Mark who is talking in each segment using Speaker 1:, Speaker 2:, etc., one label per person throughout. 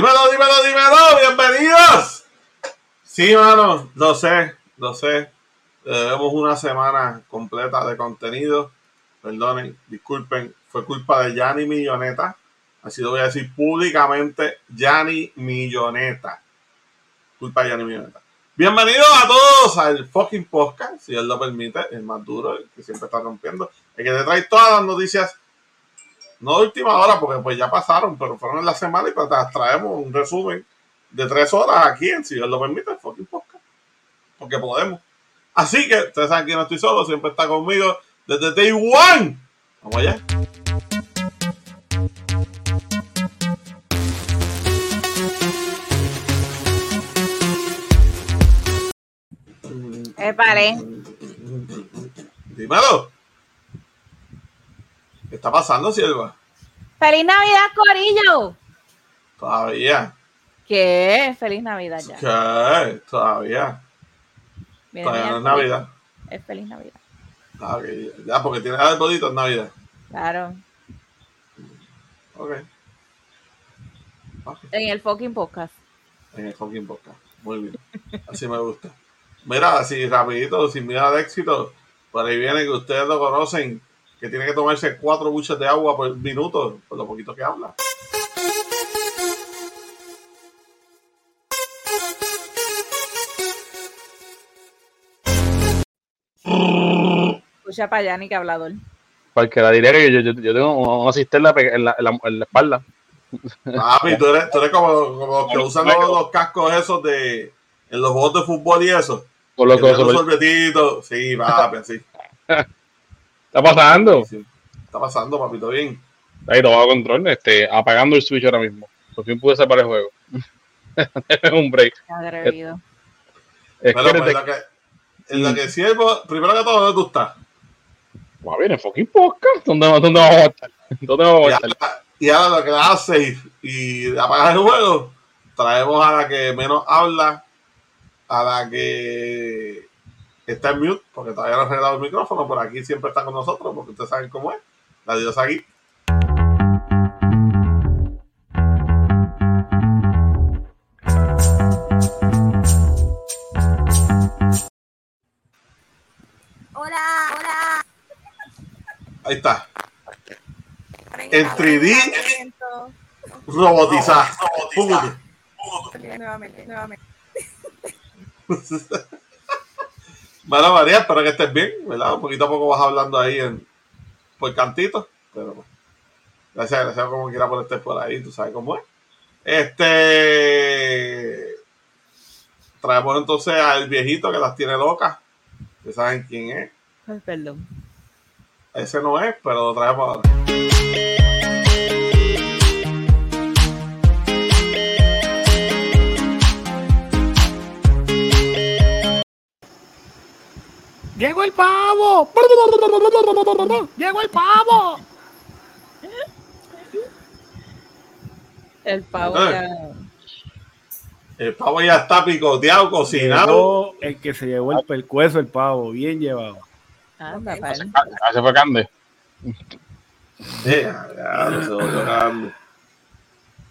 Speaker 1: Dímelo, dímelo, dímelo, bienvenidos. Sí, mano, lo sé, lo sé. Debemos una semana completa de contenido. Perdonen, disculpen, fue culpa de Yanni Milloneta. Así lo voy a decir públicamente, Yanni Milloneta. Culpa de Yanni Milloneta. Bienvenidos a todos al fucking podcast, si él lo permite, el más duro, el que siempre está rompiendo. El que te trae todas las noticias no de última hora, porque pues ya pasaron, pero fueron en la semana y pues traemos un resumen de tres horas aquí en, si Dios lo permite, el fucking podcast. Porque podemos. Así que, ustedes saben que no estoy solo, siempre está conmigo desde Day One. Vamos allá.
Speaker 2: Épale.
Speaker 1: Dímelo. ¿Qué está pasando, Sierva?
Speaker 2: ¡Feliz Navidad, Corillo!
Speaker 1: Todavía.
Speaker 2: ¿Qué? Feliz Navidad ya.
Speaker 1: ¿Qué? Todavía.
Speaker 2: Viene
Speaker 1: Todavía no es Navidad.
Speaker 2: Es feliz Navidad.
Speaker 1: Ah, ok, Ya, porque tiene arbolito en Navidad.
Speaker 2: Claro.
Speaker 1: Ok.
Speaker 2: En el fucking podcast.
Speaker 1: En el fucking podcast. Muy bien. Así me gusta. Mira, así rapidito, sin miedo de éxito. Por ahí viene que ustedes lo conocen, que tiene que tomarse cuatro buches de agua por minuto, por lo poquito que habla.
Speaker 2: Escucha para allá, ni que hablador.
Speaker 3: Cualquiera diría que yo, yo, yo tengo una cisterna en la, en la, en la espalda.
Speaker 1: Papi, tú eres, tú eres como, como los que usan los, los cascos esos de en los juegos de fútbol y eso.
Speaker 3: Por
Speaker 1: Que
Speaker 3: lo que
Speaker 1: tienen un sorbetito. Sí, papi, así.
Speaker 3: está pasando.
Speaker 1: Sí. Está pasando, papito, bien.
Speaker 3: Ahí todo bajo control, este, apagando el switch ahora mismo. Por fin pude salvar el juego. un break.
Speaker 2: Atrevido.
Speaker 3: Es
Speaker 1: Pero
Speaker 3: que
Speaker 1: pues, en que, en lo que siervo, primero que todo, ¿dónde tú estás?
Speaker 3: Va bien, el fucking podcast. ¿Dónde, dónde vamos a estar? ¿Dónde vamos a estar?
Speaker 1: y ahora lo que da safe y apagar el juego, traemos a la que menos habla, a la que está en mute, porque todavía no ha arreglado el micrófono, por aquí siempre está con nosotros, porque ustedes saben cómo es. La diosa aquí.
Speaker 4: Hola, hola.
Speaker 1: Ahí está. En 3D
Speaker 4: Siento-
Speaker 1: robotizada. Público.
Speaker 4: Nuevamente, nuevamente.
Speaker 1: Bueno, María, espero que estés bien, ¿verdad? Un poquito a poco vas hablando ahí en, por cantito, pero bueno. gracias, gracias como quiera por estar por ahí, tú sabes cómo es. Este. Traemos entonces al viejito que las tiene locas. Ustedes saben quién es.
Speaker 2: Ay, perdón.
Speaker 1: Ese no es, pero lo traemos ahora.
Speaker 5: ¡Llegó el pavo! ¡Llegó el pavo!
Speaker 2: El pavo ya.
Speaker 1: El pavo ya está picoteado, cocinado.
Speaker 5: Llegó el que se llevó el percueso, el pavo, bien llevado.
Speaker 2: Anda.
Speaker 3: Ah, se fue Cande.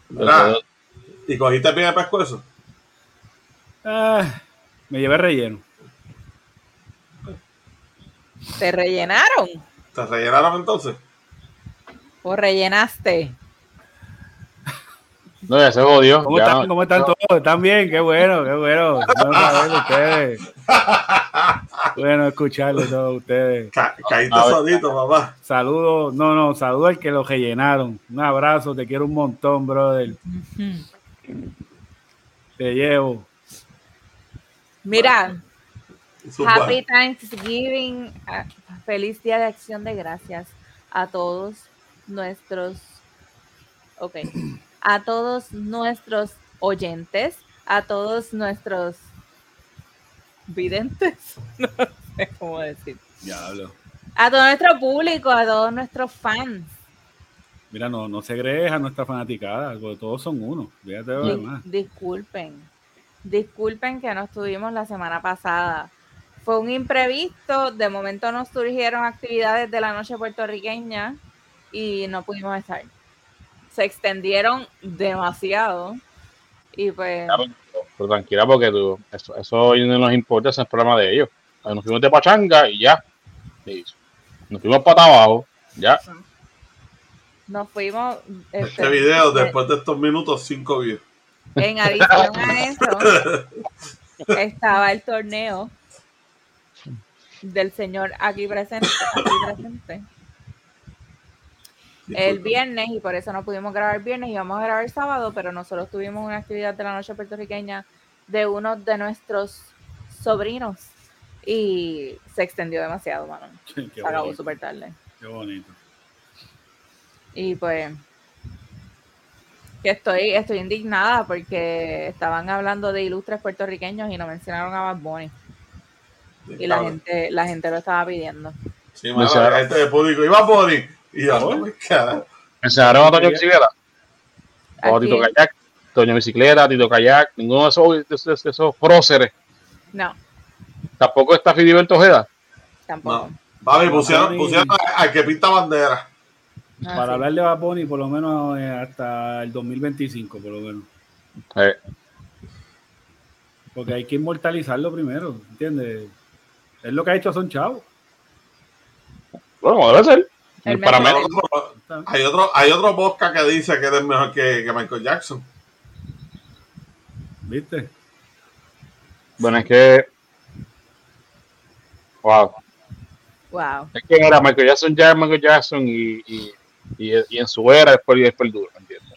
Speaker 1: Mira, ¿Y cogiste bien el pescuezo?
Speaker 5: Ah, me llevé relleno.
Speaker 2: ¿Te rellenaron?
Speaker 1: ¿Te rellenaron entonces?
Speaker 2: ¿O rellenaste?
Speaker 3: No, ya se jodió.
Speaker 5: ¿Cómo
Speaker 3: Ya
Speaker 5: están?
Speaker 3: no-
Speaker 5: ¿Cómo están todos? ¿Están bien? Qué bueno, qué bueno. Ustedes. Bueno escucharlo todos ustedes.
Speaker 1: Ca- caíste
Speaker 3: A ver.
Speaker 1: solito, papá.
Speaker 5: Saludos, no, no, saludos al que lo rellenaron. Un abrazo, te quiero un montón, brother. Te llevo.
Speaker 2: Mira. Happy Thanksgiving. ah, Feliz Día de Acción de Gracias a todos nuestros. Ok. A todos nuestros oyentes, a todos nuestros videntes. No sé cómo decir.
Speaker 5: Diablo.
Speaker 2: A todo nuestro público, a todos nuestros fans.
Speaker 5: Mira, no, no segregues a nuestra fanaticada, todos son uno. Fíjate lo
Speaker 2: Di-
Speaker 5: demás.
Speaker 2: disculpen. Disculpen que no estuvimos la semana pasada. Fue un imprevisto. De momento nos surgieron actividades de la noche puertorriqueña y no pudimos estar. Se extendieron demasiado. Y pues,
Speaker 3: Claro, pero, tranquila, porque tú, eso, eso hoy no nos importa, ese es el problema de ellos. Ahí Nos fuimos de pachanga y ya. Nos fuimos para abajo, ya.
Speaker 2: nos fuimos.
Speaker 1: Este
Speaker 2: este,
Speaker 1: video,
Speaker 2: de-
Speaker 1: después de estos minutos, 5 views.
Speaker 2: En adición a eso, estaba el torneo del señor aquí presente, aquí presente. El viernes, y por eso no pudimos grabar viernes, íbamos a grabar sábado, pero nosotros tuvimos una actividad de la noche puertorriqueña de uno de nuestros sobrinos y se extendió demasiado, mano.
Speaker 5: Qué
Speaker 2: Se acabó
Speaker 5: bonito,
Speaker 2: súper tarde.
Speaker 5: qué bonito.
Speaker 2: Y pues que estoy, estoy indignada porque estaban hablando de ilustres puertorriqueños y no mencionaron a Bad Bunny. Y la
Speaker 1: Cabrón.
Speaker 2: gente, la gente lo estaba pidiendo.
Speaker 1: Sí,
Speaker 3: Mencionaron-
Speaker 1: la gente de público iba a Boni. Y yo, no
Speaker 3: a Toño Bicicleta, o a Tito Kayak, Toño Bicicleta, Tito Kayak, ninguno de esos, de esos, de esos próceres.
Speaker 2: No,
Speaker 3: Tampoco está Fidibert Ojeda.
Speaker 2: tampoco.
Speaker 1: No. Papi, pusieron, pusieron al que pinta bandera.
Speaker 2: Ah,
Speaker 5: Para
Speaker 2: sí.
Speaker 5: hablar de Bad Bunny, por lo menos eh, hasta el 2025, por lo menos.
Speaker 3: Eh,
Speaker 5: Porque hay que inmortalizarlo primero, ¿entiendes? Es lo que ha hecho Son Chavo.
Speaker 3: bueno, debe ser.
Speaker 2: El
Speaker 3: Para
Speaker 2: mejor.
Speaker 1: Hay otro, hay otro podcast que dice que eres mejor que, que Michael Jackson.
Speaker 5: ¿Viste?
Speaker 3: bueno, es que. Wow.
Speaker 2: Wow.
Speaker 3: Es que era Michael Jackson ya es Michael Jackson y, y, y, y en su era después y después duro, ¿me entiendes?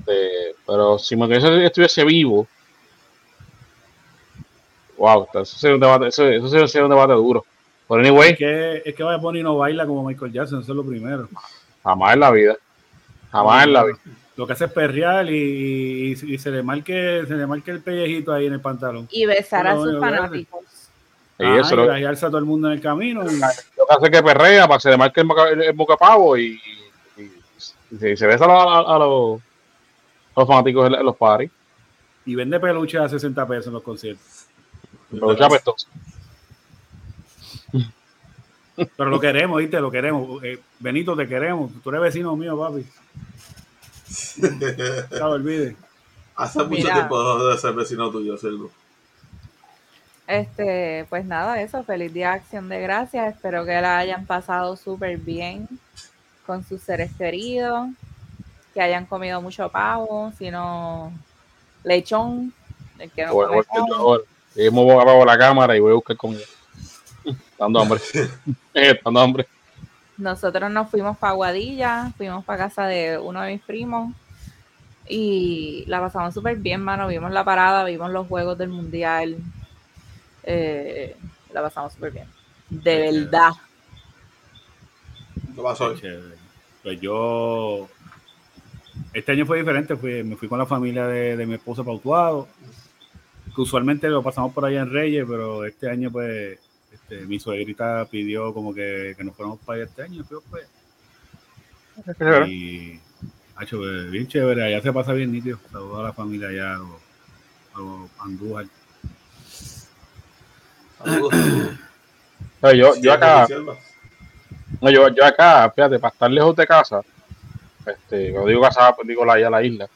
Speaker 3: Este, pero si Michael Jackson estuviese vivo, wow, eso sería un debate, eso, eso sería- sería un debate duro. Pero anyway,
Speaker 5: Es que, es que Bad Bunny no baila como Michael Jackson, eso es lo primero.
Speaker 3: jamás en la vida. Jamás en la vida.
Speaker 5: Lo que hace es perrear y, y- y se le marque, se le marque el pellejito ahí en el pantalón.
Speaker 2: Y besar a sus
Speaker 5: bueno,
Speaker 2: fanáticos.
Speaker 3: Y
Speaker 5: Ah,
Speaker 3: eso
Speaker 5: y a todo el mundo en el camino. y-
Speaker 3: lo que hace es que perrea para que se le marque el, boca- el, bocapavo y, y, y se, y se besa a, a- a los, a los fanáticos en los parties.
Speaker 5: y vende peluches a 60 pesos en los conciertos.
Speaker 3: Pero ya apestoso.
Speaker 5: Pero lo queremos, ¿viste? Lo queremos. Eh, Benito, te queremos. Tú eres vecino mío, papi. No te olvides.
Speaker 1: Hace mucho
Speaker 2: Mira.
Speaker 1: tiempo de ser vecino tuyo, Silvo.
Speaker 2: Este, pues nada, eso, feliz día de acción de gracias. Espero que la hayan pasado súper bien con sus seres queridos, que hayan comido mucho pavo, si no lechón, el que no
Speaker 3: Bueno,
Speaker 2: come
Speaker 3: bueno,
Speaker 2: pavo.
Speaker 3: ahora, yo me voy a apagar la cámara y voy a buscar comida. Dando hambre. Eh, Dando hambre.
Speaker 2: Nosotros nos fuimos para Guadilla, fuimos para casa de uno de mis primos y la pasamos súper bien, mano. Vimos la parada, vimos los juegos del mundial. Eh, la pasamos súper bien. De
Speaker 5: Qué
Speaker 2: verdad.
Speaker 1: ¿Qué pasó?
Speaker 5: Pues yo. Este año fue diferente. Fui, me fui con la familia de, de mi esposa Pautuado. Que usualmente lo pasamos por allá en Reyes, pero este año, pues, este, mi suegrita pidió como que, que nos fuéramos para allá este año. para allá. Y. Hacho, pues, bien chévere. Allá se pasa bien nítido. Saludos a la familia allá, a los, a los Andújar.
Speaker 1: Saludos.
Speaker 3: Oye, Yo, yo acá, no, yo, yo acá, fíjate, para estar lejos de casa, este, cuando digo casa, pues digo la, ya la isla.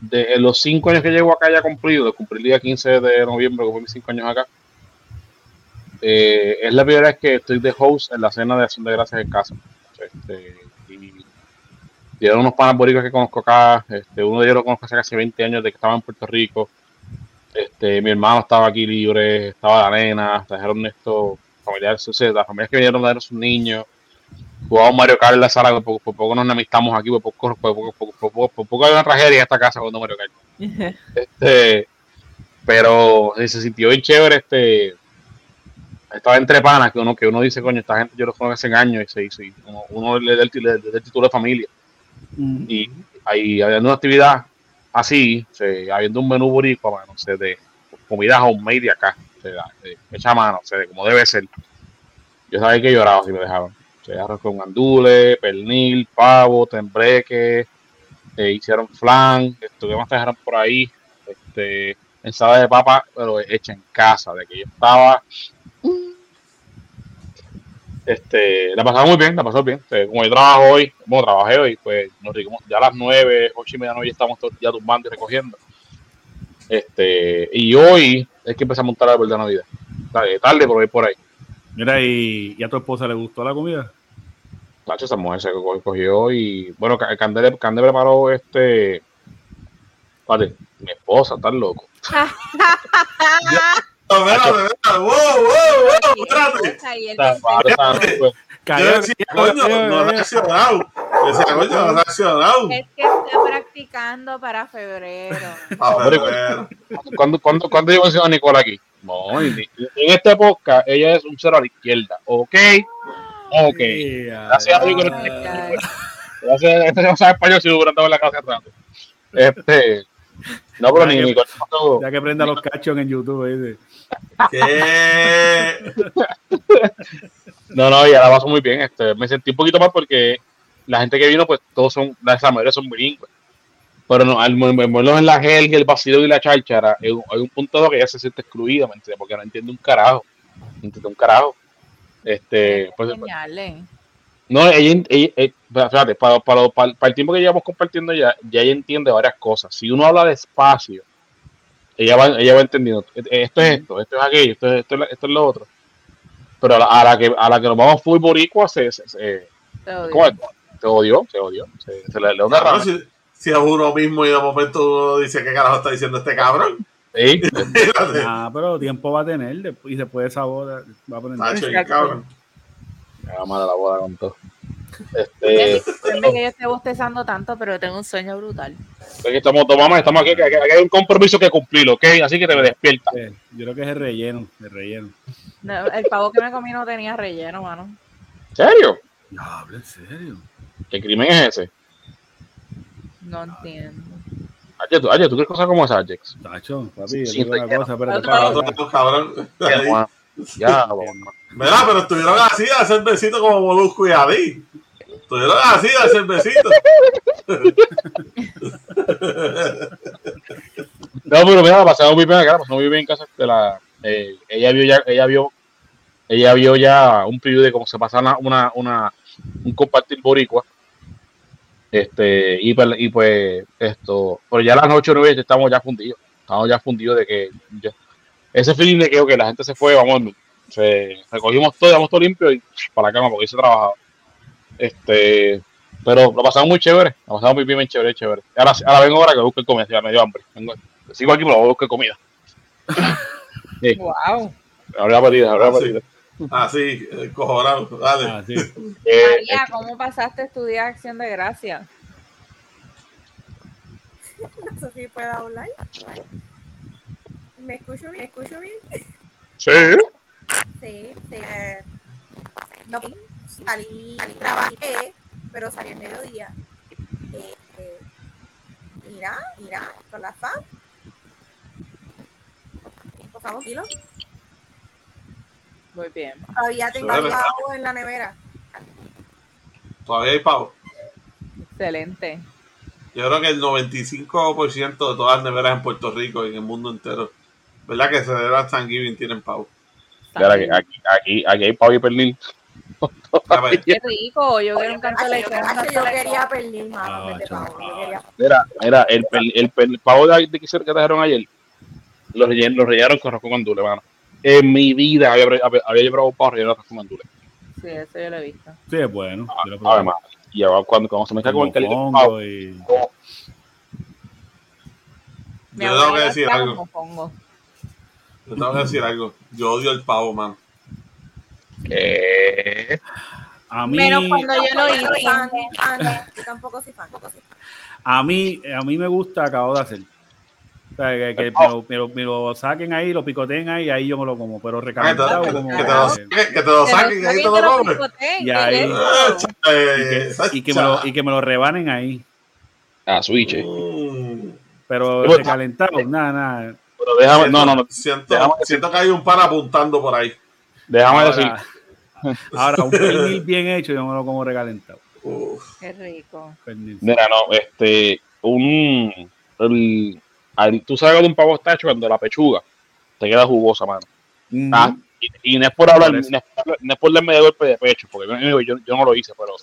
Speaker 3: De los cinco años que llevo acá ya cumplido, cumplí el día 15 de noviembre, fue mis cinco años acá. eh, es la primera vez que estoy de host en la cena de acción de gracias en casa. Este, y dieron unos panas boricuas que conozco acá. Este, uno de ellos lo conozco hace casi 20 años de que estaba en Puerto Rico. Este, mi hermano estaba aquí libre, estaba la nena, trajeron estos familiares, o sea, las familias que vinieron trajeron sus niños. Jugamos Mario Kart en la sala, por poco, por poco nos enemistamos aquí, por poco, por poco, por poco, por poco- hay una tragedia en esta casa cuando Mario Kart. Este, pero se sintió bien chévere, este, estaba entre panas, que uno, que uno dice, coño, esta gente yo los conozco hace años y se hizo, y uno, uno le da el, le da el título de familia y ahí habiendo una actividad así, o sea, habiendo un menú boricua, mano, o sea, de comida homemade de acá, o sea, de- hecha a mano, o sea, como debe ser. Yo sabía que lloraba si me dejaban. Este, arroz con gandules, pernil, pavo, tembreque, eh, hicieron flan, esto que más trajeron por ahí, este, ensalada de papa, pero hecha en casa, de que yo estaba. Este, la pasamos muy bien, la pasamos bien. Este, como yo trabajo hoy, bueno, trabajé hoy, pues nos reunimos ya a las nueve, ocho y media de la noche estamos ya tumbando y recogiendo. Este, y hoy es que empezamos a montar el árbol de Navidad. Tarde, tarde por ahí por ahí.
Speaker 5: Mira, ¿y, y a tu esposa le gustó la comida?
Speaker 3: Tacho, esa mujer se co- cogió y bueno, Ca- Candele, Candele preparó este. Vale, mi esposa, tan loco.
Speaker 1: No, espérate. Wow, wow, wow, Yo decía, coño, ha decía, coño, no ha
Speaker 2: es que está practicando para febrero.
Speaker 1: Ah,
Speaker 3: ¿Cuándo, cuándo, cuándo yo menciono a Nicole aquí? No, en este podcast ella es un cero a la izquierda. Ok, ok.
Speaker 5: Sí,
Speaker 3: Gracias a Dios que no. Gracias, este no sabe español si hubiera estado en la casa rato. Este. No, pero ni
Speaker 5: Ya que-
Speaker 3: Nicole. no,
Speaker 5: Ya que prenda los cachos en YouTube, dice.
Speaker 1: ¿Qué?
Speaker 3: No, no, ya la pasó muy bien. Este, me sentí un poquito mal porque la gente que vino, pues todos son, la esa mayoría son bilingües. Pero no, al mo- moverlos en la jerga, el vacío y la cháchara, hay un, hay un punto de que ella se siente excluida, ¿me entiendes? Porque no entiende un carajo. No entiende un carajo. Este, pues,
Speaker 2: Genial, ¿eh?
Speaker 3: no, ella, ella- eh, fíjate, para, para, para, para el tiempo que llevamos compartiendo ya, ya ella entiende varias cosas. Si uno habla despacio, ella va, ella va entendiendo. eh, Esto es esto, esto es aquello, esto es, esto es, esto es lo otro. Pero a la, a la que a la que nos vamos full boricua se, se, se-
Speaker 2: Te odio.
Speaker 3: ¿cómo es? se odió, se odió, se, se le le dio una
Speaker 1: si, si es uno mismo y de momento uno dice, ¿qué carajo está diciendo este cabrón?
Speaker 3: Sí.
Speaker 5: Ah, pero tiempo va a tener y después de esa boda va a poner.
Speaker 1: Cabrón.
Speaker 3: me va mal la boda con todo. Este,
Speaker 2: sorprende que yo esté bostezando tanto, pero tengo un sueño brutal.
Speaker 3: aquí estamos, tomamos, estamos aquí, aquí, aquí hay un compromiso que cumplir, ¿ok? Así que te despierta.
Speaker 5: Eh, Yo creo que es el relleno, el relleno.
Speaker 2: No, el pavo que me comí no tenía relleno, mano.
Speaker 3: ¿En serio?
Speaker 5: Diablo, en serio.
Speaker 3: ¿Qué crimen es ese?
Speaker 2: No entiendo.
Speaker 3: Ayer, tú, ayer, ¿tú crees cosas como esas, Ajex?
Speaker 5: Tacho, papi,
Speaker 3: Sí,
Speaker 5: yo una cosa, espérate, para,
Speaker 1: cabrón.
Speaker 3: Ya, vamos.
Speaker 1: Mira, pero estuvieron así de hacer besito como Molusco y Adi. Estuvieron así de hacer besito.
Speaker 3: No, pero mira, la pasamos muy bien acá, pasamos muy bien en casa. De la, eh, ella vio ya, ella vio, ella vio ya un preview de cómo se pasa una, una, una un compartir boricua. Este, y pues, y pues esto, pero ya a las 8 o 9 estamos ya fundidos. Estamos ya fundidos de que ya- ese feeling de que la gente se fue, vamos. Se, recogimos todo, damos todo limpio y para la cama porque se trabajaba. Este, pero lo pasamos muy chévere, lo pasamos muy bien, bien chévere, chévere. Ahora, ahora vengo ahora que busque comida, ya me dio hambre. Vengo- sigo aquí, pero voy a buscar comida. Sí,
Speaker 2: Wow.
Speaker 3: habría perdida, habría
Speaker 1: Ah, sí. Así, eh, cojonado. Dale.
Speaker 5: Ah, sí.
Speaker 3: Eh,
Speaker 2: María, ¿cómo pasaste tu día de acción de gracia?
Speaker 4: No sé si puedo hablar. ¿Me escucho bien? ¿Me escucho bien?
Speaker 3: sí,
Speaker 4: Sí, sí. eh, No, salí, salí, trabajé, pero salí al mediodía. Eh, eh, mira, mira, con la FAM. Pasamos kilo.
Speaker 2: Muy bien.
Speaker 4: Todavía tengo pavo en la nevera.
Speaker 1: Todavía hay pavo.
Speaker 2: Excelente.
Speaker 1: Yo creo que el 95% de todas las neveras en Puerto Rico y en el mundo entero, ¿verdad? Que celebran Thanksgiving tienen pavo.
Speaker 3: Aquí, aquí, aquí, hay pavo y pernil.
Speaker 1: A ver,
Speaker 2: Qué rico. Yo quiero un canto de
Speaker 4: Ay, yo, quería pernil, mano,
Speaker 5: Ah,
Speaker 3: Mira, mira, el, el, el pavo de, de que se- que trajeron ayer, lo rellenaron, lo rellenaron con arroz con gandules, mano. En mi vida había, había, había llevado un pavo relleno de arroz con gandules.
Speaker 2: Sí, eso yo lo he visto.
Speaker 5: Sí, es bueno. Yo lo probé.
Speaker 3: Además, y ahora cuando, cuando se mezcla con el calito
Speaker 5: y-
Speaker 2: Mi
Speaker 1: Yo tengo que decir algo. yo tengo que decir algo. Yo odio el pavo, man.
Speaker 3: eh,
Speaker 5: A mí,
Speaker 2: Menos cuando yo lo hice.
Speaker 4: yo tampoco soy fan. tampoco soy fan.
Speaker 5: a mí, a mí me gusta acabo de hacer. O sea, que, que me, lo, me lo- me lo saquen ahí, lo picoteen ahí, ahí yo me lo como, pero
Speaker 1: Ah,
Speaker 5: recalentado
Speaker 1: que-
Speaker 5: como
Speaker 1: que te lo, que, que te lo
Speaker 2: Que
Speaker 1: saquen y ahí te
Speaker 2: que
Speaker 1: lo comes.
Speaker 5: Y
Speaker 2: ¿qué
Speaker 5: ahí-
Speaker 1: Ah,
Speaker 5: y
Speaker 1: eh,
Speaker 5: que, y me lo, y que me lo rebanen ahí.
Speaker 3: a switch. eh.
Speaker 1: Mm.
Speaker 5: Pero recalentado, nada, nada.
Speaker 3: Pero déjame, no, no, no,
Speaker 1: Siento,
Speaker 3: Déjame
Speaker 1: siento que hay un pan apuntando por ahí.
Speaker 3: déjame
Speaker 5: Ahora,
Speaker 3: decir,
Speaker 5: Ahora, un pernil bien hecho, yo me lo como recalentado.
Speaker 1: Uf.
Speaker 2: Qué rico.
Speaker 5: Pernil.
Speaker 3: Mira, no, este, un, el, al- tú sabes de un pavo está hecho cuando la pechuga te queda jugosa, mano. Ah, y, y no es por hablar, no es, por- no es por darme de golpe de pecho, porque yo, yo, yo no lo hice, pero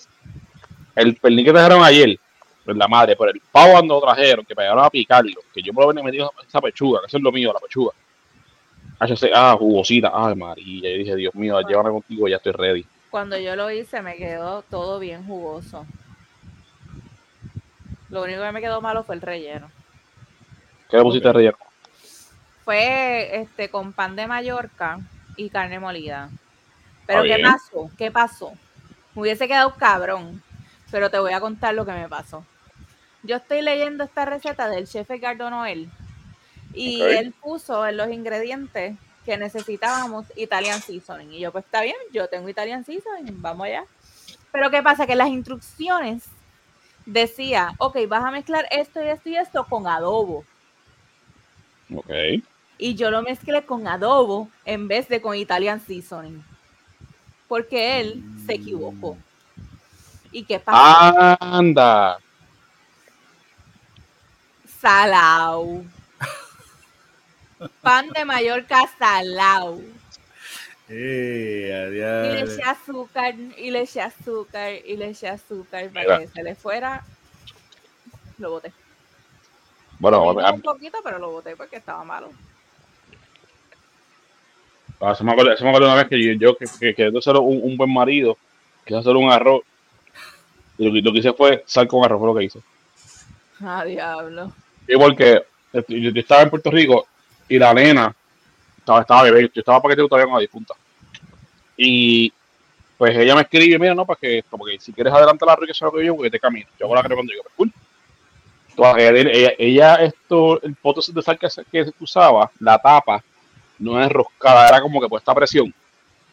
Speaker 3: el pernil que trajeron ayer, pues la madre, pero el pavo cuando lo trajeron, que me llegaron a picarlo, que yo me lo venía metido esa pechuga, que eso es lo mío, la pechuga. HC, ah, jugosita, ay María, yo dije, Dios mío, llévame contigo, ya estoy ready.
Speaker 2: Cuando yo lo hice me quedó todo bien jugoso. Lo único que me quedó malo fue el relleno.
Speaker 3: ¿Qué le pusiste
Speaker 5: Ok.
Speaker 3: relleno?
Speaker 2: Fue este con pan de Mallorca y carne molida. Pero ¿qué
Speaker 3: bien.
Speaker 2: pasó? ¿Qué pasó? Me hubiese quedado cabrón, pero te voy a contar lo que me pasó. Yo estoy leyendo esta receta del chef Edgardo Noel y él puso en los ingredientes que necesitábamos Italian Seasoning. Y yo, pues está bien, yo tengo Italian Seasoning, vamos allá. Pero ¿qué pasa? Que las instrucciones decía, ok, vas a mezclar esto y esto y esto con adobo.
Speaker 3: Ok.
Speaker 2: Y yo lo mezclé con adobo en vez de con Italian Seasoning. Porque él se equivocó. ¿Y qué pasó?
Speaker 3: Ah. Anda.
Speaker 2: Salao. Pan de Mallorca salao.
Speaker 5: Eh,
Speaker 2: Y
Speaker 5: adiós.
Speaker 2: le eché azúcar, y le eché azúcar, y le eché azúcar para que se le fuera. Lo boté.
Speaker 3: Bueno, a-
Speaker 2: un poquito, pero lo boté porque estaba malo.
Speaker 3: Ah, se me acuerda, se me acuerda una vez que yo, yo que, que, que ser un, un buen marido, quise hacer un arroz. Y lo, que- lo que hice fue sal con arroz, fue lo que hice.
Speaker 2: Ah, diablo.
Speaker 3: Y porque este, yo, yo estaba en Puerto Rico y la nena estaba, estaba bebé, yo estaba paquete todavía con la difunta. Y pues ella me escribe, mira, no, para que, como que si quieres adelantar la arroz, que sea lo que yo, porque te camino. Yo hago la crema cuando digo, pues cool. Entonces, ella, esto, el pote de sal que, se- que usaba, la tapa, no es enroscada, era como que puesta a presión.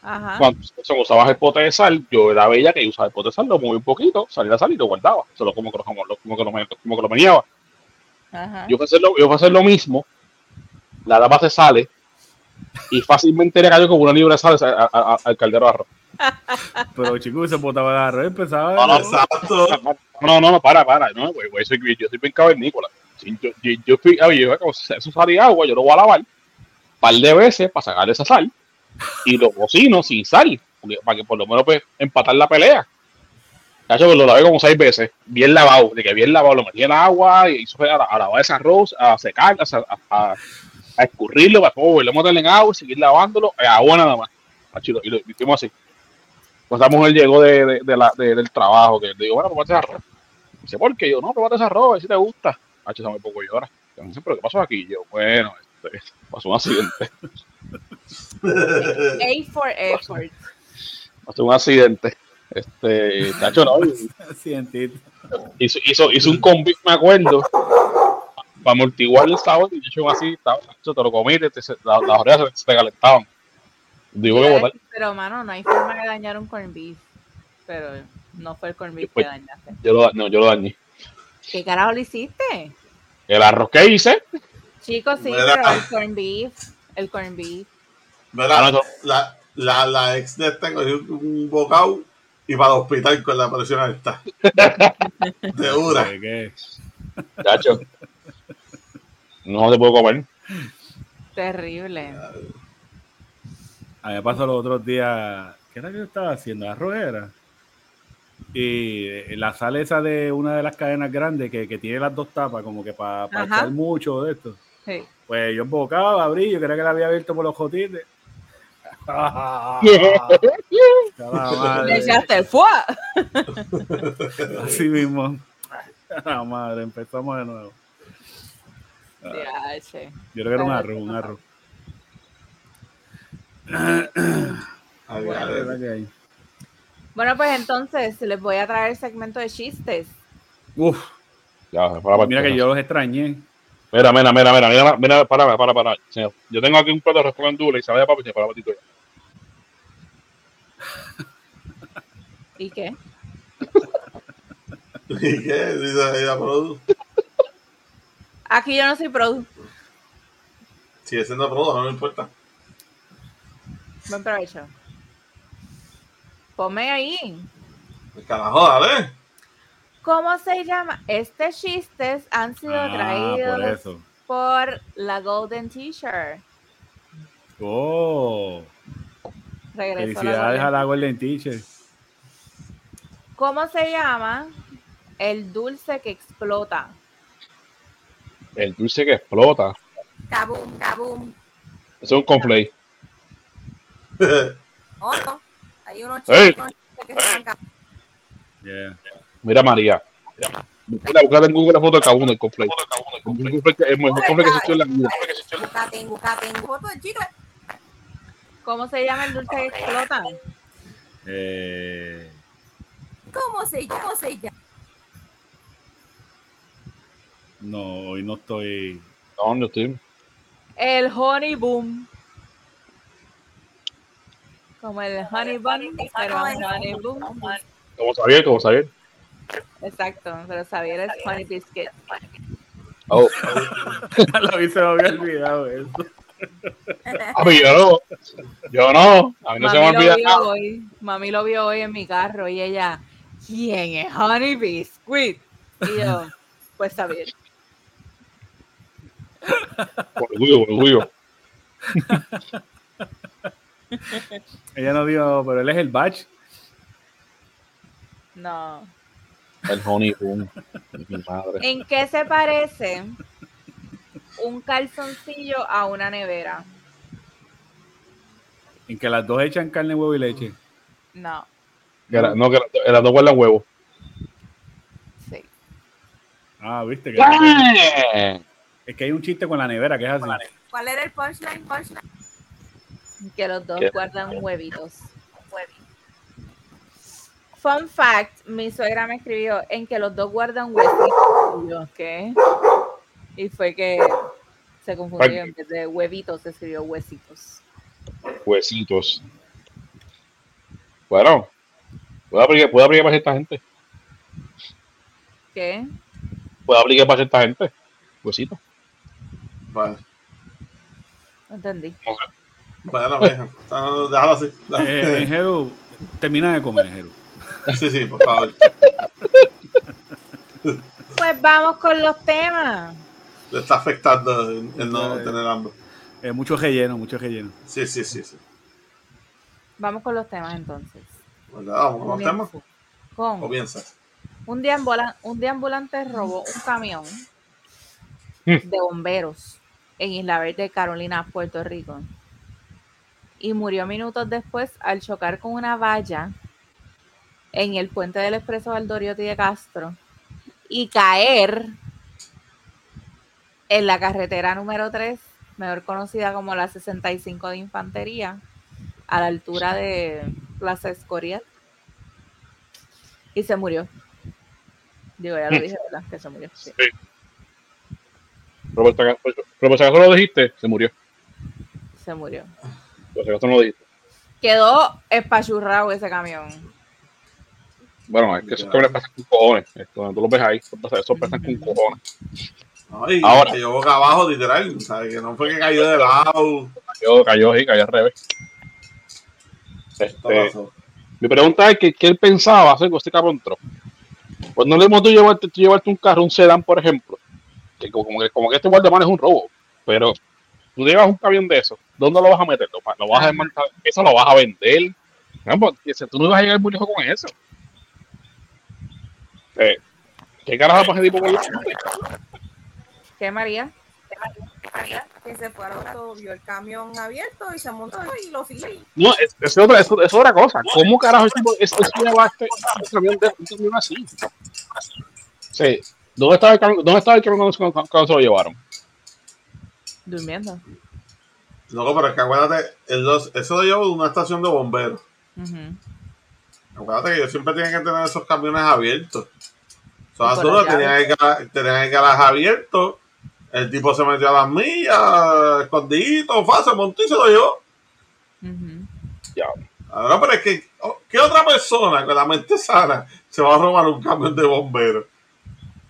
Speaker 2: Ajá.
Speaker 3: Cuando se usabas el pote de sal, yo era bella que usaba el pote de sal, lo movía un poquito, salía la sal y lo guardaba. Solo como que lo, como, como que lo, me- como que lo meneaba.
Speaker 2: Ajá.
Speaker 3: Yo fui a hacer lo, yo fui a hacer lo mismo, la tapa se sale y fácilmente le cayó como una libra de sal a- a- a- al caldero de arroz.
Speaker 5: Pero chicos, se botaba el arroz y empezaba.
Speaker 3: No, no,
Speaker 1: Exacto.
Speaker 3: No, no, no, para, para, no, güey, güey, soy, yo soy bien cavernícola. Yo, yo, yo fui, yo, como eso salía agua, yo lo voy a lavar un par de veces para sacarle esa sal y lo cocino sin sal, porque- para que por lo menos pues, empatar la pelea. Cacho, pues lo lavé como seis veces, bien lavado, de que bien lavado, lo metí en agua y fue a, a lavar ese arroz, a secar, a, a, a- a escurrirlo, para después volverlo a meterle en agua y seguir lavándolo, agua nada más. Cacho, y lo, hicimos así. Pues esa mujer llegó de, de- la, de- del trabajo, que le digo, bueno, ese arroz. Dice, ¿por qué? Yo, no, probate ese arroz, a ver si te gusta. Hacho, se me poco llora. Yo, pero ¿qué pasó aquí? Yo, bueno, este, pasó un accidente.
Speaker 2: A for effort.
Speaker 3: Pasó un accidente. Este, cacho, no, hizo, hizo, hizo un convict, me acuerdo, para amortiguar el sabor, y yo hecho así, estaba- cacho, te lo comí, te, te- la- las orejas se, se te calentaban. Digo que botar.
Speaker 2: Pero, mano, no hay forma de dañar un corn beef. Pero no fue el corn beef que dañaste.
Speaker 3: Yo lo, no, yo lo dañé.
Speaker 2: ¿Qué carajo le hiciste?
Speaker 3: El arroz que hice,
Speaker 2: Chicos, sí, pero el corn beef, el corn beef.
Speaker 1: ¿Verdad?
Speaker 3: Ah,
Speaker 1: La, la, la ex de este cogió un bocado y para el hospital con la presión alta. De dura.
Speaker 3: Cacho, no se puede comer.
Speaker 2: Terrible.
Speaker 5: A mí me pasó los otros días. ¿Qué era que yo estaba haciendo? Arroz era. Y eh, la sal esa de una de las cadenas grandes que, que tiene las dos tapas, como que para
Speaker 2: Ajá.
Speaker 5: echar mucho de esto.
Speaker 2: Sí.
Speaker 5: Pues yo embocaba, abrí, yo creía que la había abierto por los jotites.
Speaker 2: Le echaste el fuá.
Speaker 5: Así mismo. La madre, empezamos de nuevo.
Speaker 2: Diache.
Speaker 5: Yo creo que era un arroz, un arroz.
Speaker 1: Ay,
Speaker 5: La
Speaker 1: ay,
Speaker 5: verdad que hay.
Speaker 2: Bueno, pues entonces les voy a traer el segmento de chistes.
Speaker 5: Uf,
Speaker 3: Ya, se la
Speaker 5: mira que yo los extrañé.
Speaker 3: Mira, mira, mira, mira, mira, mira, para, para, para, señor. Yo tengo aquí un plato de con dulce y sabe a papi se para patito ya.
Speaker 2: ¿Y qué?
Speaker 1: ¿Y qué? Dice ella, Produ.
Speaker 2: Aquí yo no soy produ.
Speaker 1: Sigue siendo Produ, no me importa.
Speaker 2: Buen provecho. Ponme ahí.
Speaker 1: El carajo, dale.
Speaker 2: ¿Cómo se llama? Este chistes han sido
Speaker 5: Ah, por
Speaker 2: traídos
Speaker 5: eso.
Speaker 2: por la Golden T-shirt.
Speaker 5: Oh,
Speaker 2: Regresó la
Speaker 5: felicidades a la Golden Teacher.
Speaker 2: ¿Cómo se llama el dulce que explota?
Speaker 3: El dulce que explota.
Speaker 4: Kaboom, kaboom.
Speaker 3: Eso es un conflay.
Speaker 4: Oh, no. Hay unos
Speaker 3: Ey.
Speaker 4: chicos que se.
Speaker 5: Yeah.
Speaker 3: Mira, María. Mira, buscar en Google la foto de Kabuno, el conflay. El conflay que- el mejor conflay que en la vida.
Speaker 4: Foto del chicle.
Speaker 2: ¿Cómo se llama el dulce que explota?
Speaker 5: Eh,
Speaker 4: ¿Cómo se llama? ¿Cómo se llama?
Speaker 5: no, hoy no estoy.
Speaker 3: No, yo estoy.
Speaker 2: El honey boom. Como el honey bun, pero honey boom.
Speaker 3: Como sabía, como sabía.
Speaker 2: Exacto, pero Xavier es honey biscuit.
Speaker 3: Oh,
Speaker 5: Lo vi, se me había olvidado eso.
Speaker 3: a mí yo no. Yo no. A mí no se me olvida nada.
Speaker 2: hoy. Mami lo vio hoy en mi carro y ella, ¿quién es honey biscuit? Y yo, pues Xavier.
Speaker 3: Orgullo, orgullo.
Speaker 5: Ella no dijo, pero él es el batch.
Speaker 2: No.
Speaker 3: El honey boom. Mi madre.
Speaker 2: ¿En qué se parece un calzoncillo a una nevera?
Speaker 5: En que las dos echan carne, huevo y leche.
Speaker 2: No,
Speaker 3: Que no, que las dos guardan huevo.
Speaker 2: sí.
Speaker 5: Ah, viste. Que es que hay un chiste con la nevera que es así.
Speaker 4: ¿Cuál era el punchline? punchline?
Speaker 2: Que los dos
Speaker 3: ¿Qué?
Speaker 2: guardan huevitos. Fun fact, mi suegra me escribió en que los dos guardan huesitos. Y yo, ¿qué? Y fue que se confundió. En vez de huevitos, se escribió huesitos.
Speaker 3: Huesitos. Bueno, puedo aplicar, puedo aplicar para cierta gente.
Speaker 2: ¿Qué?
Speaker 3: Puedo aplicar para cierta gente. Huesitos.
Speaker 1: Vale.
Speaker 2: Entendí.
Speaker 1: Bueno, Déjalo así.
Speaker 5: Eh, termina de comer, Enjeru.
Speaker 1: Sí, sí, por favor.
Speaker 2: Pues vamos con los temas.
Speaker 1: Le está afectando el, no tener hambre.
Speaker 5: Eh, mucho relleno, mucho relleno.
Speaker 1: Sí, sí, sí. sí.
Speaker 2: Vamos con los temas entonces.
Speaker 1: Pues nada, vamos con los temas.
Speaker 2: Con
Speaker 1: Comienza.
Speaker 2: un, deambula- un deambulante robó un camión
Speaker 3: Hmm.
Speaker 2: de bomberos en Isla Verde, Carolina, Puerto Rico. Y murió minutos después al chocar con una valla en el puente del expreso Valdoriotti de Castro y caer en la carretera número 3, mejor conocida como la 65 de Infantería, a la altura de Plaza Escorial. Y se murió. Digo, ya lo dije, ¿verdad? Que se murió. sí.
Speaker 3: Por si acaso lo dijiste, se murió.
Speaker 2: Se murió.
Speaker 3: Por si acaso no lo dijiste.
Speaker 2: Quedó espachurrado ese camión.
Speaker 3: Bueno, es que esos cabrones pasan con cojones. Esto, cuando tú los ves ahí, esos pasan con cojones.
Speaker 1: No, y
Speaker 3: Ahora.
Speaker 1: cayó boca abajo, literal. ¿sabes? Que no fue que cayó de lado.
Speaker 3: Cayó, cayó ahí, cayó al revés. Este, mi pregunta es que, qué él pensaba hacer con este cabrón entró. Pues no le hemos tú llevarte, tú llevarte un carro, un sedán, por ejemplo, que como que, como que este guardaman es un robo, pero tú llevas un camión de eso, ¿dónde lo vas a meter? ¿Lo, vas- a desmontar? ¿Eso lo vas a vender? No, pues, dice, tú no vas a llegar muy lejos con eso. Eh, ¿Qué carajo pasa tipo con la?
Speaker 2: ¿Qué, María?
Speaker 4: Que se fue al auto, vio el camión abierto y se montó y lo siguió.
Speaker 3: No, es, es otra, es, es otra cosa. ¿Cómo carajo es, es llevaste un camión, de, un camión así? Sí. ¿Dónde estaba el camión, dónde estaba el camión cuando, cuando- cuando se lo llevaron?
Speaker 2: Durmiendo.
Speaker 1: No, pero es que acuérdate, el dos- eso lo llevo de una estación de bomberos. Acuérdate que ellos siempre tienen que tener esos camiones abiertos. O sea,
Speaker 2: las
Speaker 1: tenían el, tenían el garaje abierto. El tipo se metió a las millas, escondidito, fácil, montó y se lo llevó.
Speaker 3: Ya.
Speaker 1: Ahora, pero es que, oh, ¿qué otra persona con la mente sana se va a robar un camión de bomberos?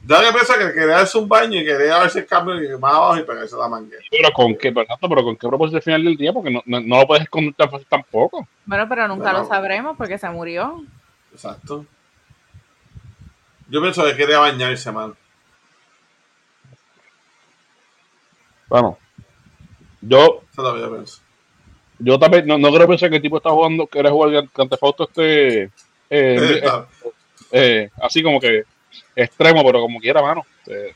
Speaker 1: Yo que pienso que quería darse un baño y quería verse el cambio y más abajo y pegarse la manguera.
Speaker 3: Pero con qué, pero, exacto, pero con qué propósito al final del día, porque no, no, no lo puedes esconder tan fácil tampoco.
Speaker 2: Bueno, pero nunca lo sabremos porque se murió.
Speaker 1: Exacto. Yo pienso que quería bañarse, man.
Speaker 3: Bueno, yo,
Speaker 1: Eso que yo pienso.
Speaker 3: yo también no, no creo pensar que el tipo está jugando, quiere jugar Grand Theft Auto este, eh, eh, eh, así como que extremo, pero como quiera, mano. Eh,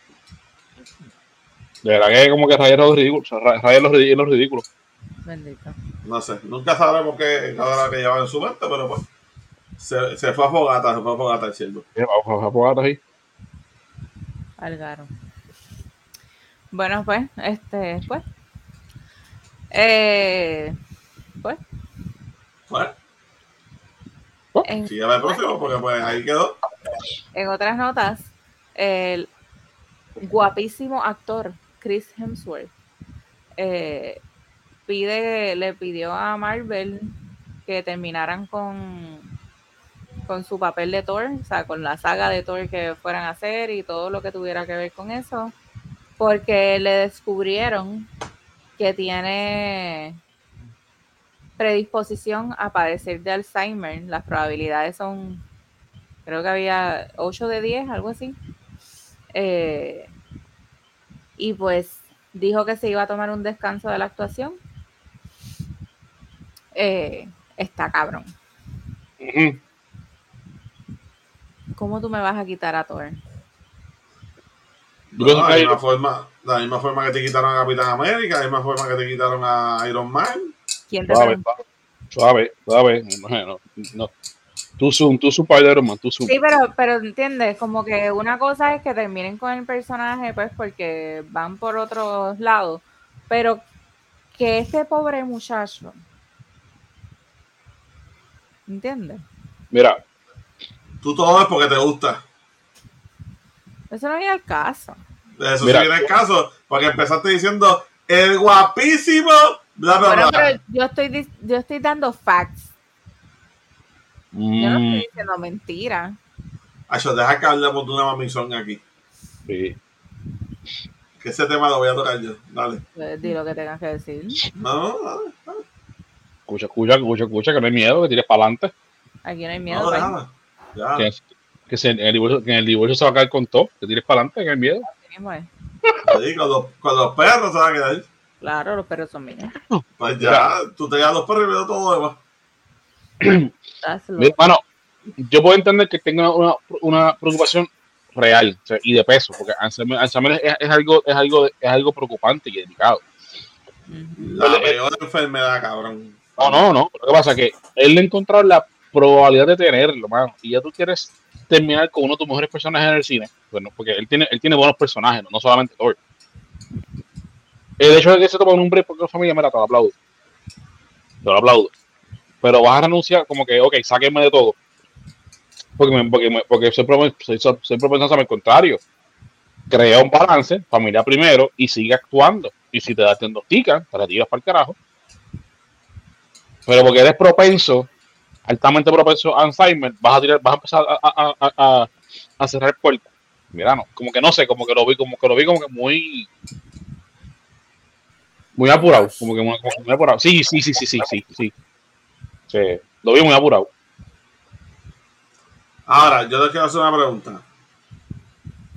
Speaker 3: de verdad que como que rayar los ridículos, rayar los, ridí- los ridículos.
Speaker 2: Bendito.
Speaker 1: no sé. Nunca sabremos qué cada que llevaba en su mente, pero pues. Se, se fue a fogata, se fue a fogata el cielo.
Speaker 3: Eh, Vamos a jugar ahí.
Speaker 2: Algaro. Bueno, pues, este, pues. Eh, pues,
Speaker 1: Bueno,
Speaker 2: en,
Speaker 1: sígueme el próximo porque pues ahí quedó.
Speaker 2: En otras notas, el guapísimo actor Chris Hemsworth eh, pide, le pidió a Marvel que terminaran con, con su papel de Thor, o sea, con la saga de Thor que fueran a hacer y todo lo que tuviera que ver con eso, porque le descubrieron que tiene predisposición a padecer de Alzheimer. Las probabilidades son, creo que había 8 de 10, algo así. Eh, y pues dijo que se iba a tomar un descanso de la actuación. Eh, está cabrón. ¿Cómo tú me vas a quitar a Thor?
Speaker 1: No, la, misma forma, la misma forma que te quitaron a Capitán América, la misma forma que te quitaron a Iron Man.
Speaker 2: ¿Quién te
Speaker 3: Suave, suave, suave. No. Tú zoom, tú zoom Spider Man, tú zoom.
Speaker 2: Sí, pero, pero entiendes, como que una cosa es que terminen con el personaje, pues porque van por otros lados, pero que este pobre muchacho, ¿entiendes?
Speaker 3: Mira,
Speaker 1: Tú todo es porque te gusta.
Speaker 2: Eso no viene al caso.
Speaker 1: Eso
Speaker 3: Mira.
Speaker 1: sí viene el caso, porque empezaste diciendo el guapísimo, bla, bla,
Speaker 2: Bueno,
Speaker 1: bla.
Speaker 2: pero yo estoy, yo estoy dando facts. Yo no
Speaker 3: mm,
Speaker 2: estoy diciendo mentira.
Speaker 1: Acho, deja que hablemos de una mamizón aquí.
Speaker 3: sí.
Speaker 1: Que ese tema lo voy a tocar yo. Dale.
Speaker 2: Pues, di lo que tengas que decir.
Speaker 1: No, dale. dale.
Speaker 3: escucha, escucha, escucha, escucha, que no hay miedo, que tires para adelante.
Speaker 2: Aquí no hay miedo.
Speaker 1: No,
Speaker 2: pues.
Speaker 1: Ya.
Speaker 3: Que, que, se- en el divorcio, que en el divorcio se va a caer con todo, que tires para adelante, que no hay miedo.
Speaker 1: Sí, con, los, con los perros se va a quedar.
Speaker 2: Claro, los perros son míos.
Speaker 1: Pues ya, tú te llevas los perros y veo todo lo demás.
Speaker 3: Mano, yo puedo entender que tenga una, una preocupación real o sea, y de peso, porque Alzheimer, Alzheimer es, es algo, es, algo, es algo preocupante y delicado.
Speaker 1: La
Speaker 3: Pero, eh,
Speaker 1: peor enfermedad, cabrón.
Speaker 3: No, no, no. Lo que pasa es que él le ha encontrado la probabilidad de tenerlo, mano. Y ya tú quieres terminar con uno de tus mejores personajes en el cine. Bueno, porque él tiene, él tiene buenos personajes, no, No solamente Thor. El hecho de que se toma un break porque la familia, te lo aplaudo. Te lo aplaudo. Pero vas a renunciar como que, ok, sáquenme de todo. Porque, me- porque, me- porque soy, soy, soy, soy propenso a hacer el contrario. Crea un balance, familia primero, y sigue actuando. Y si te das diagnostican, te retiras para el carajo. Pero porque eres propenso, altamente propenso a Alzheimer, vas a tirar, vas a empezar a, a, a, a cerrar puertas. Mira, no, como que no sé, como que lo vi, como que lo vi como que muy muy apurado, como que muy, como que muy apurado. Sí, sí, sí, sí, sí, sí, sí. Sí, lo vi muy apurado.
Speaker 1: Ahora, yo les quiero hacer una pregunta.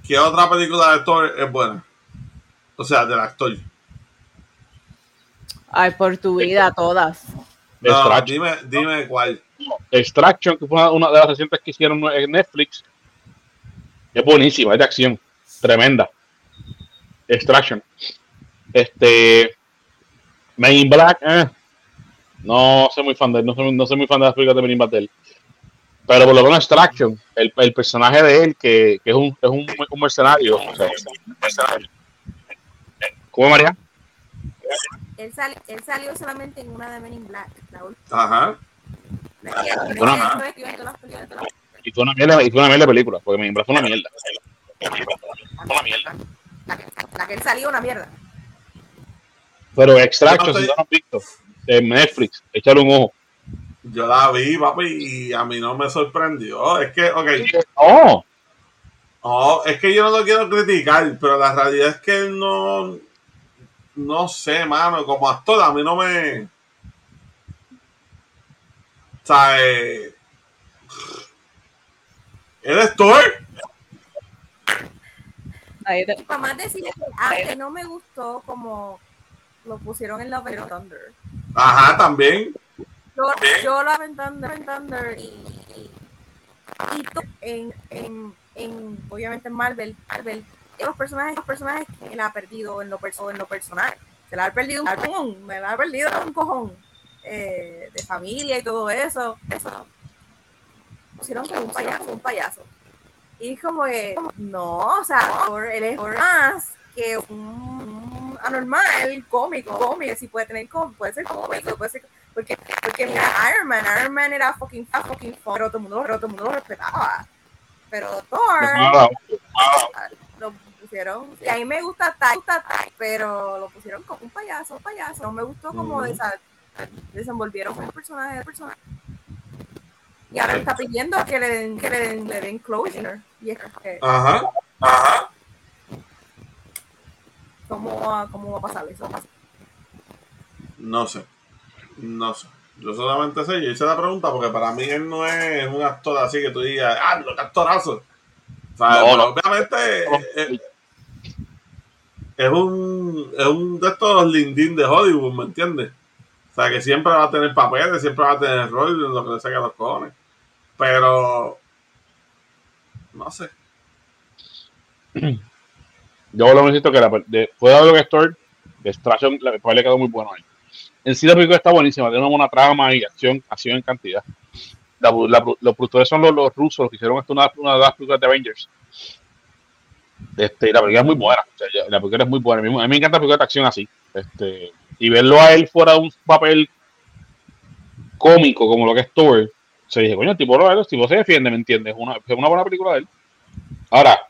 Speaker 1: ¿Qué otra película de Thor es buena? O sea, del actor.
Speaker 2: Ay, por tu vida, todas.
Speaker 1: No, dime, dime cuál.
Speaker 3: Extraction, que fue una, una de las recientes que hicieron en Netflix. Es buenísima, es de acción. Tremenda. Extraction. Este. Men in Black, eh. No soy muy fan de él, no soy, no soy muy fan de las películas de Men in Black de él. Pero por lo menos Extraction, el, el personaje de él, que, que es, un, es un, un mercenario. o sea, ¿Cómo María?
Speaker 4: Él, sali- él salió solamente en una de Men in Black. La última.
Speaker 1: Ajá.
Speaker 3: Y fue una mierda, y fue una mierda de película, porque Men in Black fue una mierda. Una mierda.
Speaker 4: La que, la que él salió una mierda.
Speaker 3: Pero Extraction, si no lo han visto, en Netflix, échale un ojo.
Speaker 1: Yo la vi, papi, y a mí no me sorprendió. Es que, ok,
Speaker 3: No.
Speaker 1: Oh, es que yo no lo quiero criticar, pero la realidad es que él no. No sé, mano. Como actor, a mí no me. O sea, eh, él es Thor.
Speaker 2: Ahí te-
Speaker 4: Para más decir que, ah, que no me gustó como lo pusieron en Love and Thunder.
Speaker 1: Ajá, también.
Speaker 4: Yo, yo Love and Thunder, and Thunder y, y, y en, en, en, obviamente en Marvel, Marvel, los personajes, los personajes que él ha perdido en lo, perso- en lo personal. Se la ha perdido un cojón, me la ha perdido un cojón eh, de familia y todo eso. eso. Pusieron como un payaso, un payaso. Y como que, no, o sea, Thor, él es más que un, un anormal cómico, cómico, si puede tener com- puede ser cómico, puede ser porque, porque mira, Iron Man, Iron Man era fucking, fucking fun, pero todo el mundo, todo el mundo lo respetaba. Pero Thor lo pusieron, y a mí me gusta Tai, pero lo pusieron como un payaso, un payaso. No me gustó como desa- desenvolvieron con el personaje, el personaje. Y ahora está pidiendo que le den, que le den, le den closure. Y es que,
Speaker 1: Ajá. Ajá.
Speaker 4: ¿Cómo, va- ¿cómo va a pasar eso?
Speaker 1: No sé. No sé. Yo solamente sé, yo hice la pregunta porque para mí él no es un actor así que tú digas, ah, lo que actorazo. O sea,
Speaker 3: No,
Speaker 1: pero
Speaker 3: no.
Speaker 1: obviamente eh, es un, es un de estos lindín de Hollywood, ¿me entiendes? O sea, que siempre va a tener papeles, siempre va a tener rol en lo que le saque los cojones. Pero, no sé.
Speaker 3: Yo lo necesito que la, de, fuera de lo que de Extraction, la papel le quedó muy bueno ahí. En sí la película está buenísima, tiene una buena trama y acción, acción en cantidad. Los productores son los, rusos, los que hicieron esto una, de las películas de Avengers. Este, la película es muy buena, la película es muy buena. A mí, me encanta la película de acción así. Este, y verlo a él fuera de un papel cómico como lo que es Thor, se dije, coño, el tipo, el tipo se defiende, ¿me entiendes? Una, es una buena película de él. Ahora,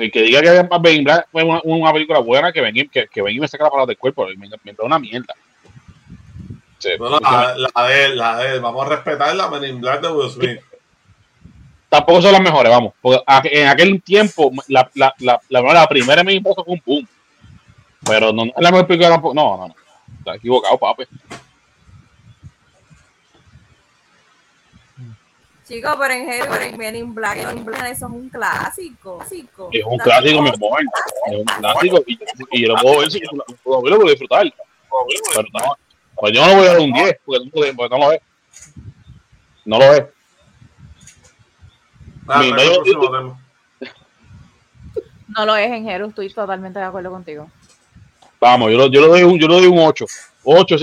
Speaker 3: el que diga que Ben Black fue una, una película buena, que venga que, que y me saque la palabra del cuerpo, me, me da una mierda. Sí,
Speaker 1: No, la, la de él, la de él. Vamos a respetar la Men in Black de Will Smith.
Speaker 3: tampoco son las mejores, vamos. Porque en aquel tiempo, la, la, la, la, la primera me impuso fue un boom. Pero no, no es la mejor película tampoco. No, no, no. Está equivocado, papi.
Speaker 4: Chicos, pero en Hero, en Men in Black, Men in Black, eso es un clásico. clásico.
Speaker 3: Es un clásico, mi amor. Es un clásico. Y, y yo lo puedo ver, si- lo puedo ver, lo puedo disfrutar. Pero no, pues yo no le voy a dar un 10, porque, no- porque no lo ve. No lo ve.
Speaker 1: Ah, tema.
Speaker 2: No lo es en Hero, estoy totalmente de acuerdo contigo.
Speaker 3: Vamos, yo, lo- yo le doy un, yo le doy un 8. 8,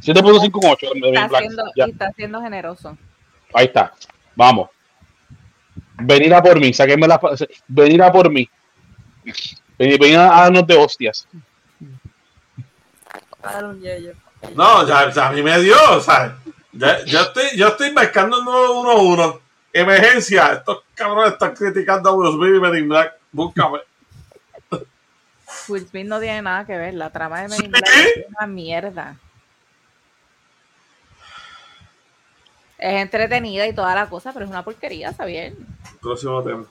Speaker 3: 7.5 un 8. de Ben
Speaker 2: Está
Speaker 3: Black.
Speaker 2: siendo, está siendo generoso.
Speaker 3: Ahí está. Vamos. Venir a por mí, sáquenme la. Venir a por mí. Venir, venir a darnos de hostias.
Speaker 1: No, ya, ya a mí me dio, o sea, ya- yo estoy, yo estoy marcando el nuevo 1-1. Emergencia, estos cabrones están criticando a Will Smith y Men in Black. Búscame.
Speaker 2: Will Smith no tiene nada que ver. La trama de Men in
Speaker 1: ¿Sí?
Speaker 2: Black es una mierda. Es entretenida y toda la cosa, pero es una porquería, está bien.
Speaker 1: Próximo tema.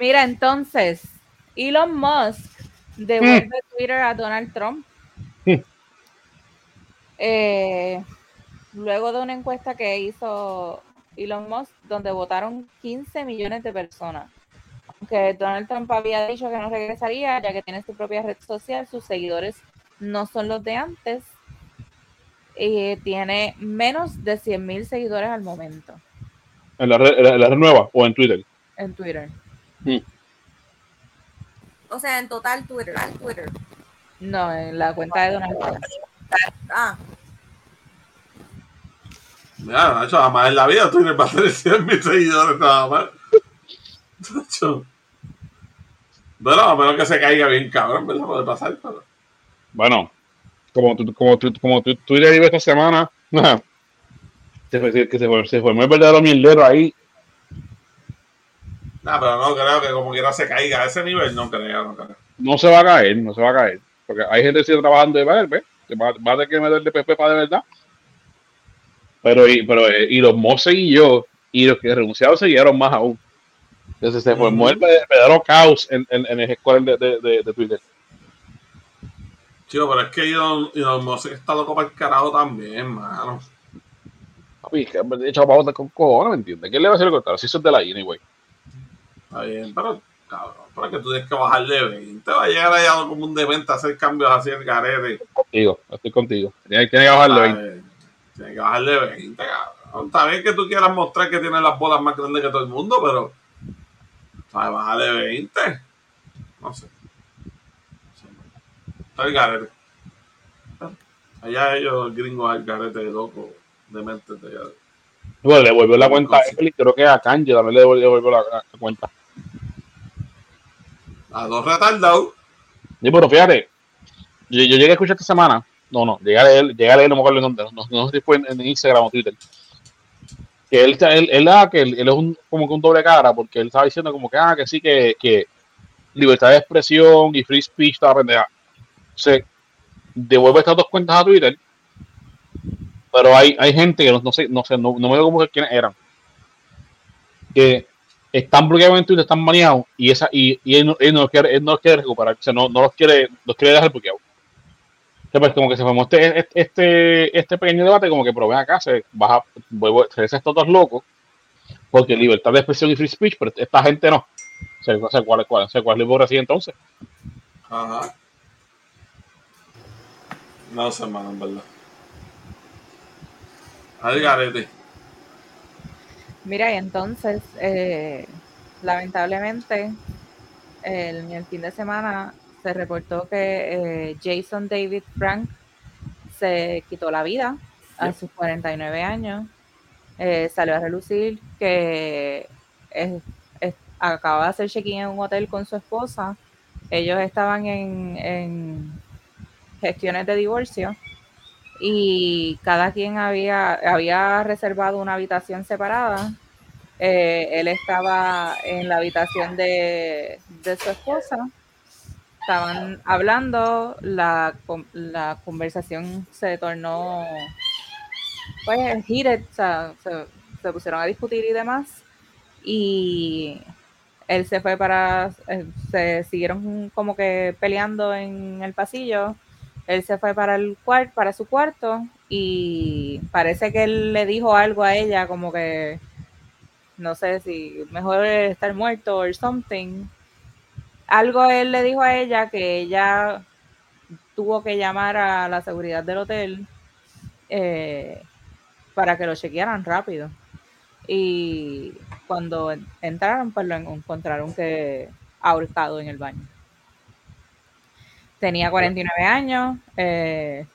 Speaker 2: Mira, entonces, Elon Musk devuelve Twitter a Donald Trump.
Speaker 3: Hmm.
Speaker 2: Eh, luego de una encuesta que hizo Elon Musk, donde votaron 15 millones de personas. Aunque Donald Trump había dicho que no regresaría, ya que tiene su propia red social, sus seguidores no son los de antes. Y tiene menos de 100 mil seguidores al momento
Speaker 3: En la red, en la- red nueva o en Twitter.
Speaker 2: en Twitter.
Speaker 4: O sea, en total Twitter, Twitter.
Speaker 2: No, en la cuenta de Donald Trump.
Speaker 4: Ah,
Speaker 1: Mira, Nacho, nada más en la vida Twitter va a tener 100 mil seguidores nada más. Bueno, a menos que se caiga bien cabrón, ¿verdad? Puede pasar, pero...
Speaker 3: Bueno, como, tu- como, tu- como tu- Twitter vive esta semana, se, fue- que se, fue- se formó el verdadero mierdero ahí.
Speaker 1: Nah, pero no creo que como quiera se caiga a ese nivel, no creo, no creo.
Speaker 3: No se va a caer, no se va a caer. Porque hay gente que sigue trabajando a ver, que va, va a tener que meterle PP para de verdad. Pero, y, pero, eh, y los Mose y yo, Y los que renunciaron siguieron más aún. Entonces se formó el verdadero caos en, en, en el squad de, de, de, de Twitter.
Speaker 1: Chico, pero es que Elon, Elon Musk está loco para el carajo también, mano.
Speaker 3: Papi, que me he echado para botar con cojones, ¿me entiendes? ¿Quién le va a hacer el contrario? Si eso es de la INA, güey.
Speaker 1: Está bien, pero cabrón, para que tú tienes que bajar de 20. Va a llegar allá como un demente a hacer cambios así el garete.
Speaker 3: Contigo, estoy contigo. Tiene, tiene que bajarle 20.
Speaker 1: Ay, Tiene que bajar de 20, cabrón. Está bien que tú quieras mostrar que tienes las bolas más grandes que todo el mundo, pero. ¿Sabes? Bajar de 20. No sé. Está el garete. Allá ellos, gringos, al garete de loco, de allá.
Speaker 3: Bueno, le devolvió la cuenta a él y creo que a Kanye también le devolvió, la, la cuenta.
Speaker 1: A dos retardados.
Speaker 3: Sí, pero fíjate, yo, yo llegué a escuchar esta semana, no, no, llegué a leer, llegué a leer, no me acuerdo en dónde, no, no sé si fue en, en Instagram o Twitter, que él, él, él, ah, que él, él es un, como que un doble cara, porque él estaba diciendo como que, ah, que sí, que, que libertad de expresión y free speech, toda pendeja. Se devuelve estas dos cuentas a Twitter, pero hay, hay gente que no, no sé, no sé, no, no me acuerdo quiénes eran, que están bloqueados en Twitter, están baneados y esa y, y él, no, él, no quiere, él no los quiere recuperar, o sea, no, no los quiere, los quiere dejar bloqueados. Entonces, pues, como que se formó este, este, este pequeño debate, como que, pero acá, se baja, vuelvo, se estos dos locos, porque libertad de expresión y free speech, pero esta gente no. O sea, cuál cuál, o sea, cuál es la hipocresía entonces.
Speaker 1: Ajá. No sé, hermano, en verdad. Al garete.
Speaker 2: Mira, y entonces, eh, lamentablemente, el, en el fin de semana se reportó que eh, Jason David Frank se quitó la vida a
Speaker 1: Yep.
Speaker 2: sus 49 años. Eh, salió a relucir que es- es- acaba de hacer check-in en un hotel con su esposa. Ellos estaban en, en gestiones de divorcio y cada quien había, había reservado una habitación separada. Eh, él estaba en la habitación de, de su esposa. Estaban hablando, la, la conversación se tornó pues heated, o sea, se, se pusieron a discutir y demás. Y él se fue para, eh, se siguieron como que peleando en el pasillo. Él se fue para el cuarto, para su cuarto, y parece que él le dijo algo a ella, como que no sé si mejor estar muerto o something. Algo él le dijo a ella que ella tuvo que llamar a la seguridad del hotel eh, para que lo chequearan rápido. Y cuando en- entraron, pues lo en- encontraron que ahorcado en el baño. Tenía 49 años. eh,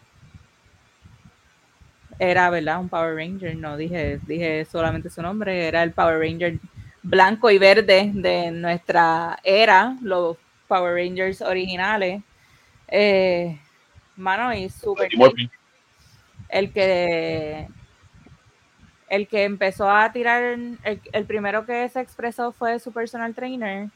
Speaker 2: era, ¿verdad? Un Power Ranger. No dije, dije solamente su nombre. Era el Power Ranger blanco y verde de nuestra era, los Power Rangers originales. Eh, mano, y
Speaker 3: Murphy.
Speaker 2: el que el que empezó a tirar el, el primero que se expresó fue su personal trainer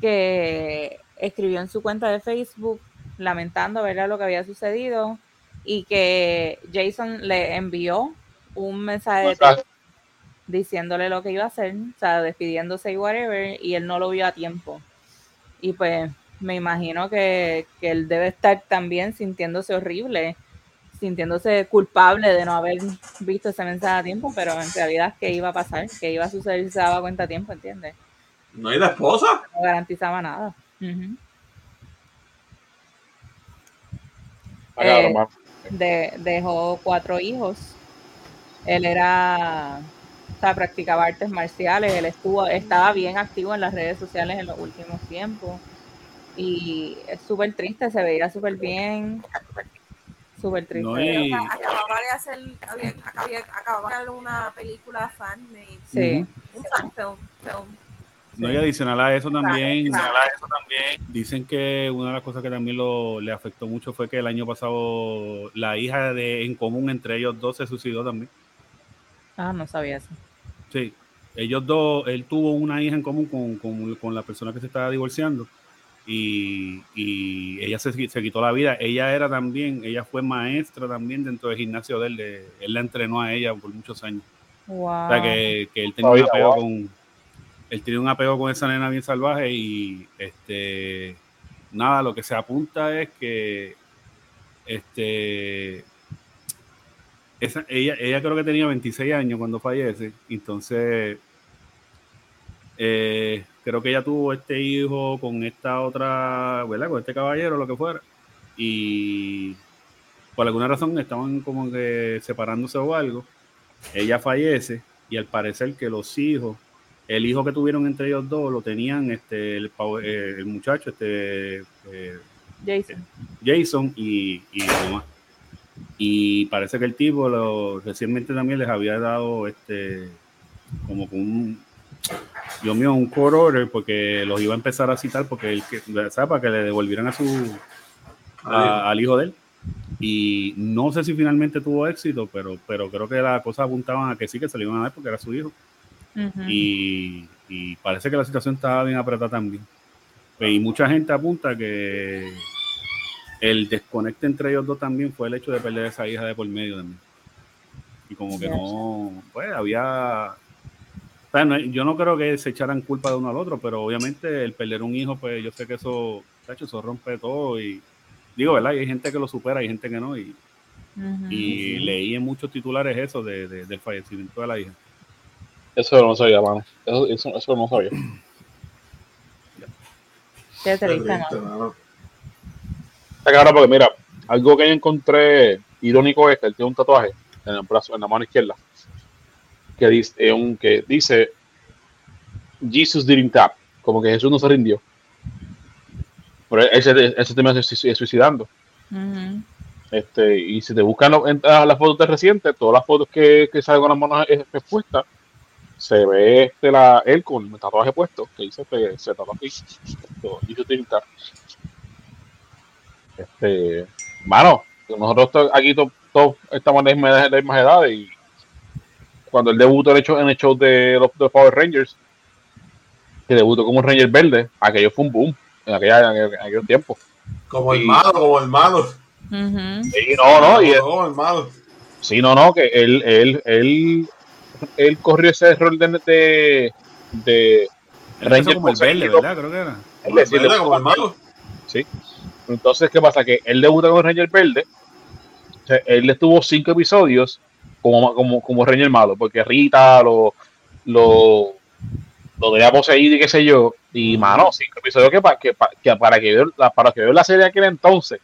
Speaker 2: que escribió en su cuenta de Facebook lamentando ¿verdad? lo que había sucedido y que Jason le envió un mensaje de texto diciéndole lo que iba a hacer, o sea, despidiéndose y whatever, y él no lo vio a tiempo. Y pues me imagino que, que él debe estar también sintiéndose horrible, sintiéndose culpable de no haber visto ese mensaje a tiempo, pero en realidad, ¿qué iba a pasar? ¿Qué iba a suceder si se daba cuenta a tiempo? ¿Entiendes?
Speaker 1: ¿No hay de esposa?
Speaker 2: No garantizaba nada. Eh, de- dejó cuatro hijos. Él era, o sea, practicaba artes marciales. Él estuvo, estaba bien activo en las redes sociales en los últimos tiempos. Y es súper triste, se veía súper bien. Súper triste.
Speaker 5: No.
Speaker 4: Acababa de hacer, había, había- acababa de hacer una película fan made,
Speaker 2: Sí.
Speaker 4: un fan film, film.
Speaker 5: No, y adicional a eso también, dicen que una de las cosas que también lo, le afectó mucho fue que el año pasado la hija de en común entre ellos dos se suicidó también.
Speaker 2: Ah, no sabía eso.
Speaker 5: Sí, ellos dos, él tuvo una hija en común con, con- con la persona que se estaba divorciando y, y ella se, se quitó la vida. Ella era también, ella fue maestra también dentro del gimnasio de él, de- él la entrenó a ella por muchos años.
Speaker 2: Wow.
Speaker 5: O sea, que, que él tenía un apego
Speaker 3: wow.
Speaker 5: con. Él tenía un apego con esa nena bien salvaje y este. Nada, lo que se apunta es que. Este. Ella, ella creo que tenía 26 años cuando fallece. Entonces. eh, creo que ella tuvo este hijo con esta otra. ¿Verdad? Con este caballero, lo que fuera. Y. Por alguna razón estaban como que separándose o algo ella fallece y al parecer que los hijos, el hijo que tuvieron entre ellos dos lo tenían este el, eh, el muchacho, este eh,
Speaker 2: Jason.
Speaker 5: Jason y, y. Y parece que el tipo lo, recientemente también les había dado este como con un Dios mío, un court order porque los iba a empezar a citar porque él que, ¿sabes? para que le devolvieran a su a- al hijo de él. Y no sé si finalmente tuvo éxito, pero, pero creo que las cosas apuntaban a que sí, que se le iban a dar porque era su hijo. Y, y parece que la situación estaba bien apretada también. Y mucha gente apunta que el desconecte entre ellos dos también fue el hecho de perder esa hija de por medio también. Y como que no, pues había... o sea, no- yo no creo que se echaran culpa de uno al otro, pero obviamente el perder un hijo, pues yo sé que eso, eso rompe todo y digo, ¿verdad? Y hay gente que lo supera, hay gente que no, y, y leí en muchos titulares eso de, de- del fallecimiento de la hija.
Speaker 3: Eso no sabía, mano. Eso, eso, eso no sabía.
Speaker 2: Qué triste, ¿no?
Speaker 3: Está cabrón porque mira, algo que yo encontré irónico es que él tiene un tatuaje en el brazo, en la mano izquierda, que dice, eh, un, que dice Jesus didn't tap, como que Jesús no se rindió. Pero él, él se, él se termina sui- suicidando. Este, y si te buscan lo- en- a las fotos de reciente, todas las fotos que, que salen con las manos eh, expuestas, se ve este, la, él con el tatuaje puesto, que dice que se. Esto, Jesus didn't tap. Este, mano, nosotros to- aquí to- todos estamos en las mismas, en las mismas edades y cuando él debutó en el show, en el show de los, de los Power Rangers, que debutó como un Ranger verde, aquello fue un boom en, aquella, en, aquel tiempo.
Speaker 1: Como
Speaker 3: Sí.
Speaker 1: hermano, como hermano.
Speaker 2: Ujú.
Speaker 3: Sí, no, no, y
Speaker 1: Como hermano.
Speaker 3: Sí, no, no, que él, él, él, él corrió ese rol de, de, Ranger
Speaker 5: como el verde. ¿verdad? Creo que era.
Speaker 3: Él decía,
Speaker 1: ¿Verdad? Como hermano.
Speaker 3: Sí. Entonces, ¿qué pasa? Que él debuta con Ranger Verde. o sea, él estuvo cinco episodios como, como, como Ranger malo, porque Rita lo, lo, lo tenía poseído y qué sé yo. Y, mano, cinco episodios que, pa- que, pa- que para que veo la, para que veo la serie de aquel entonces,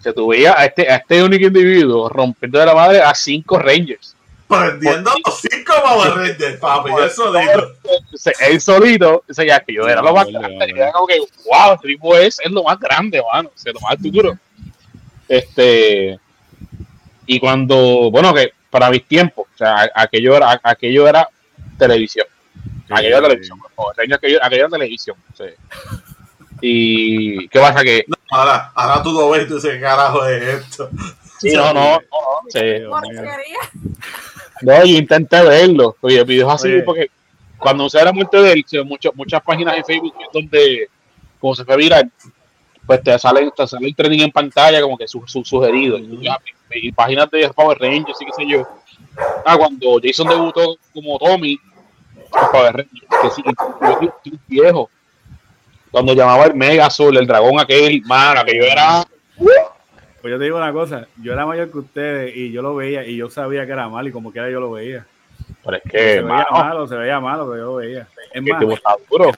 Speaker 3: se tuviera a este, a este único individuo rompiendo de la madre a cinco Rangers.
Speaker 1: Prendiendo los cinco Power Rangers, papi. Eso digo.
Speaker 3: O sea, él solito, o sea, ya que yo era lo más grande, yo era como que, wow, este tipo es, es lo más grande, mano, o sea, lo más duro. Este, y cuando, bueno, que para mis tiempos, o sea, aquello era, aquello era televisión, aquello era televisión, por favor, aquello, aquello era televisión, o sea. Y, ¿qué pasa? Que,
Speaker 1: Ahora, ahora tú lo ves y tú dices, ¿qué carajo es esto?
Speaker 3: Sí, no, no, no, no, sí. No, yo intenté verlo, oye, videos así,
Speaker 5: Oye.
Speaker 3: porque cuando se da la muerte de él, muchas, muchas páginas en Facebook donde, como se fue viral, pues te sale, te sale el trending en pantalla, como que su, su- sugerido, y, ya, y- y páginas de Power Rangers y qué sé yo. Ah, cuando Jason debutó como Tommy, en Power Rangers, que sí, yo viejo, cuando llamaba el Megazord, el dragón aquel, mano, que yo era,
Speaker 5: Pues yo te digo una cosa, yo era mayor que ustedes y yo lo veía y yo sabía que era malo y como quiera yo lo veía.
Speaker 3: pero es
Speaker 5: se
Speaker 3: que,
Speaker 5: veía
Speaker 3: mano,
Speaker 5: malo, se veía malo, pero yo lo veía. Es
Speaker 3: que
Speaker 5: más,
Speaker 3: duro.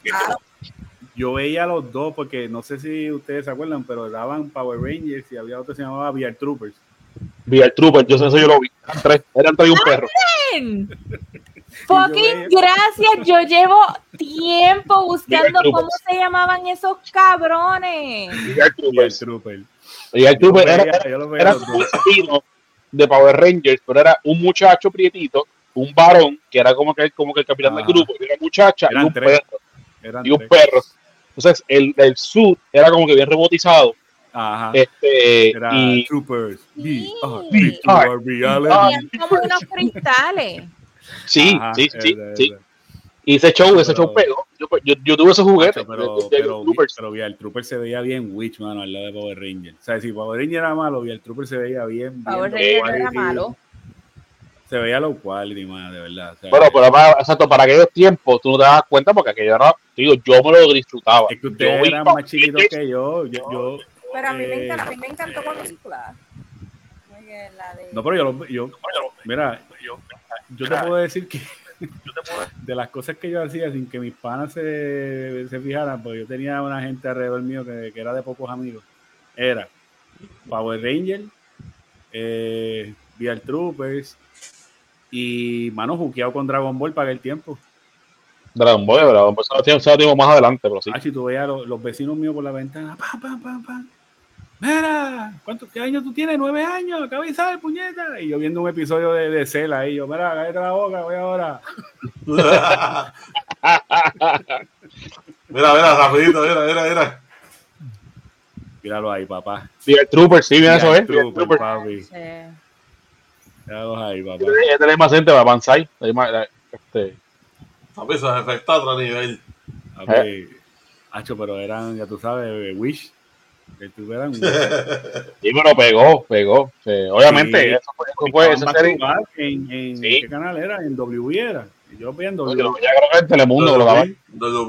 Speaker 5: yo veía a los dos porque no sé si ustedes se acuerdan, pero daban Power Rangers y había otro que se llamaba VR Troopers.
Speaker 3: Vi el Trooper, yo sé eso yo lo vi, eran tres, eran tres y un perro.
Speaker 5: Yo
Speaker 2: Fucking
Speaker 5: veía-
Speaker 2: gracias. Yo llevo tiempo buscando
Speaker 3: Troopers.
Speaker 2: cómo se llamaban esos cabrones.
Speaker 5: VR
Speaker 3: Trooper. Y el
Speaker 5: Yo
Speaker 3: era,
Speaker 5: yo veía
Speaker 3: era un spin-off de Power Rangers, pero era un muchacho prietito, un varón, que era como que, como que el capitán del grupo, y una muchacha y un
Speaker 5: tres.
Speaker 3: perro.
Speaker 5: Eran
Speaker 3: Y un
Speaker 5: tres.
Speaker 3: perro. Entonces, el, el suit era como que bien robotizado.
Speaker 5: Ajá.
Speaker 3: Este,
Speaker 5: Era
Speaker 3: y
Speaker 5: Troopers.
Speaker 2: Sí. Tenían como unos cristales.
Speaker 3: sí,
Speaker 5: Ajá,
Speaker 3: sí, sí. Y ese show, ese
Speaker 5: Pero-
Speaker 3: show pegó. Yo, yo, yo tuve ese juguete
Speaker 5: Macho, pero,
Speaker 3: de- de- de
Speaker 5: pero,
Speaker 3: Troopers.
Speaker 5: pero VR Trooper se veía bien Witch, mano, al lado de Power Ranger. O sea, si Power Ranger era malo, VR Trooper se veía bien.
Speaker 2: Power
Speaker 5: bien
Speaker 2: Ranger no era malo.
Speaker 5: Se veía low quality, más, de verdad. o sea,
Speaker 3: Bueno, pero para, exacto, para aquellos tiempos tú no te das cuenta porque aquello era, digo, yo me lo disfrutaba.
Speaker 5: es que ustedes eran más chiquitos que yo. yo, yo
Speaker 4: Pero a mí, me
Speaker 5: eh,
Speaker 4: encantó, a mí me encantó cuando la de...
Speaker 5: No, pero yo, lo- yo mira, yo, yo te puedo decir que de las cosas que yo hacía sin que mis panas se, se fijaran, porque yo tenía una gente alrededor mío que, que era de pocos amigos, era Power Ranger, eh, VR Troopers y mano juqueado con Dragon Ball para el tiempo.
Speaker 3: Dragon Ball, Dragon Ball, eso lo tengo más adelante, pero sí.
Speaker 5: Ah, si tú veías los, los vecinos míos por la ventana, pam, pam, pam, pam. Mira, ¿cuántos, ¿qué años tú tienes? Nueve años, acaba de salir, puñeta. Y yo viendo un episodio de, de Cela ahí, yo, mira, cállate la boca, voy ahora.
Speaker 1: mira, mira, rapidito, mira, mira, mira.
Speaker 5: Míralo ahí, papá.
Speaker 3: Sí, el Trooper, sí, mira eso, ¿eh?
Speaker 5: Trooper,
Speaker 3: Trooper.
Speaker 5: papi.
Speaker 2: Sí.
Speaker 5: Míralos ahí, papá.
Speaker 3: Este es más gente para Banzai. Eh, Este,
Speaker 1: Papi, esos efectos a otro nivel.
Speaker 5: Papi, Hacho, pero eran, ya tú sabes, Wish. Que tú eran
Speaker 3: sí, pero pegó, pegó. Sí, obviamente,
Speaker 5: Sí.
Speaker 3: eso fue, eso fue esa serie.
Speaker 5: en, en
Speaker 3: Sí.
Speaker 5: ¿qué canal era? En W era. Yo lo veía en
Speaker 3: Yo
Speaker 5: W.
Speaker 3: ya creo que en Telemundo lo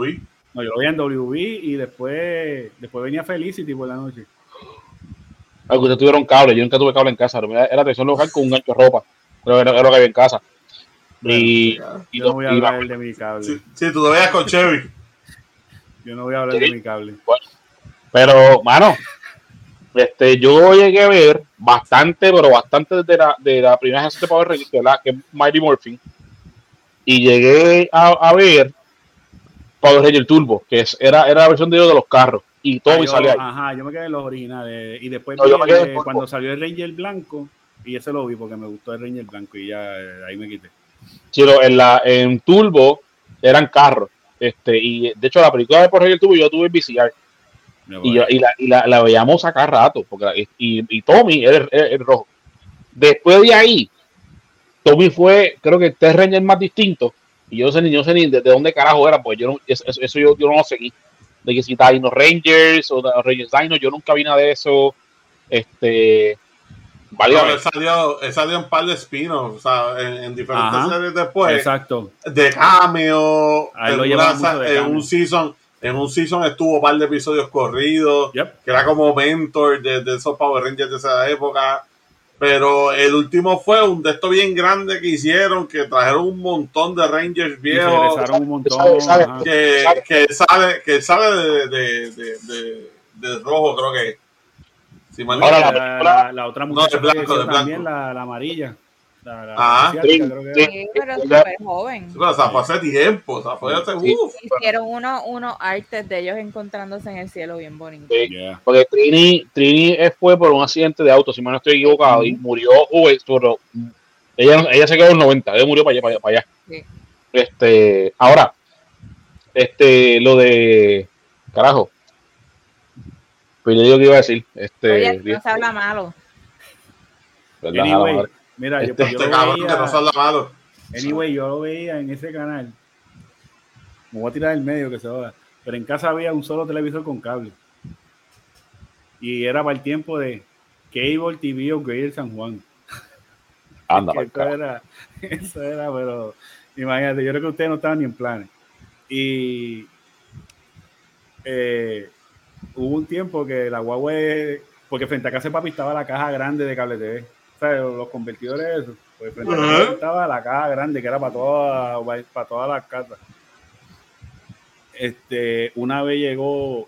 Speaker 1: vi.
Speaker 5: No, yo lo veía en WB y después, después venía Felicity por la noche.
Speaker 3: Ah, que ustedes tuvieron cable, yo nunca tuve cable en casa. Era era televisión local con un gancho de ropa. Creo que era, era lo que había en casa. Y, y,
Speaker 5: Yo no voy a
Speaker 3: y-
Speaker 5: hablar de mi cable.
Speaker 1: Sí, sí, tú lo veías con Chevy.
Speaker 5: Yo no voy a hablar de mi cable.
Speaker 3: Pero, mano, este, yo llegué a ver bastante, pero bastante de la, de la primera generación de Power Rangers, que es la- que es Mighty Morphin. Y llegué a, a ver Power Ranger Turbo, que es, era, era la versión de ellos de los carros. Y todo
Speaker 5: Ah,
Speaker 3: me salió ahí.
Speaker 5: Ajá, yo me quedé en los originales. Y después
Speaker 3: No,
Speaker 5: vi
Speaker 3: yo me quedé
Speaker 5: el- cuando salió el Ranger blanco, y ese lo vi porque me gustó el Ranger blanco y ya eh, ahí me quité.
Speaker 3: Sí, lo- en, la, en Turbo eran carros. Este, y de hecho, la película de Power Ranger Turbo yo tuve en VCR. Y, yo- y, la, y la, la veíamos a cada rato. Porque la- y, y Tommy era el, el- el rojo. Después de ahí, Tommy fue, creo que tres Rangers más distintos. Y yo no sé ni, yo sé ni de, de dónde carajo era, pues yo no, eso, eso- yo, yo no lo seguí. De que si Dino Rangers o Rangers Dino, yo nunca vi nada de eso. Este. Válgame.
Speaker 1: él, salió, él salió un par de spin-offs, o sea, en, en diferentes
Speaker 5: Ajá.
Speaker 1: series después.
Speaker 5: Exacto.
Speaker 1: De cameo.
Speaker 5: A él
Speaker 1: en,
Speaker 5: lo
Speaker 1: una
Speaker 5: mucho de
Speaker 1: en
Speaker 5: cameo.
Speaker 1: un season. En un season estuvo un par de episodios corridos.
Speaker 5: Yep.
Speaker 1: que era como mentor de, de esos Power Rangers de esa época. Pero el último fue un de estos bien grande que hicieron, que trajeron un montón de Rangers viejos.
Speaker 5: regresaron un montón.
Speaker 1: Que, que sale, que sale de, de, de, de- de rojo, creo que. Si no
Speaker 3: Ahora
Speaker 5: la,
Speaker 3: la
Speaker 1: recuerdo.
Speaker 5: la- la otra
Speaker 1: No,
Speaker 5: muchacha
Speaker 1: de blanco,
Speaker 5: falleció
Speaker 1: de blanco.
Speaker 5: también, la, la amarilla. La, la
Speaker 1: Ah,
Speaker 3: sí,
Speaker 2: pero súper joven.
Speaker 1: O sea, fue hace tiempo, o sea, fue hace.
Speaker 3: Sí.
Speaker 1: uf.
Speaker 2: Hicieron unos uno artes de ellos encontrándose en el cielo bien bonito.
Speaker 3: Sí.
Speaker 5: Yeah.
Speaker 3: Porque Trini, Trini fue por un accidente de auto, si mal no estoy equivocado, y murió joven, pero ella, ella se quedó en los 90, ella murió para allá, para allá, para allá.
Speaker 2: Sí.
Speaker 3: Este, ahora, este, lo de, carajo, pues le digo que iba a decir, este,
Speaker 2: Oye, no se habla malo.
Speaker 3: la
Speaker 5: Anyway,
Speaker 3: madre.
Speaker 5: Mira, yo,
Speaker 3: Este-
Speaker 5: yo
Speaker 1: Este cabrón que no se
Speaker 5: anyway, yo lo veía en ese canal. Me voy a tirar del medio que se joda. Pero en casa había un solo televisor con cable. Y era para el tiempo de Cable TV Upgrade San Juan.
Speaker 3: anda,
Speaker 5: eso era, eso era, pero imagínate, yo creo que ustedes no estaban ni en planes. Y eh, hubo un tiempo que la guagua, porque frente a casa de papi estaba la caja grande de cable TV. Los convertidores, eso. Pues frente estaba la caja grande que era para todas, para todas las casas. Este, una vez llegó,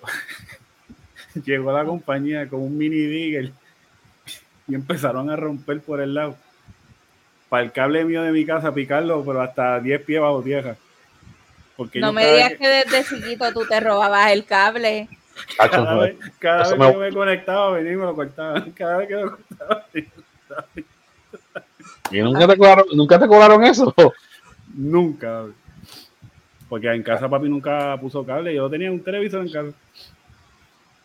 Speaker 5: llegó la compañía con un mini digger y empezaron a romper por el lado. Para el cable mío de mi casa, picarlo, pero hasta 10 pies bajo tierra. Porque
Speaker 2: No me digas que desde chiquito tú te robabas el cable.
Speaker 5: Cada vez, cada vez
Speaker 3: me-
Speaker 5: que yo me conectaba, venía y me lo cortaban. Cada vez que me cortaba,
Speaker 3: ¿Y nunca te cobraron, nunca te cobraron eso?
Speaker 5: nunca. Porque en casa papi nunca puso cable. Yo tenía un televisor en casa.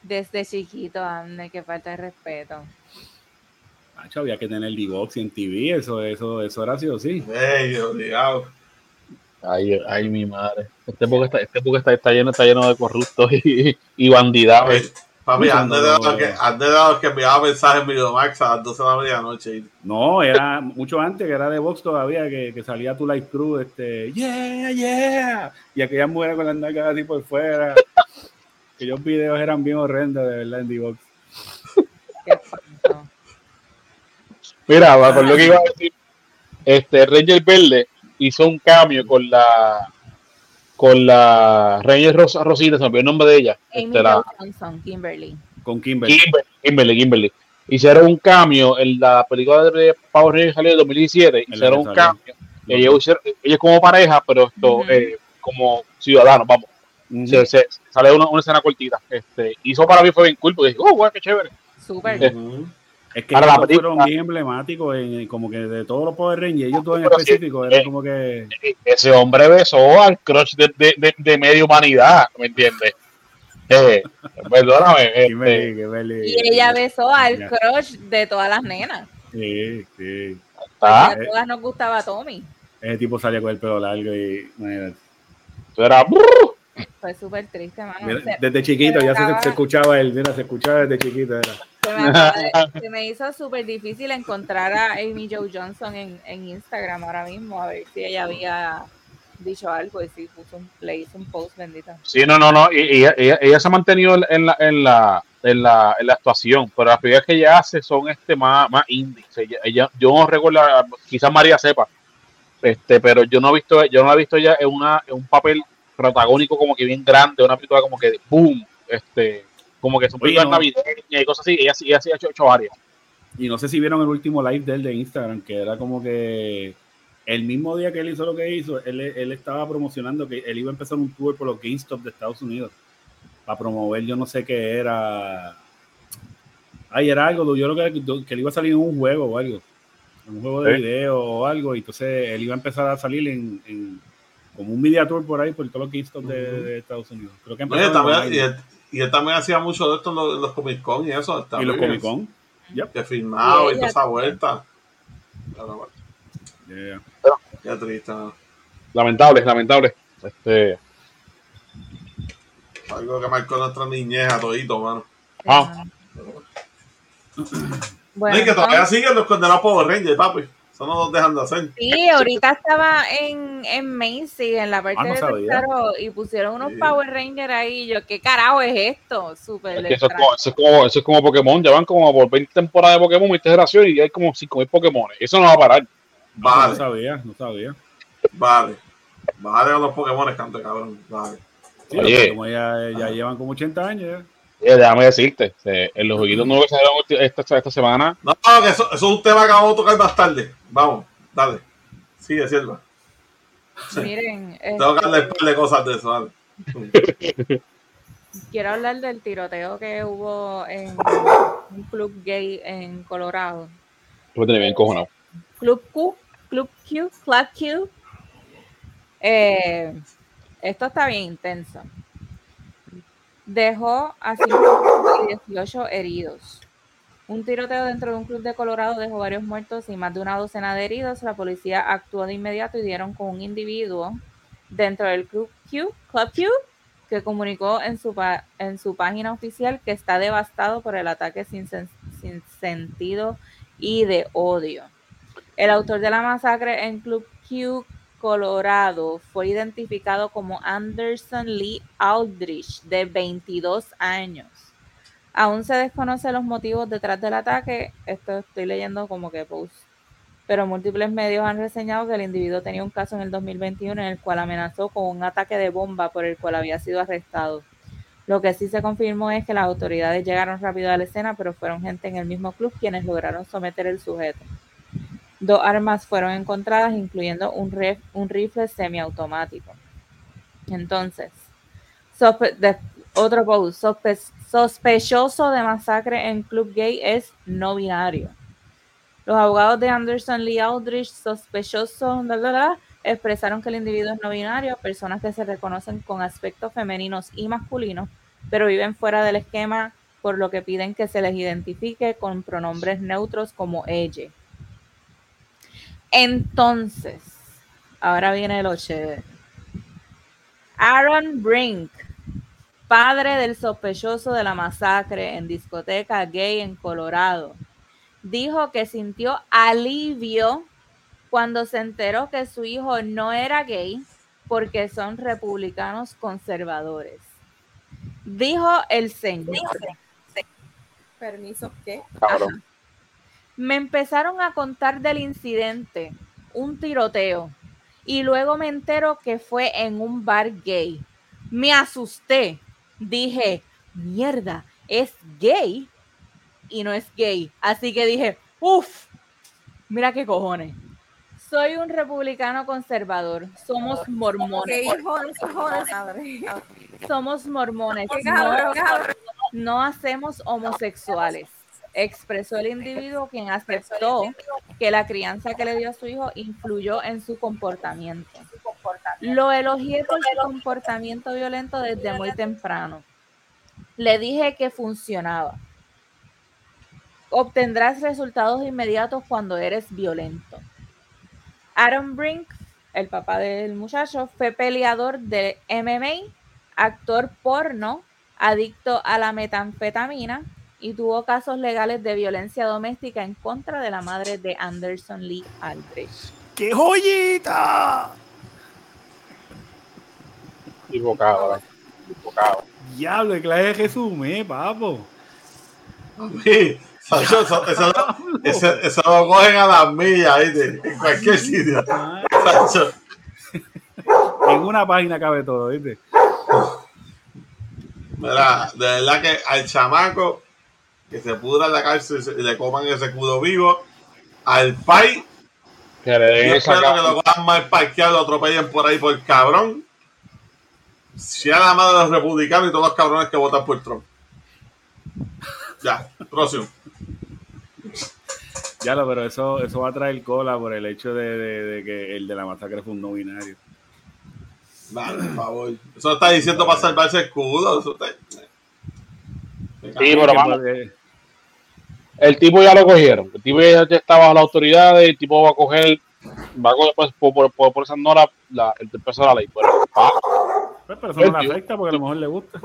Speaker 2: Desde chiquito, ande, que falta de respeto.
Speaker 5: Macho, había que tener D-Box en TV. Eso, eso, eso era sí o sí.
Speaker 1: Ey, obligado.
Speaker 3: Ay, ay, mi madre. Este época está, este época está, está lleno, está lleno de corruptos y, y bandidados.
Speaker 1: Papi,
Speaker 5: no-
Speaker 1: los que, que enviaba mensajes en Videomax a las 12 de la medianoche.
Speaker 5: No, era mucho antes, que era de Vox todavía, que, que salía tu Light Crew, este, yeah, yeah, y aquellas mujeres con las nalgas así por fuera. Aquellos videos eran bien horrendos, de verdad, en D-Box.
Speaker 3: Mira, acordé lo que iba a decir. Este Ranger Verde hizo un cambio con la con la Ranger Rosa, Rosita, se me olvidó el nombre de ella.
Speaker 2: Amy
Speaker 3: Este, la,
Speaker 2: Johnson, Kimberly.
Speaker 5: Con Kimberly.
Speaker 3: Kimberly, Kimberly, Kimberly. Hicieron un cambio en la película de Power Rangers salió en 2017.
Speaker 5: En la
Speaker 3: Hicieron un cambio. Ellos, hicieron- ellos como pareja, pero esto eh, como ciudadanos, vamos. Se, se- sale una, una escena cortita. Este, y eso para mí fue bien cool, porque dije, oh, qué chévere.
Speaker 2: Súper.
Speaker 1: Ujú.
Speaker 5: Es que ellos
Speaker 3: película-
Speaker 5: fueron bien emblemáticos, en, como que de todos los Power Rangers, ellos todos en
Speaker 3: sí,
Speaker 5: específico, era
Speaker 3: eh,
Speaker 5: como que...
Speaker 3: Ese hombre besó al crush de, de, de, de media humanidad, ¿me entiendes? Eh, perdóname. este.
Speaker 2: Y ella besó al
Speaker 5: Ya.
Speaker 2: crush de todas las nenas.
Speaker 5: Sí, sí.
Speaker 2: A todas nos gustaba Tommy.
Speaker 5: Ese tipo salía con el pelo largo y... imagínate.
Speaker 3: eso era,
Speaker 2: Fue súper triste, mano.
Speaker 5: Mira, desde chiquito ya se, se escuchaba él, mira, se escuchaba desde chiquito. Era.
Speaker 2: Se me, acaba de- se me hizo súper difícil encontrar a Amy Jo Johnson en, en Instagram ahora mismo, a ver si ella había dicho algo y si puso un, le hizo un post bendito.
Speaker 3: Sí, no, no, no. Y, y ella, ella- se ha mantenido en la, en la, en la, en la actuación, pero las películas que ella hace son este más, más indie. O sea, ella, ella- yo no recuerdo, quizás María sepa, este, pero yo no he visto, yo no la he visto ya en una, en un papel protagónico como que bien grande, una película como que de boom, este, como que son
Speaker 5: Oye,
Speaker 3: películas
Speaker 5: no.
Speaker 3: navideñas y cosas así. Ella, ella sí ha hecho, hecho varias.
Speaker 5: Y no sé si vieron el último live de él de Instagram, que era como que el mismo día que él hizo lo que hizo, él, él estaba promocionando que él iba a empezar un tour por los GameStop de Estados Unidos para promover, yo no sé qué era. Ay, era algo, yo creo que, que él iba a salir en un juego o algo, en un juego de video o algo, y entonces él iba a empezar a salir en, en- como un media tour por ahí por todos los GameStop de, de Estados Unidos. Creo que
Speaker 1: también,
Speaker 5: en
Speaker 1: y, él, también hacía mucho de esto en los, en los Comic Con y eso.
Speaker 5: y los Comic Con.
Speaker 1: Que filmaba
Speaker 2: Y
Speaker 1: y, toda esa vuelta.
Speaker 5: Yeah.
Speaker 1: Qué triste, ¿no?
Speaker 3: Lamentable, lamentable. Este,
Speaker 1: Algo que marcó nuestra niñez a todito, mano.
Speaker 3: Ah.
Speaker 2: Bueno,
Speaker 1: No, y que todavía siguen los condenados Power Rangers, papi. Eso no los dejan de hacer.
Speaker 2: Sí, ahorita estaba en, en Macy, en la parte
Speaker 5: Ah, no
Speaker 2: de y pusieron unos
Speaker 1: Sí.
Speaker 2: Power Rangers ahí. y Yo, ¿qué carajo es esto? Súper
Speaker 3: es que eso, es como, eso, es como, eso es como Pokémon, ya van como por 20 temporadas de Pokémon, 20 generaciones y hay como 5.000 Pokémon. Eso no va a parar.
Speaker 5: No,
Speaker 1: Vale,
Speaker 5: no sabía, no sabía.
Speaker 1: vale. Vale con los Pokémon, canto cabrón. Vale.
Speaker 5: Sí,
Speaker 3: Oye.
Speaker 5: como ya, ya llevan como 80 años. ya.
Speaker 3: Eh, déjame decirte, eh, en los jueguitos nuevos que salieron esta, esta semana,
Speaker 1: No, que eso, eso es un tema que vamos a tocar más tarde. Vamos, dale. Sigue, Silva.
Speaker 2: Miren,
Speaker 1: Tengo que
Speaker 2: este,
Speaker 1: hablar de cosas de eso, dale.
Speaker 2: quiero hablar del tiroteo que hubo en un club gay en Colorado.
Speaker 3: me tenés bien cojonado.
Speaker 2: Club Q, Club Q, Club Q. Eh, esto está bien intenso. Dejó a 5 y 18 heridos. Un tiroteo dentro de un club de Colorado dejó varios muertos y más de una docena de heridos. La policía actuó de inmediato y dieron con un individuo dentro del Club Q, Club Q, que comunicó en su, en su página oficial que está devastado por el ataque sin sentido y de odio. El autor de la masacre en Club Q, Colorado, fue identificado como Anderson Lee Aldrich, de 22 años. Aún se desconocen los motivos detrás del ataque. Esto estoy leyendo como que post. Pero múltiples medios han reseñado que el individuo tenía un caso en el 2021 en el cual amenazó con un ataque de bomba por el cual había sido arrestado. Lo que sí se confirmó es que las autoridades llegaron rápido a la escena, pero fueron gente en el mismo club quienes lograron someter el sujeto. Dos armas fueron encontradas, incluyendo un, rif- un rifle semiautomático. Entonces, otro post, sospe- sospechoso de masacre en club gay es no binario. Los abogados de Anderson Lee Aldrich, sospechoso, bla, bla, bla, expresaron que el individuo es no binario, personas que se reconocen con aspectos femeninos y masculinos, pero viven fuera del esquema, por lo que piden que se les identifique con pronombres neutros como ella. Entonces, ahora viene lo chévere. Aaron Brink padre del sospechoso de la masacre en discoteca gay en Colorado, dijo que sintió alivio cuando se enteró que su hijo no era gay porque son republicanos conservadores. Dijo el señor.
Speaker 4: Permiso, ¿qué?
Speaker 3: Cabrón.
Speaker 2: Me empezaron a contar del incidente, un tiroteo, y luego me entero que fue en un bar gay. Me asusté. Dije, mierda, es gay y no es gay. Así que dije, uff, mira qué cojones. Soy un republicano conservador. Somos mormones. Somos mormones. No, no hacemos homosexuales. Expresó el individuo quien aceptó que la crianza que le dio a su hijo influyó en su comportamiento. Lo elogié por su comportamiento violento desde muy temprano. Le dije que funcionaba. Obtendrás resultados inmediatos cuando eres violento. Aaron Brink, el papá del muchacho, fue peleador de MMA, actor porno, adicto a la metanfetamina y tuvo casos legales de violencia doméstica en contra de la madre de Anderson Lee Aldrich.
Speaker 5: ¡Qué joyita!
Speaker 3: Equivocado, ¿verdad? Equivocado.
Speaker 5: Diablo, que clase de resumen, papo.
Speaker 1: Sacho, eso, eso, eso, eso lo cogen a las millas, ¿viste? En cualquier sitio. Sacho,
Speaker 5: En una página cabe todo, ¿viste?
Speaker 1: mira, de verdad que al chamaco que se pudra en la cárcel y y le coman ese cudo vivo, al pai,
Speaker 3: Que le den
Speaker 1: yo
Speaker 3: esa
Speaker 1: espero que lo cojan mal parqueado, lo atropellen por ahí por cabrón. Si a la madre de los republicanos y todos los cabrones que votan por Trump. Ya, próximo.
Speaker 5: Ya lo, pero eso, eso va a traer cola por el hecho de, de- de que el de la masacre fue un no binario.
Speaker 1: Vale, por favor. Eso está diciendo para salvarse el escudo. Eso está...
Speaker 3: Sí, pero vamos, el tipo ya lo cogieron. El tipo ya está bajo las autoridades. El tipo va a coger, va a coger pues, por, por, por, esa no la, la- el peso de la ley. Pero, ah,
Speaker 5: Pues, pero eso no le afecta porque a lo mejor le gusta.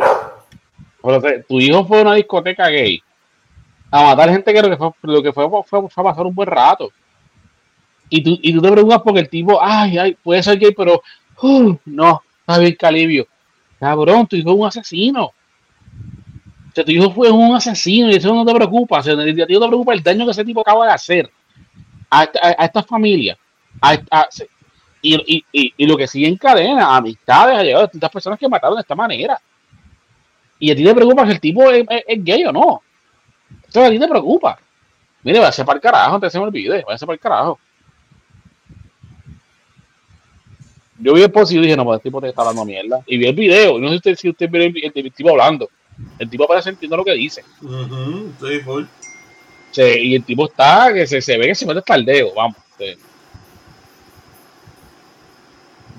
Speaker 3: pero te- tu hijo fue a una discoteca gay a matar gente que lo que fue, lo que fue, fue, fue a pasar un buen rato. Y tú, y tú te preguntas porque el tipo, ay, ay, puede ser gay, pero uh, no, está bien calibio. Cabrón, tu hijo es un asesino. O sea, tu hijo fue un asesino y eso no te preocupa. O sea, a ti no te preocupa el daño que ese tipo acaba de hacer a esta, a, a esta familia. A, y, y, y, y lo que sigue en cadena, amistades, ha llegado a tantas personas que mataron de esta manera. Y a ti te preocupa si el tipo es, es- es gay o no. Eso a ti te preocupa. Mire, va a ser para el carajo, antes se me olvide, va a ser para el carajo. Yo vi el post y dije, no, pues el tipo te está hablando mierda. Y vi el video, y no sé si usted, si usted vio el, el- el tipo hablando. El tipo parece entiendo lo que dice.
Speaker 1: Ujú, sí, full.
Speaker 3: Se- y el tipo está, que se, se ve que se mete hasta el dedo, vamos. sí.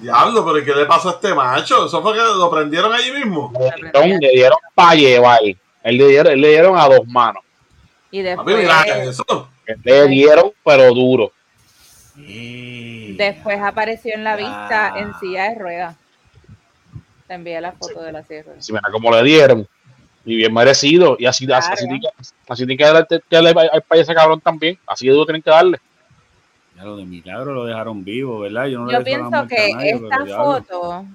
Speaker 1: Diablo, pero ¿y ¿qué le pasó a este macho? ¿Eso fue que lo prendieron allí mismo?
Speaker 3: Le dieron, le dieron para llevar. Él le dieron, le dieron a dos manos.
Speaker 2: Y después,
Speaker 1: mira eso.
Speaker 3: Le dieron, pero duro.
Speaker 2: después apareció en la vista
Speaker 5: Ah.
Speaker 2: en silla de ruedas. Te envié la foto de la silla de ruedas.
Speaker 3: Si mira cómo le dieron. Y bien merecido. Y así, así, así, que- así tiene que darle, darle al al país ese cabrón también. Así de duro tienen que darle.
Speaker 5: Ya lo de milagro lo dejaron vivo, ¿verdad? Yo, no
Speaker 2: Yo pienso que
Speaker 5: nadie,
Speaker 2: esta foto,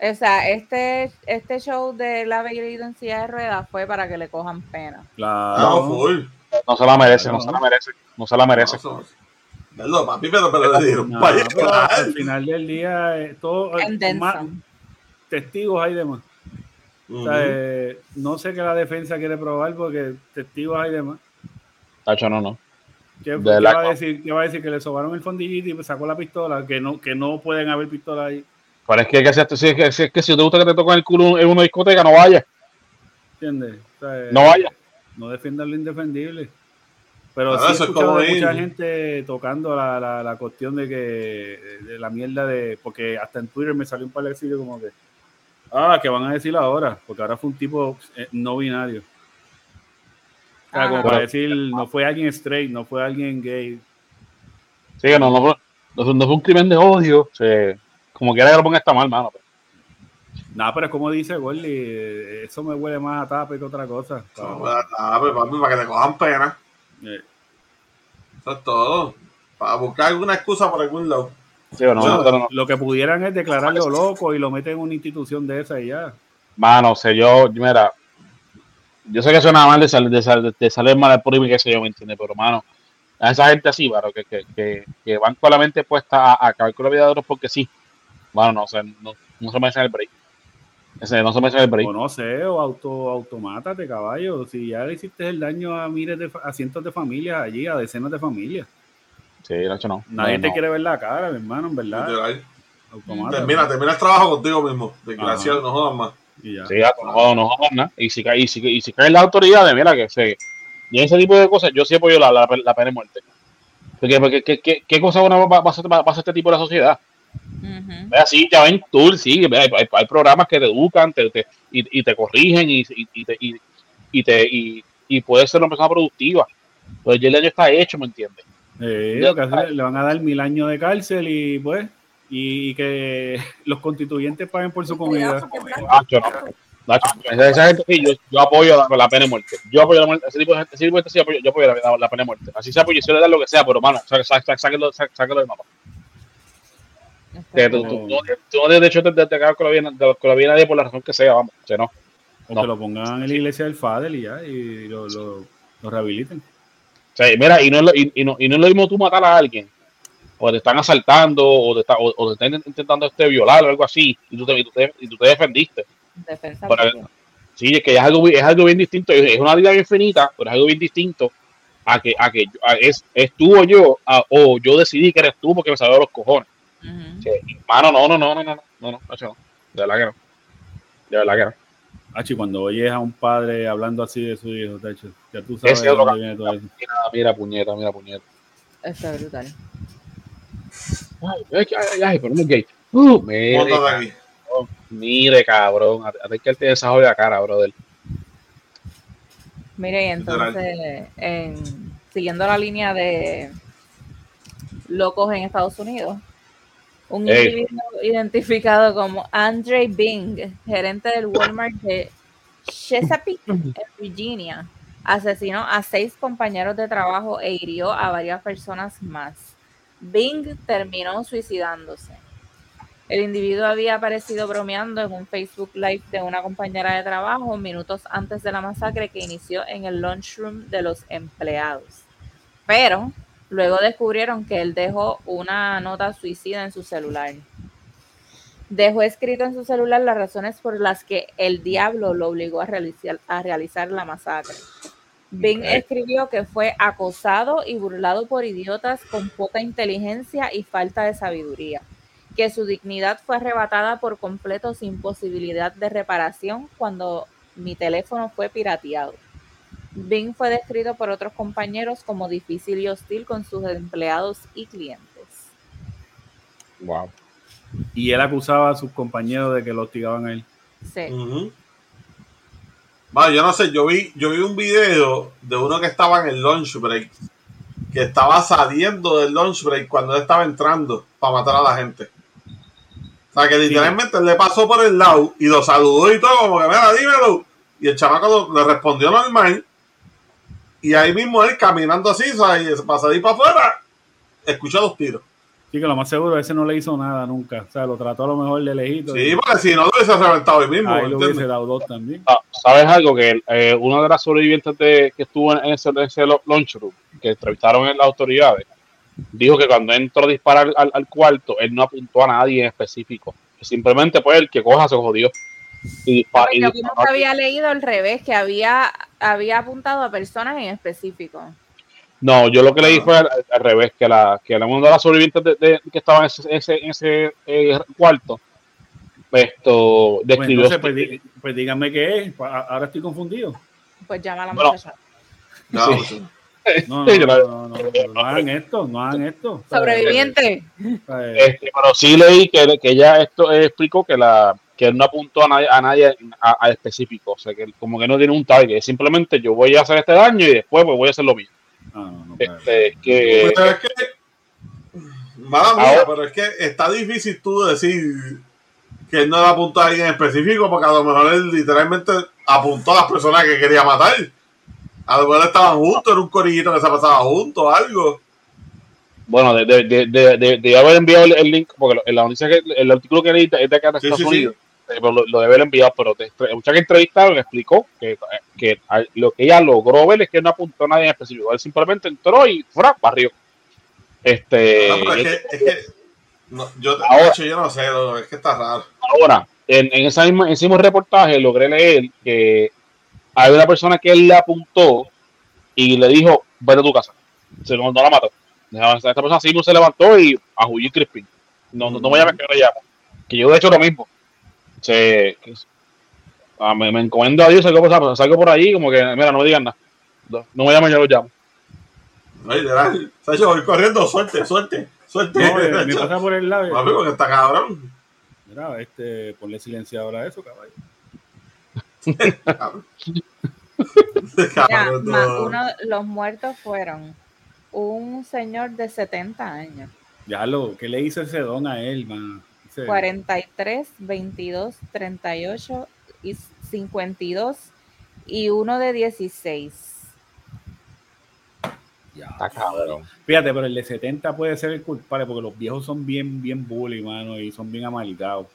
Speaker 2: o sea, este, este show de la ido en silla de ruedas fue para que le cojan pena.
Speaker 1: No,
Speaker 5: Claro.
Speaker 1: full.
Speaker 3: No se la merece, no se la merece. No se la merece.
Speaker 1: No, Perdón, papi, pero, pero le dieron
Speaker 5: No,
Speaker 1: para
Speaker 5: pero
Speaker 1: llevar.
Speaker 5: al final del día, eh, todo,
Speaker 2: En
Speaker 5: más testigos hay demás. O sea, eh, no sé qué la defensa quiere probar porque testigos hay demás.
Speaker 3: Tacho, no, no.
Speaker 5: ¿Qué,
Speaker 3: De
Speaker 5: qué
Speaker 3: la-
Speaker 5: va a decir? ¿Qué va a decir? Que le sobaron el fondillito y sacó la pistola, que no, que no pueden haber pistolas ahí.
Speaker 3: Pero es que, que, si- es que, si, es que si te gusta que te toquen el culo en una discoteca, no vayas.
Speaker 5: ¿Entiendes? O sea,
Speaker 3: No vayas.
Speaker 5: no defiendan lo indefendible. Pero
Speaker 1: Claro,
Speaker 5: sí he
Speaker 1: es
Speaker 5: escuchado
Speaker 1: como
Speaker 5: de mucha
Speaker 1: ir.
Speaker 5: gente tocando la, la, la cuestión de que de la mierda de porque hasta en Twitter me salió un par de como que ah que van a decir ahora porque ahora fue un tipo eh, no binario o sea, como para decir no fue alguien straight no fue alguien gay
Speaker 3: Sí, que no, no, fue- no, fue- no fue un crimen de odio. Sí. Como quiera que lo ponga está mal, mano.
Speaker 5: Nada, pero es como dice Gordy, eh, eso me huele más a tape que otra cosa.
Speaker 1: No, pues, ah, pues, papi, para que te cojan pena.
Speaker 5: Eh,
Speaker 1: Eso es todo. Para buscar alguna excusa por algún lado.
Speaker 3: Sí, o no, pero no.
Speaker 5: Lo que pudieran es declararlo loco y lo meten en una institución de esa y ya.
Speaker 3: Mano, sé yo, mira, yo sé que suena mal de, sal- de, sal- de salir mal por mí, que sé yo, ¿me entiendes? Pero, mano, a esa gente así, mano, que, que, que, que van con la mente puesta a, a acabar con la vida de otros porque sí. Mano, no, o sea, no, no se merecen el break. Ese, no se merecen el break.
Speaker 5: O no sé, o auto, automátate, caballo. Si ya le hiciste el daño a miles de, a cientos de familias allí, a decenas de familias.
Speaker 3: Sí, Nacho, no.
Speaker 5: Nadie
Speaker 3: No,
Speaker 5: te
Speaker 3: no.
Speaker 5: quiere ver la cara, mi hermano, en verdad.
Speaker 1: Termina, termina el trabajo contigo mismo. Desgraciado, no jodas más.
Speaker 5: Y ya.
Speaker 3: Sí, gato, no, no nada. Y si, cae, y, si, y si caen las autoridades, mira que se. Y ese tipo de cosas, yo sí apoyo la, la, la pena de muerte. Porque, porque ¿qué, qué, qué cosa va, va a hacer, va a hacer este tipo de la sociedad?
Speaker 2: Ujú.
Speaker 3: Vea, sí, ya ven tours, sí, hay, hay- hay programas que te educan te, te- y, y te corrigen y, y, y te, y, y te y, y puedes ser una persona productiva. Pero ya el año está hecho, ¿me entiendes?
Speaker 5: Eh, lo que hace- le van a dar mil años de cárcel y pues, y que los constituyentes paguen por su comida.
Speaker 3: Nacho, no. Nacho, esa, esa gente sí, yo, yo apoyo la, la pena de muerte. Yo apoyo la muerte, ese tipo de gente, ese tipo de gente sí apoyo, yo apoyo la, la- la pena de muerte. Así sea, pues yo le dar lo que sea, pero mano, sá- sá- sá- sáquelo, sá- sáquelo de mapa. Que tú, tú, tú, tú no derecho de, de, de acabar con la vida de- con la vida de nadie por la razón que sea, vamos. O sea, no.
Speaker 5: O
Speaker 3: No.
Speaker 5: que lo pongan en la iglesia del Fadel y ya, y lo, lo, lo rehabiliten.
Speaker 3: O sea, mira, y no, es lo, y, y no, y no es lo mismo tú matar a alguien, o te están asaltando, o te, está- o, o te están intentando este, violar o algo así, y tú te, y tú te, y tú te defendiste.
Speaker 2: Defensa propia.
Speaker 3: Sí, es que es algo, es algo bien distinto, es una vida bien finita, pero es algo bien distinto a que, a que a- es, es tú o yo, a- o yo decidí que eres tú porque me salió de los cojones. O sea, y, mano, no, no, no, no, no, no, no, no, de verdad que no. De verdad que no.
Speaker 5: Hachi, cuando oyes a un padre hablando así de su hijo, ya tú sabes de dónde viene todo eso.
Speaker 3: Mira, mira, puñeta, mira, puñeta.
Speaker 2: Está brutal.
Speaker 3: Ay, ay, ay. Uh, mire, cabrón, mire, cabrón, a, a ver que él tiene esa jodida cara, brother.
Speaker 2: Mire, y entonces, en- siguiendo la línea de locos en Estados Unidos, un
Speaker 3: Ey.
Speaker 2: individuo identificado como Andre Bing, gerente del Walmart de Chesapeake, en Virginia, asesinó a seis compañeros de trabajo e hirió a varias personas más. Bing terminó suicidándose. El individuo había aparecido bromeando en un Facebook Live de una compañera de trabajo minutos antes de la masacre que inició en el lunchroom de los empleados. Pero luego descubrieron que él dejó una nota suicida en su celular. Dejó escrito en su celular las razones por las que el diablo lo obligó a realizar, la masacre. Bing
Speaker 3: Ok.
Speaker 2: escribió que fue acosado y burlado por idiotas con poca inteligencia y falta de sabiduría que su dignidad fue arrebatada por completo sin posibilidad de reparación cuando mi teléfono fue pirateado. Bing fue descrito por otros compañeros como difícil y hostil con sus empleados y clientes.
Speaker 3: Wow.
Speaker 5: Y él acusaba a sus compañeros de que lo hostigaban a él.
Speaker 2: Sí.
Speaker 1: Bueno, yo no sé, yo vi, yo vi un video de uno que estaba en el lunch break, que estaba saliendo del lunch break cuando él estaba entrando para matar a la gente. O sea, que literalmente él le pasó por el lado y lo saludó y todo, como que, mira, dímelo. Y el chamaco lo- le respondió normal. Y ahí mismo él caminando así, o sea, y para salir para afuera, escucha los tiros.
Speaker 5: Sí, que lo más seguro, ese no le hizo nada nunca. O sea, lo trató a lo mejor de lejito.
Speaker 1: Sí,
Speaker 5: y
Speaker 1: porque si no lo hubiese reventado hoy mismo.
Speaker 5: ahí
Speaker 1: ¿entiendes?
Speaker 5: hubiese dado dos también.
Speaker 3: Ah, ¿Sabes algo? Que eh, una de las sobrevivientes de, que estuvo en ese, en ese lo- lunchroom, que entrevistaron en las autoridades, dijo que cuando entró a disparar al, al cuarto, él no apuntó a nadie en específico. Simplemente, pues, el que coja se jodió. Y, dispa- y
Speaker 2: Yo había leído al revés, que había, había apuntado a personas en específico.
Speaker 3: No, yo lo que leí fue al, al revés, que la que la una de las sobrevivientes de, de- que estaba en ese, ese, en ese eh, cuarto, esto
Speaker 5: Pues
Speaker 3: describió...
Speaker 5: entonces, pues, pues díganme qué es. Pa- Ahora estoy confundido.
Speaker 2: Pues llama a la
Speaker 3: Bueno.
Speaker 2: muchacha.
Speaker 1: Pues,
Speaker 5: No, no,
Speaker 3: Sí,
Speaker 5: no, no, no, no hagan esto, no hagan esto.
Speaker 2: Sobreviviente.
Speaker 3: Este, pero sí leí que, que ella esto eh, explicó que la que él no apuntó a nadie a, nadie a, a específico, o sea que como que no tiene un target, simplemente yo voy a hacer este daño y después pues voy a hacer lo mío.
Speaker 5: No, no.
Speaker 3: Este, que
Speaker 1: Pero es que, mala mía,
Speaker 3: Ahora-
Speaker 1: pero es que está difícil tú decir que él no le apuntó a alguien específico, porque a lo mejor él literalmente apuntó a las personas que quería matar. A lo mejor estaban juntos, era un corillito que se pasaba juntos, algo.
Speaker 3: Bueno, de, de, de, de, de- de haber enviado el, el link, porque la noticia que el artículo que leí es de acá de
Speaker 1: Sí,
Speaker 3: Estados. Unidos, lo, lo debe haber enviado, pero te, mucha que entrevistaron explicó que, que a- lo que ella logró ver es que no apuntó a nadie en específico, él simplemente entró y ¡fra! barrió. Este,
Speaker 1: No, pero es que, es que no, yo, de
Speaker 3: Ahora-
Speaker 1: hecho, yo no sé, es que está raro.
Speaker 3: Ahora, en, en, esa misma, en ese mismo reportaje logré leer que hay una persona que él le apuntó y le dijo, vete a tu casa. Se no, no la mató. Esta persona sí no se levantó y a Julio Crispin. No, no, no me llames que no le llamo. Que yo de hecho lo mismo. Se, ah, me, me encomiendo a Dios, salgo por, salgo por ahí como que, mira, no me digan nada. No, no me llamen, yo lo llamo.
Speaker 1: No, literal. Sacho, voy corriendo, suerte, suerte, suerte.
Speaker 5: No, me
Speaker 1: Sacho.
Speaker 5: pasa por el lado.
Speaker 1: Papi, porque está cabrón.
Speaker 5: Mira, este, ponle silenciador a eso, caballo.
Speaker 2: Mira, uno, los muertos fueron un señor de 70 años,
Speaker 5: Ya lo, ¿qué le hizo ese don a él, man? Ese-
Speaker 2: 43, 22, 38 y 52 y uno de 16.
Speaker 5: Ya.
Speaker 3: Está cabrón.
Speaker 5: Fíjate, pero el de 70 puede ser el culpable porque los viejos son bien, bien bully, mano, y son bien amalgados.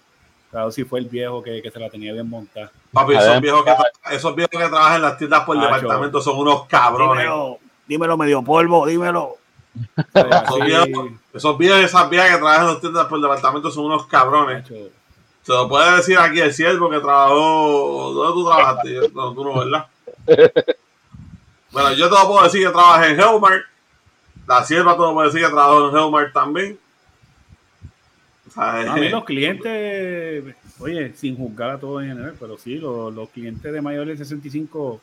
Speaker 5: Claro, si fue el viejo que, que se la tenía bien montada.
Speaker 1: Papi, esos viejos, que tra- esos viejos que trabajan en las tiendas por
Speaker 5: Macho.
Speaker 1: departamento son unos cabrones.
Speaker 5: Dímelo, dímelo medio polvo, dímelo.
Speaker 1: Esos viejos, esos viejos y esas viejas que trabajan en las tiendas por departamento son unos cabrones. Se lo puede decir aquí el siervo que trabajó. ¿Dónde tú trabajaste? No, tú no, ¿verdad? Bueno, yo te lo puedo decir que trabajé en Hellmark. La sierva te lo puede decir que trabajó en Hellmark también. O sea,
Speaker 5: a mí los clientes, oye, sin juzgar a todos en general, pero sí, los, los clientes de mayores de 65,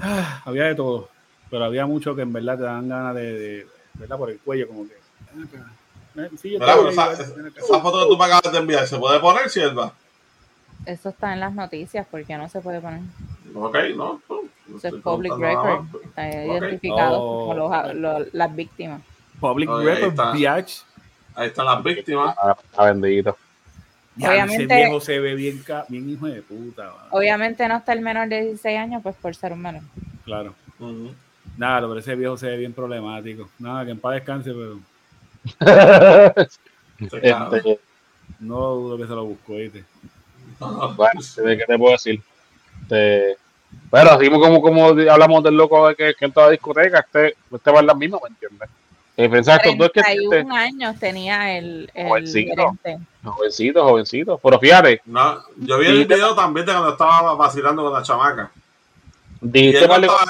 Speaker 5: ah, había de todo. Pero había muchos que en verdad te dan ganas de, de- ¿verdad? Por el cuello, como que. Sí,
Speaker 1: Mira, pero esa, foto que tú me acabas de enviar, ¿se puede poner, sierva?
Speaker 2: Eso está en las noticias porque no se puede poner.
Speaker 1: Ok, no.
Speaker 2: Eso es public record. Está identificado
Speaker 5: Oh.
Speaker 2: como los- los- las víctimas.
Speaker 5: Public
Speaker 1: Oye, ahí
Speaker 5: record,
Speaker 1: está. Ahí están las víctimas.
Speaker 3: Ah, está bendito.
Speaker 5: Ya,
Speaker 2: Obviamente-
Speaker 5: ese viejo se ve bien, hijo de puta.
Speaker 2: Obviamente no está el menor de 16 años, pues por ser un menor.
Speaker 5: Claro.
Speaker 1: Ujú.
Speaker 5: Nada, pero ese viejo se ve bien problemático. Nada, que en paz descanse, pero
Speaker 1: Este.
Speaker 3: Este,
Speaker 5: no dudo que se lo buscó, ¿viste?
Speaker 3: Bueno, ¿de ¿qué te puedo decir? Este, pero así como, como hablamos del loco de que, que entra a la discoteca, este, este va en la misma, ¿me entiendes? La diferencia de estos dos es que este,
Speaker 2: 31 años tenía el, el
Speaker 3: Jovencito. jovencito, jovencito. Pero fíjate,
Speaker 1: No, yo vi el video también de cuando estaba vacilando con la chamaca. Y
Speaker 3: dijiste
Speaker 1: él no, estaba,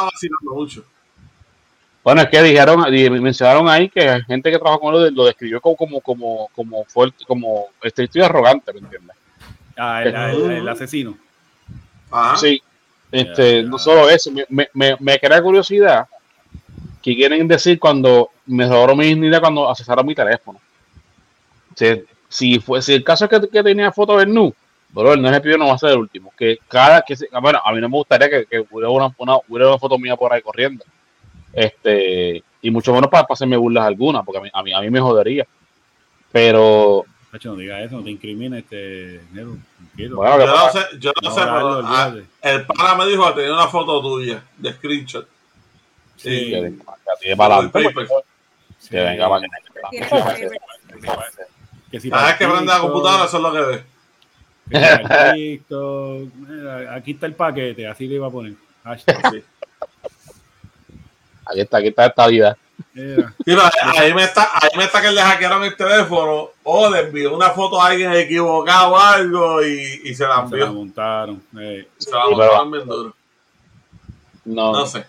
Speaker 1: no vacilando mucho.
Speaker 3: Bueno, es que dijeron, di- mencionaron ahí que gente que trabajó con él lo describió como, como, como, como fuerte, como estricto y arrogante, ¿me entiendes?
Speaker 5: Ah, el, el- el asesino.
Speaker 1: Ajá.
Speaker 3: Sí, este,
Speaker 5: Ya, ya.
Speaker 3: no solo eso, me, me, me, crea curiosidad que quieren decir cuando me robaron mi dignidad cuando asesaron mi teléfono. Si, si, fue, si el caso es que, que tenía fotos de nu, bro, no es el primero, no va a ser el último. Que cada que se- bueno, a mí no me gustaría que, que hubiera, una, una- hubiera una foto mía por ahí corriendo. Este, y mucho menos para, para hacerme burlas alguna, porque a mí, a mí, a mí me jodería. Pero,
Speaker 5: Nacho, no diga eso, no te incrimines, este. Tranquilo.
Speaker 3: bueno,
Speaker 1: Yo
Speaker 3: que
Speaker 1: no sé, yo no
Speaker 5: No,
Speaker 1: sé, pero ah, el pana me dijo que tenía una foto tuya de screenshot.
Speaker 5: Sí.
Speaker 3: que, que tire para adelante, pues,
Speaker 5: Sí.
Speaker 3: que venga para que
Speaker 5: Sí,
Speaker 4: que-
Speaker 5: Que si
Speaker 1: Cada vez que
Speaker 5: para
Speaker 1: prende la computadora, eso es lo que ve.
Speaker 5: TikTok, aquí está el paquete, así le iba a poner. Hashtag.
Speaker 1: Sí.
Speaker 3: Aquí está, aquí está esta vida.
Speaker 5: Mira,
Speaker 1: ahí, me está, ahí me está que le hackearon el teléfono o le envió una foto a alguien equivocado o algo y, y se la
Speaker 5: se la
Speaker 1: envió.
Speaker 5: montaron. eh.
Speaker 1: Se la
Speaker 3: Sí,
Speaker 1: montaron bien duro.
Speaker 3: No,
Speaker 1: No sé.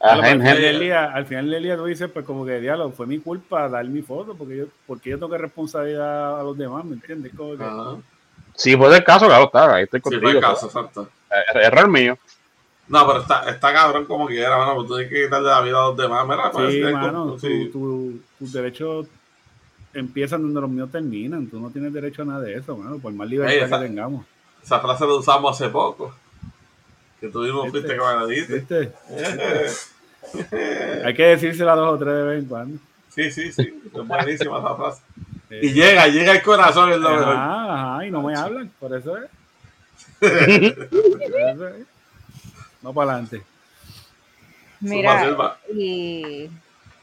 Speaker 3: Ah,
Speaker 5: Al final, del día, al final del día tú dices, pues como que diálogo, fue mi culpa dar mi foto, porque yo, porque yo tengo que responsabilidad a los demás, ¿me entiendes? Como que-.
Speaker 3: Si fue el caso, claro, está, ahí estoy contigo.
Speaker 1: fue el caso, exacto.
Speaker 3: Eh, Error mío.
Speaker 1: No, pero está, está cabrón como quiera, mano. Pues tú tienes que quitarle la vida a los demás. Mira, pues,
Speaker 5: Sí, mano, tu-
Speaker 1: sí.
Speaker 5: tu- tus derechos empiezan donde los míos terminan. Tú no tienes derecho a nada de eso, mano, por más libertad
Speaker 1: Ey, esa-
Speaker 5: que tengamos.
Speaker 1: Esa frase la usamos hace poco. Que tuvimos
Speaker 5: ¿Viste?
Speaker 1: fuiste que me.
Speaker 5: ¿Viste? Hay que decírsela dos o tres de vez en cuando.
Speaker 1: Sí, sí, sí. Es buenísima esa frase.
Speaker 5: Eh,
Speaker 1: Y llega, llega el corazón, es lo mejor.
Speaker 5: Ajá, ajá, y no me hablan, por eso es. Por eso es. No para adelante.
Speaker 2: Mira, y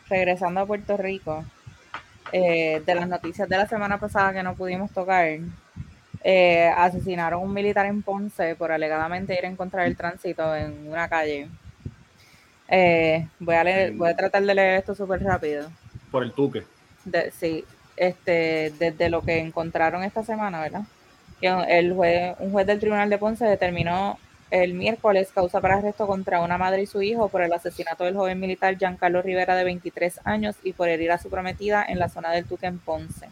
Speaker 2: regresando a Puerto Rico, eh, de las noticias de la semana pasada que no pudimos tocar, eh, asesinaron a un militar en Ponce por alegadamente ir a encontrar el tránsito en una calle. Eh, voy, a leer, voy a tratar de leer esto súper rápido.
Speaker 5: Por el tuque.
Speaker 2: De- sí, este, desde lo que encontraron esta semana, ¿verdad? Que el juez, un juez del Tribunal de Ponce determinó el miércoles causa para arresto contra una madre y su hijo por el asesinato del joven militar Giancarlo Rivera de 23 años y por herir a su prometida en la zona del Tuque en Ponce.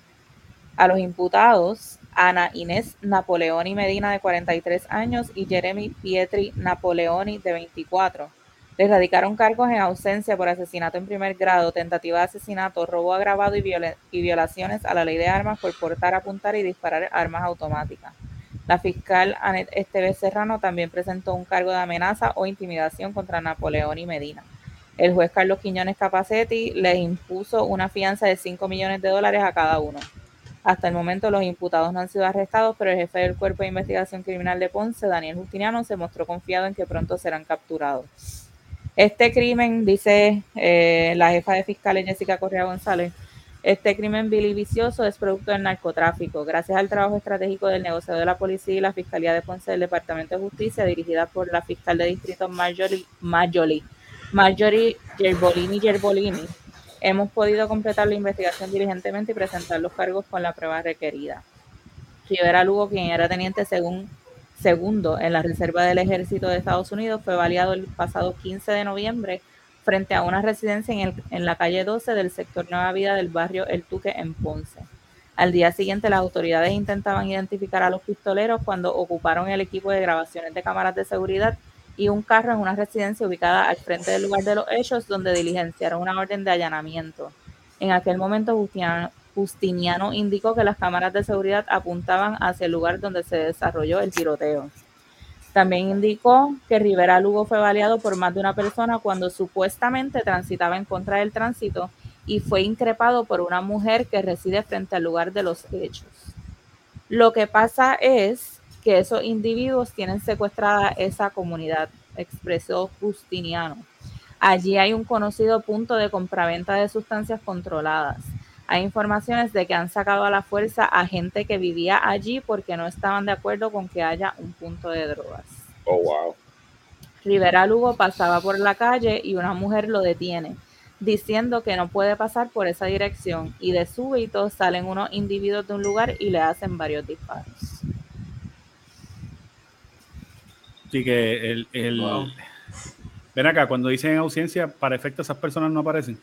Speaker 2: A los imputados, Ana Inés Napoleoni Medina de 43 años y Jeremy Pietri Napoleoni de 24. Le radicaron cargos en ausencia por asesinato en primer grado, tentativa de asesinato, robo agravado y, viola- y violaciones a la ley de armas por portar, apuntar y disparar armas automáticas. La fiscal Anet Esteves Serrano también presentó un cargo de amenaza o intimidación contra Napoleón y Medina. El juez Carlos Quiñones Capacetti les impuso una fianza de 5 millones de dólares a cada uno. Hasta el momento los imputados no han sido arrestados, pero el jefe del Cuerpo de Investigación Criminal de Ponce, Daniel Justiniano, se mostró confiado en que pronto serán capturados. Este crimen, dice eh, la jefa de fiscales Jessica Correa González, este crimen vil y vicioso es producto del narcotráfico. Gracias al trabajo estratégico del negociado de la policía y la Fiscalía de Ponce del Departamento de Justicia, dirigida por la fiscal de distrito Marjorie, Marjorie, Marjorie Gerbolini Gerbolini, hemos podido completar la investigación diligentemente y presentar los cargos con la prueba requerida. Rivera Lugo, quien era teniente según segundo en la Reserva del Ejército de Estados Unidos, fue baleado el pasado 15 de noviembre frente a una residencia en, en la calle 12 del sector Nueva Vida del barrio El Tuque en Ponce. Al día siguiente, las autoridades intentaban identificar a los pistoleros cuando ocuparon el equipo de grabaciones de cámaras de seguridad y un carro en una residencia ubicada al frente del lugar de los hechos, donde diligenciaron una orden de allanamiento. En aquel momento, Justiniano, Justiniano indicó que las cámaras de seguridad apuntaban hacia el lugar donde se desarrolló el tiroteo. También indicó que Rivera Lugo fue baleado por más de una persona cuando supuestamente transitaba en contra del tránsito y fue increpado por una mujer que reside frente al lugar de los hechos. Lo que pasa es que esos individuos tienen secuestrada esa comunidad, expresó Justiniano. Allí hay un conocido punto de compraventa de sustancias controladas. Hay informaciones de que han sacado a la fuerza a gente que vivía allí porque no estaban de acuerdo con que haya un punto de drogas.
Speaker 3: Oh, wow.
Speaker 2: Rivera Lugo pasaba por la calle y una mujer lo detiene, diciendo que no puede pasar por esa dirección y de súbito salen unos individuos de un lugar y le hacen varios disparos.
Speaker 5: Así que el, el-
Speaker 1: Wow.
Speaker 5: ven acá, cuando dicen ausencia, para efecto esas personas no aparecen.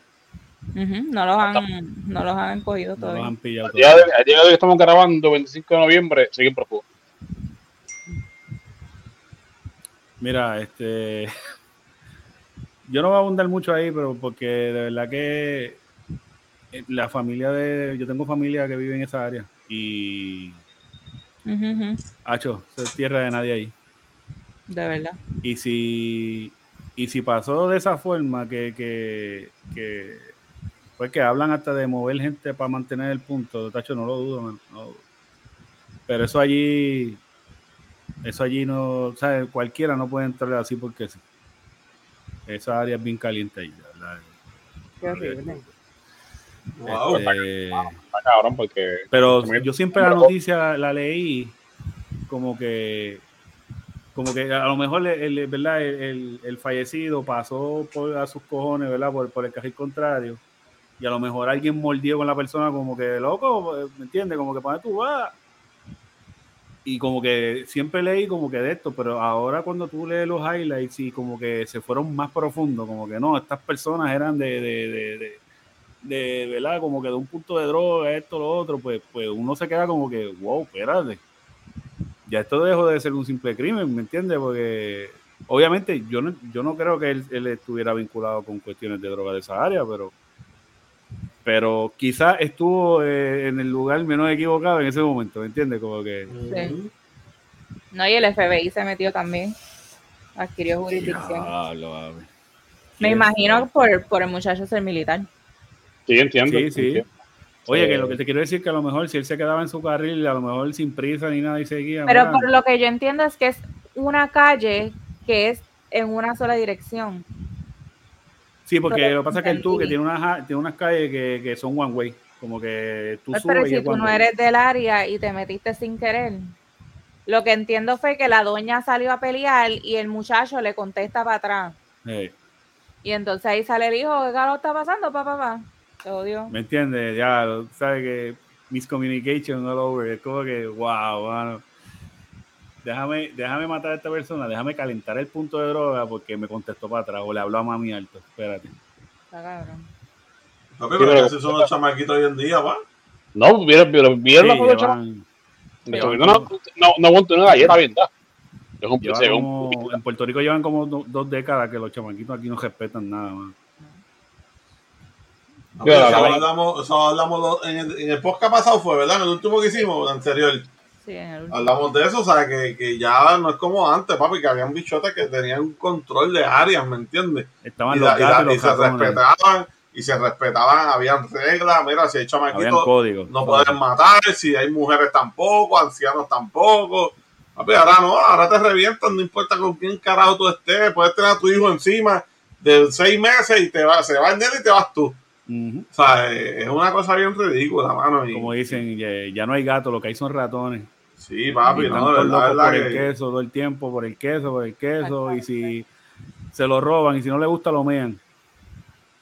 Speaker 2: No los han, no los han cogido
Speaker 5: No los
Speaker 2: todavía.
Speaker 5: han pillado.
Speaker 3: Al día,
Speaker 5: todavía.
Speaker 3: de, al día de hoy que estamos grabando, 25 de noviembre, siguen prófugos.
Speaker 5: Mira, este. Yo no voy a abundar mucho ahí, pero porque de verdad que eh, la familia de. Yo tengo familia que vive en esa área y.
Speaker 2: Ujú,
Speaker 5: Hacho, es tierra de nadie ahí.
Speaker 2: De verdad.
Speaker 5: Y si. Y si pasó de esa forma que. que, que pues que hablan hasta de mover gente para mantener el punto, Tacho, no lo dudo, man, no lo dudo. Pero eso allí. Eso allí no. ¿sabes? Cualquiera no puede entrar así porque sí. Esa área es bien caliente ahí, verdad.
Speaker 2: Qué horrible.
Speaker 1: Wow.
Speaker 5: Este,
Speaker 3: Está cabrón porque.
Speaker 5: pero yo siempre la noticia la leí como que como que a lo mejor el, el- ¿verdad? El, el- fallecido pasó por a sus cojones ¿verdad? Por, por el carril contrario y a lo mejor alguien mordió con la persona como que loco ¿me entiendes? como que para tú vas y como que siempre leí como que de esto pero ahora cuando tú lees los highlights y como que se fueron más profundos como que no estas personas eran de, de, de- de- de, ¿verdad? Como que de un punto de droga, esto, lo otro, pues, pues uno se queda como que, wow, espérate. Ya esto dejó de ser un simple crimen, ¿me entiendes? Porque obviamente yo no, yo no creo que él, él estuviera vinculado con cuestiones de droga de esa área, pero pero quizás estuvo eh, en el lugar menos equivocado en ese momento, ¿me entiendes? Como que
Speaker 2: Sí. No, y el FBI se metió también. Adquirió jurisdicción.
Speaker 5: Diablo.
Speaker 2: Me imagino por, por el muchacho ser militar.
Speaker 3: Sí, entiendo.
Speaker 5: Sí, sí.
Speaker 3: entiendo.
Speaker 5: Oye, que lo que te quiero decir que a lo mejor si él se quedaba en su carril, a lo mejor sin prisa ni nada y seguía.
Speaker 2: Pero
Speaker 5: mira,
Speaker 2: por lo que yo entiendo es que es una calle que es en una sola dirección.
Speaker 5: Sí, porque
Speaker 2: pero
Speaker 5: lo que pasa es que el tú que tiene unas, tiene unas calles que, que son one way, como que tú
Speaker 2: Pues,
Speaker 5: subes
Speaker 2: pero
Speaker 5: y
Speaker 2: si
Speaker 5: es
Speaker 2: tú no
Speaker 5: way.
Speaker 2: eres del área y te metiste sin querer. Lo que entiendo fue que la doña salió a pelear y el muchacho le contesta para atrás.
Speaker 5: Eh,
Speaker 2: Y entonces ahí sale el hijo, ¿qué lo está pasando, papá? papá? Te odio.
Speaker 5: ¿Me entiendes? Ya, sabes que miscommunication all over, es como que, wow, mano. Déjame, déjame matar a esta persona, déjame calentar el punto de droga porque me contestó para atrás o le habló a mami alto. Espérate.
Speaker 2: Está cabrón.
Speaker 1: Papi,
Speaker 3: Sí,
Speaker 1: pero
Speaker 3: pero-
Speaker 1: así son los chamaquitos hoy en día, va.
Speaker 3: No, vieron, vieron, vieron la
Speaker 5: Sí, llevan- llevan
Speaker 3: no, no, no, no aguanto una galleta, ¿verdad? Es un
Speaker 5: como-
Speaker 3: un
Speaker 5: en Puerto Rico llevan como do- dos décadas que los chamaquitos aquí no respetan nada, man.
Speaker 3: Claro,
Speaker 1: eso,
Speaker 3: la-
Speaker 1: hablamos, eso hablamos lo- en, el, en el podcast pasado fue, ¿verdad? En el último que hicimos, el anterior.
Speaker 2: Sí, en el último.
Speaker 1: Hablamos de eso, o sea, que, que ya no es como antes, papi, que habían bichotes que tenían un control de áreas, ¿me entiendes?
Speaker 5: Estaban
Speaker 1: Y,
Speaker 5: los
Speaker 1: la- y
Speaker 5: gatos y
Speaker 1: se respetaban, y se respetaban, habían reglas, mira, si hay chamaquitos no pueden matar, si hay mujeres tampoco, ancianos tampoco. Papi, ahora no, ahora te revientan, no importa con quién carajo tú estés, puedes tener a tu hijo encima de seis meses y te va, se va el nene y te vas tú. O sea, es una cosa bien ridícula, mano. Y,
Speaker 5: Como dicen, ya, ya no hay gatos, lo que hay son ratones.
Speaker 1: sí, papi, no, de verdad, verdad
Speaker 5: por el
Speaker 1: que-
Speaker 5: queso todo el tiempo, por el queso, por el queso. Y si se lo roban y si no le gusta, lo mean.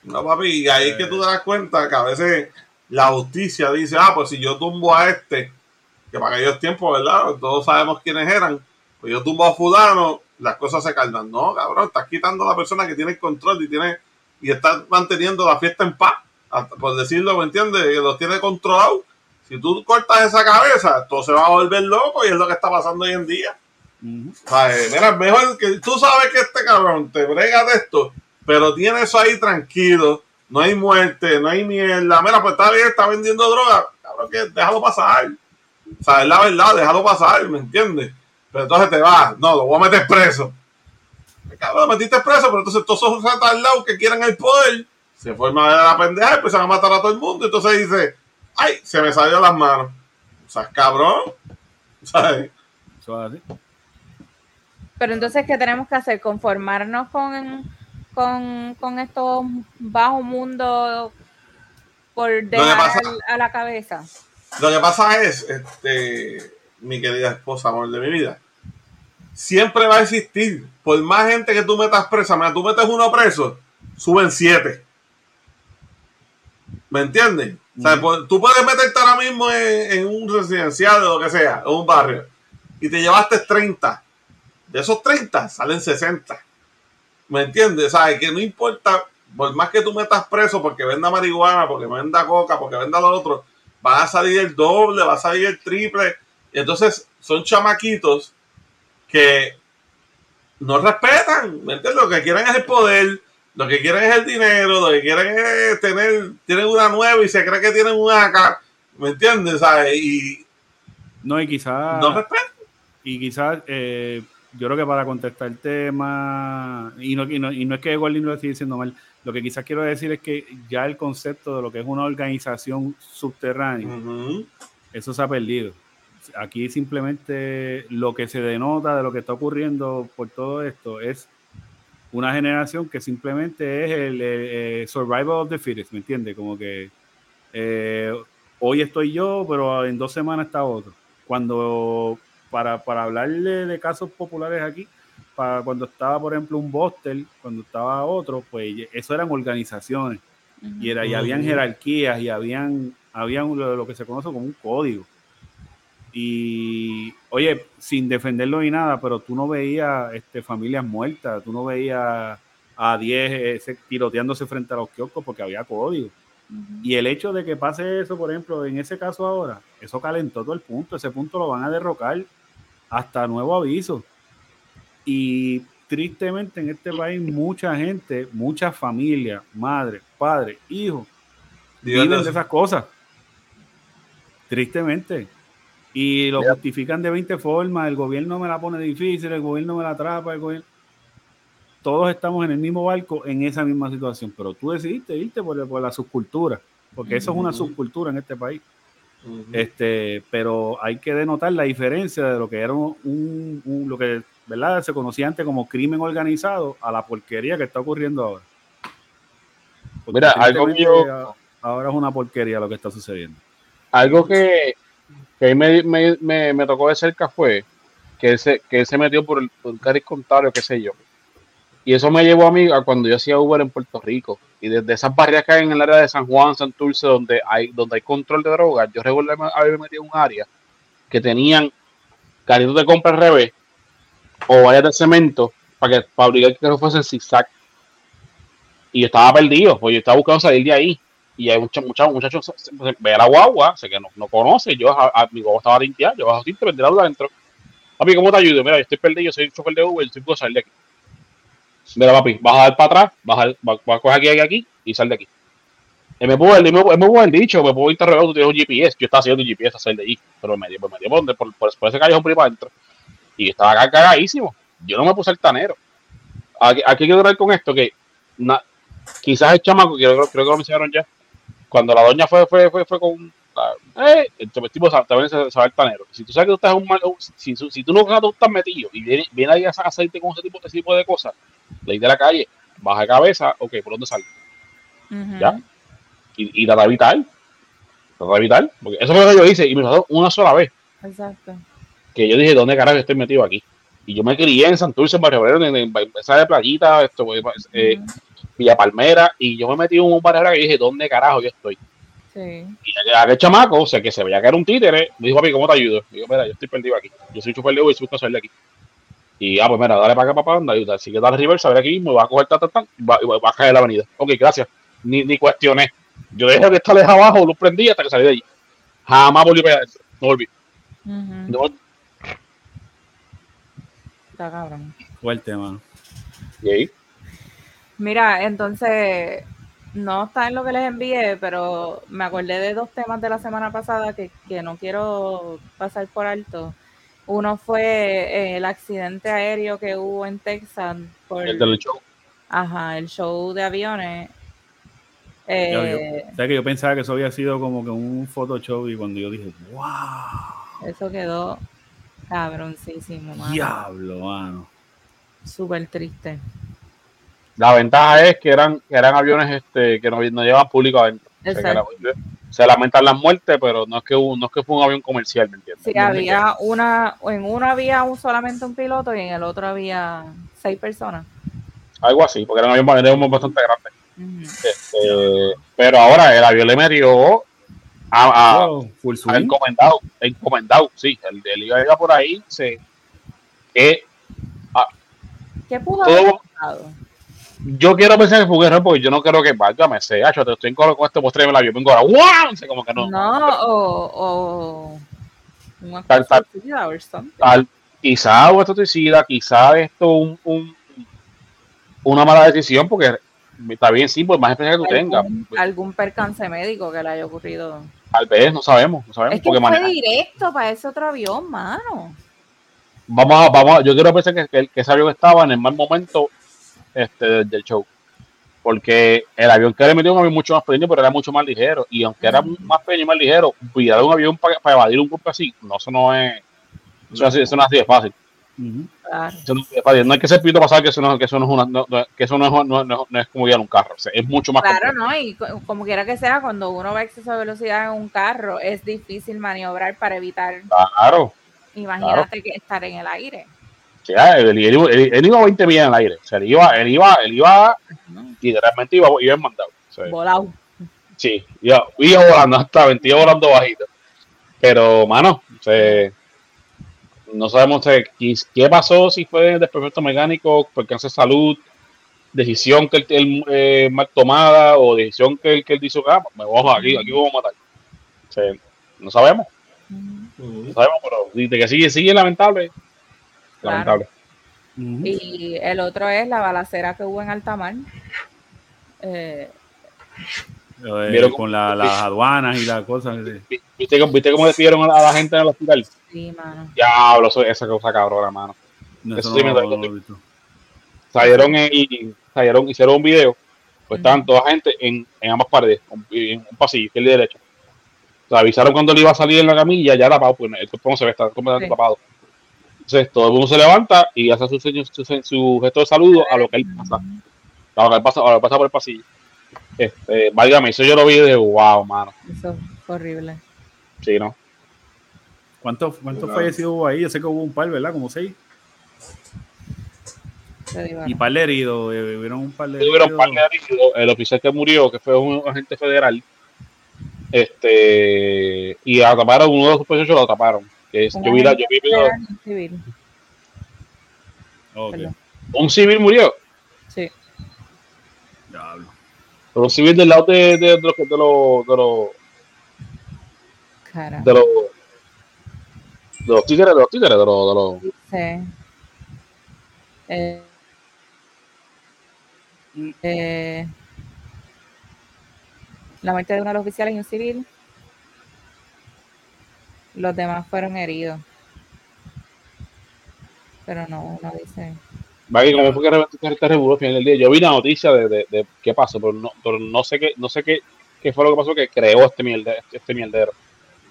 Speaker 1: No, papi, y ahí es que tú te das cuenta que a veces la justicia dice, ah, pues si yo tumbo a este, que para aquellos tiempos, ¿verdad? Todos sabemos quiénes eran, pues yo tumbo a fulano, las cosas se calman. No, cabrón, estás quitando a la persona que tiene el control y tiene y está manteniendo la fiesta en paz, hasta- por decirlo, ¿me entiendes? Que los tiene controlados. Si tú cortas esa cabeza, todo se va a volver loco y es lo que está pasando hoy en día.
Speaker 5: Ujú.
Speaker 1: O sea, eh, mira, mejor que tú sabes que este cabrón te brega de esto, pero tiene eso ahí tranquilo, no hay muerte, no hay mierda. Mira, pues está bien, está vendiendo droga, cabrón, que déjalo pasar. O sea, es la verdad, déjalo pasar, ¿me entiendes? Pero entonces te vas, no, lo voy a meter preso. Cabrón, metiste preso, pero entonces todos esos retardados que quieren el poder se forman de la pendeja y empiezan a matar a todo el mundo. Entonces dice, ay, se me salió las manos. O sea, cabrón. ¿Sabes?
Speaker 5: Eso es así.
Speaker 2: Pero entonces, ¿qué tenemos que hacer? ¿Conformarnos con, con, con estos bajo mundo por dejar
Speaker 1: pasa-
Speaker 2: a la cabeza?
Speaker 1: Lo que pasa es, este, mi querida esposa, amor de mi vida, siempre va a existir, por más gente que tú metas presa, mira, tú metes uno preso, suben siete. ¿Me entiendes? O sea, pues, tú puedes meterte ahora mismo en, en un residencial o lo que sea, en un barrio, y te llevaste 30. De esos 30 salen 60. ¿Me entiendes? O sea, que no importa, por más que tú metas preso porque venda marihuana, porque venda coca, porque venda lo otro, van a salir el doble, va a salir el triple. Y entonces son chamaquitos que no respetan, ¿me entiendes? Lo que quieren es el poder, lo que quieren es el dinero, lo que quieren es tener, tienen una nueva y se cree que tienen una acá, ¿me entiendes? ¿Sabes? Y
Speaker 5: No, y quizás.
Speaker 1: no respetan.
Speaker 5: Y quizás, eh, yo creo que para contestar el tema, y no, y no, y no es que Golding lo esté diciendo mal, lo que quizás quiero decir es que ya el concepto de lo que es una organización subterránea, eso se ha perdido. Aquí simplemente lo que se denota de lo que está ocurriendo por todo esto es una generación que simplemente es el, eh, eh, survival of the fittest, ¿me entiendes? Como que eh, hoy estoy yo, pero en dos semanas está otro. Cuando, para, para hablarle de casos populares aquí, para cuando estaba, por ejemplo, un Bostel, cuando estaba otro, pues eso eran organizaciones y, era, y habían jerarquías y habían, habían lo, lo que se conoce como un código. Y, oye, sin defenderlo ni nada, pero tú no veías este, familias muertas, tú no veías a 10 ese, tiroteándose frente a los kioscos porque había código. Y el hecho de que pase eso, por ejemplo, en ese caso ahora, eso calentó todo el punto, ese punto lo van a derrocar hasta nuevo aviso. Y tristemente en este país mucha gente, muchas familias, madres, padres, hijos,
Speaker 1: Viven
Speaker 5: viven
Speaker 1: de
Speaker 5: esas cosas. Tristemente. Y lo justifican de 20 formas. El gobierno me la pone difícil, el gobierno me la atrapa, el gobierno. Todos estamos en el mismo barco en esa misma situación, pero tú decidiste irte por, por la subcultura. porque eso es una subcultura en este país. Este, pero hay que denotar la diferencia de lo que era un, lo que ¿verdad? se conocía antes como crimen organizado a la porquería que está ocurriendo ahora. Porque
Speaker 3: Mira, algo que yo-
Speaker 5: ahora es una porquería lo que está sucediendo.
Speaker 3: Algo que, que a mí me, me, me, me tocó de cerca fue que él se, que él metió por el, por el contrario, qué sé yo. Y eso me llevó a mí a cuando yo hacía Uber en Puerto Rico. Y desde esas barrias que hay en el área de San Juan, Santurce, donde hay, donde hay control de drogas, yo recuerdo haberme metido en un área que tenían carritos de compra al revés o vallas de cemento para que para obligar que no fuesen zigzag. Y yo estaba perdido, pues yo estaba buscando salir de ahí. Y hay muchos muchachos, muchachos, ve a la guagua, sé que no, no conoce, yo a, mi guagua estaba tinteada, yo bajo tinte, vendí la luz adentro. Papi, ¿cómo te ayudo? Mira, yo estoy perdido, soy chofer de Uber, estoy por salir de aquí. Mira, papi, vas a dar para atrás, vas a, vas a coger aquí, aquí, aquí y sal de aquí. Y me pudo, él me, él me haber dicho, me pudo interrogar, tú tienes un GPS. Yo estaba haciendo un GPS a salir de allí, pero me metió, me metió por, por, por, ese callejón por ahí adentro. Y yo estaba acá cagadísimo. Yo no me puse altanero. Aquí, aquí quiero hablar con esto, que quizás el chamaco, creo, creo que lo mencionaron ya, cuando la doña fue, fue, fue, fue con. Eh, el tipo también se, se va altanero. Si tú sabes que tú estás un mal. Si, si, tú no tú estás metido y viene, viene ahí a hacerte con ese tipo, ese tipo de cosas, ley de la calle, baja de cabeza, ok, ¿por dónde?
Speaker 2: Ujú.
Speaker 3: Ya. Y, y trata de evitar. Trata de evitar. Porque eso fue lo que yo hice y me pasó una sola vez.
Speaker 2: Exacto.
Speaker 3: Que yo dije, ¿dónde carajo estoy metido aquí? Y yo me crié en Santurce, en Barrio Obrero, en, en, en esa de Playita, esto, pues, eh,
Speaker 2: Ujú.
Speaker 3: Villa Palmera, y yo me metí en un barrio que dije, ¿dónde carajo yo estoy?
Speaker 2: Sí.
Speaker 3: Y aquel chamaco, o sea, que se veía que era un títere, me dijo, papi, ¿cómo te ayudo? Y yo, mira, yo estoy perdido aquí. Yo soy chofer de Uber y soy salir de aquí. Y, ah, pues mira, dale para acá, papá, anda, ayuda. Así que dale reversa, a ver aquí mismo, y va a coger, ta, ta, ta, y va, y va a caer la avenida. Ok, gracias. Ni, ni cuestioné. Yo dejé que esta lejos abajo, luz prendí hasta que salí de allí. Jamás volví para allá. No volví.
Speaker 2: Ujú.
Speaker 3: No,
Speaker 2: Está cabrón.
Speaker 5: Fuerte, mano.
Speaker 3: y ahí,
Speaker 2: Mira, entonces, no está en lo que les envié, pero me acordé de dos temas de la semana pasada que, que no quiero pasar por alto. Uno fue eh, el accidente aéreo que hubo en Texas por
Speaker 3: el del show.
Speaker 2: ajá, el show de aviones.
Speaker 5: Yo,
Speaker 2: Eh,
Speaker 5: yo- ¿sabes que yo pensaba que eso había sido como que un Photoshop y cuando yo dije, wow,
Speaker 2: eso quedó cabroncísimo, mano.
Speaker 5: diablo, mano.
Speaker 2: Súper triste.
Speaker 3: La ventaja es que eran, que eran aviones este, que no, no llevan público adentro. O sea, que
Speaker 2: Exacto.
Speaker 3: era- se lamentan las muertes, pero no es que hubo- no es que fue un avión comercial, ¿me entiendes?
Speaker 2: Sí, había una, en uno había un, solamente un piloto y en el otro había seis personas.
Speaker 3: Algo así, porque era un avión, era un avión bastante grande. Este, pero ahora el avión le metió a, a-
Speaker 5: Wow, full swing.
Speaker 3: encomendado, encomendado, sí, el, el iba iba por ahí, se, que
Speaker 2: ¿Qué pudo
Speaker 3: Todo-
Speaker 2: haber pasado?
Speaker 3: Yo quiero pensar que fue un error porque yo no creo que válgame, se hacho, te estoy en coro con este postre en el avión, vengo ahora, ¡guau! O sea, como que no,
Speaker 2: No, o, o
Speaker 3: Tal- tal-. Tal- quizá o esto suicida, quizá esto un, un- una mala decisión, porque está bien, sí, pues más experiencia que tú tengas,
Speaker 2: algún, algún percance médico que le haya ocurrido.
Speaker 3: tal vez, no sabemos, no sabemos,
Speaker 2: Es que
Speaker 3: porque
Speaker 2: fue
Speaker 3: maneja-
Speaker 2: directo para ese otro avión, mano.
Speaker 3: vamos a, vamos a- yo quiero pensar que, que, que ese avión estaba en el mal momento este, del, del show. Porque el avión que le metió un avión mucho más pequeño, pero era mucho más ligero. Y aunque era más pequeño y más ligero, cuidar un avión para, para evadir un golpe así, no, eso no es. Eso, no es así- eso no es así de fácil.
Speaker 5: Ujú.
Speaker 2: Claro.
Speaker 3: Eso no, es así de fácil. No hay que ser pito pasar que eso no, que eso no es una, no- que eso no es, no, no- no es como guiar un carro. O sea, es mucho más
Speaker 2: Claro,
Speaker 3: complejo.
Speaker 2: ¿no? Y co- como quiera que sea, cuando uno va a exceso de velocidad en un carro, es difícil maniobrar para evitar,
Speaker 3: Claro.
Speaker 2: imagínate que estar en el aire.
Speaker 3: Él, él- él- él iba a 20 millas en el aire. O sea, él iba, él iba, él iba, literalmente iba, iba en mandado. O sea,
Speaker 2: Volado.
Speaker 3: Sí, iba, iba volando hasta 20, iba volando bajito. Pero, mano, no sabemos qué, qué pasó, si fue desperfecto mecánico, percance de salud, decisión que él, él, eh, mal tomada o decisión que él, que él dijo, ah, me voy a aquí, aquí vamos a matar. O sea, no sabemos, no sabemos, pero de que sigue, sigue lamentable. Lamentable.
Speaker 2: Y el otro es la balacera que hubo en Altamar. Eh,
Speaker 5: Eh,
Speaker 3: Vieron
Speaker 5: con la- las aduanas y las cosas.
Speaker 3: ¿Viste, cómo- ¿Viste cómo despidieron a la gente en el hospital?
Speaker 2: sí, mano.
Speaker 3: Diablo, eso- esa cosa cabrona, mano.
Speaker 5: No,
Speaker 3: Eso sí
Speaker 5: no-
Speaker 3: me
Speaker 5: no
Speaker 3: salieron y salieron, hicieron un video Pues estaban toda gente en, en ambas paredes, un- en un pasillo, izquierda y derecha. O sea, avisaron cuando él iba a salir en la camilla, ya tapado, pues el cuerpo no se ve, está completamente
Speaker 2: Sí.
Speaker 3: tapado. Entonces todo el mundo se levanta y hace su, su, su gesto de saludo a lo que él pasa. A lo que él pasa, a lo que pasa por el pasillo. Este, válgame, eso yo lo vi de wow, mano.
Speaker 2: Eso fue horrible.
Speaker 3: Sí, ¿no?
Speaker 5: ¿Cuántos, cuántos
Speaker 1: Wow.
Speaker 5: fallecidos hubo ahí? Yo sé que hubo un par, ¿verdad? Como seis. Y par de heridos. eh, Hubieron un par de
Speaker 3: Tuvieron un par
Speaker 5: heridos.
Speaker 3: de heridos. El oficial que murió, que fue un agente federal, este, y atraparon, uno de los sospechosos lo atraparon. Que es- yo vi la, yo vi
Speaker 2: un civil.
Speaker 5: Ok,
Speaker 2: Perdón.
Speaker 3: un civil murió,
Speaker 2: Sí.
Speaker 5: diablo.
Speaker 3: pero un civil del lado de, de, de los, de los, de los, de los, de los títeres, de los títeres, de los, de los,
Speaker 2: Sí. Eh, eh, la muerte de uno de los oficiales y un civil. Los demás fueron heridos. Pero no, no dice.
Speaker 3: Va que como fue que reventó este revuelo al final del día. Yo vi la noticia de, de, de qué pasó, pero no, pero no sé qué, no sé qué, qué fue lo que pasó que creó este mierdero, este mierdero.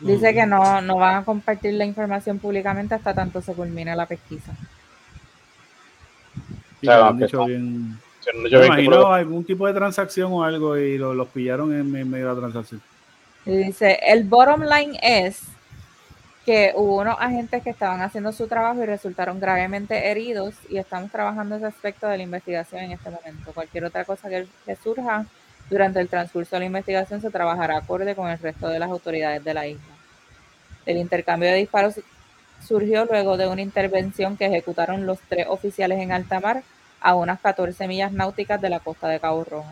Speaker 2: Dice que no, no van a compartir la información públicamente hasta tanto se culmine la pesquisa.
Speaker 5: Sí,
Speaker 3: Claro,
Speaker 5: lo han
Speaker 3: no.
Speaker 5: bien. Me imagino algún tipo de transacción o algo y lo- los pillaron en, en medio de la transacción.
Speaker 2: Y dice, el bottom line es que hubo unos agentes que estaban haciendo su trabajo y resultaron gravemente heridos y estamos trabajando ese aspecto de la investigación en este momento. Cualquier otra cosa que, surja durante el transcurso de la investigación se trabajará acorde con el resto de las autoridades de la isla. El intercambio de disparos surgió luego de una intervención que ejecutaron los tres oficiales en alta mar a unas 14 millas náuticas de la costa de Cabo Rojo.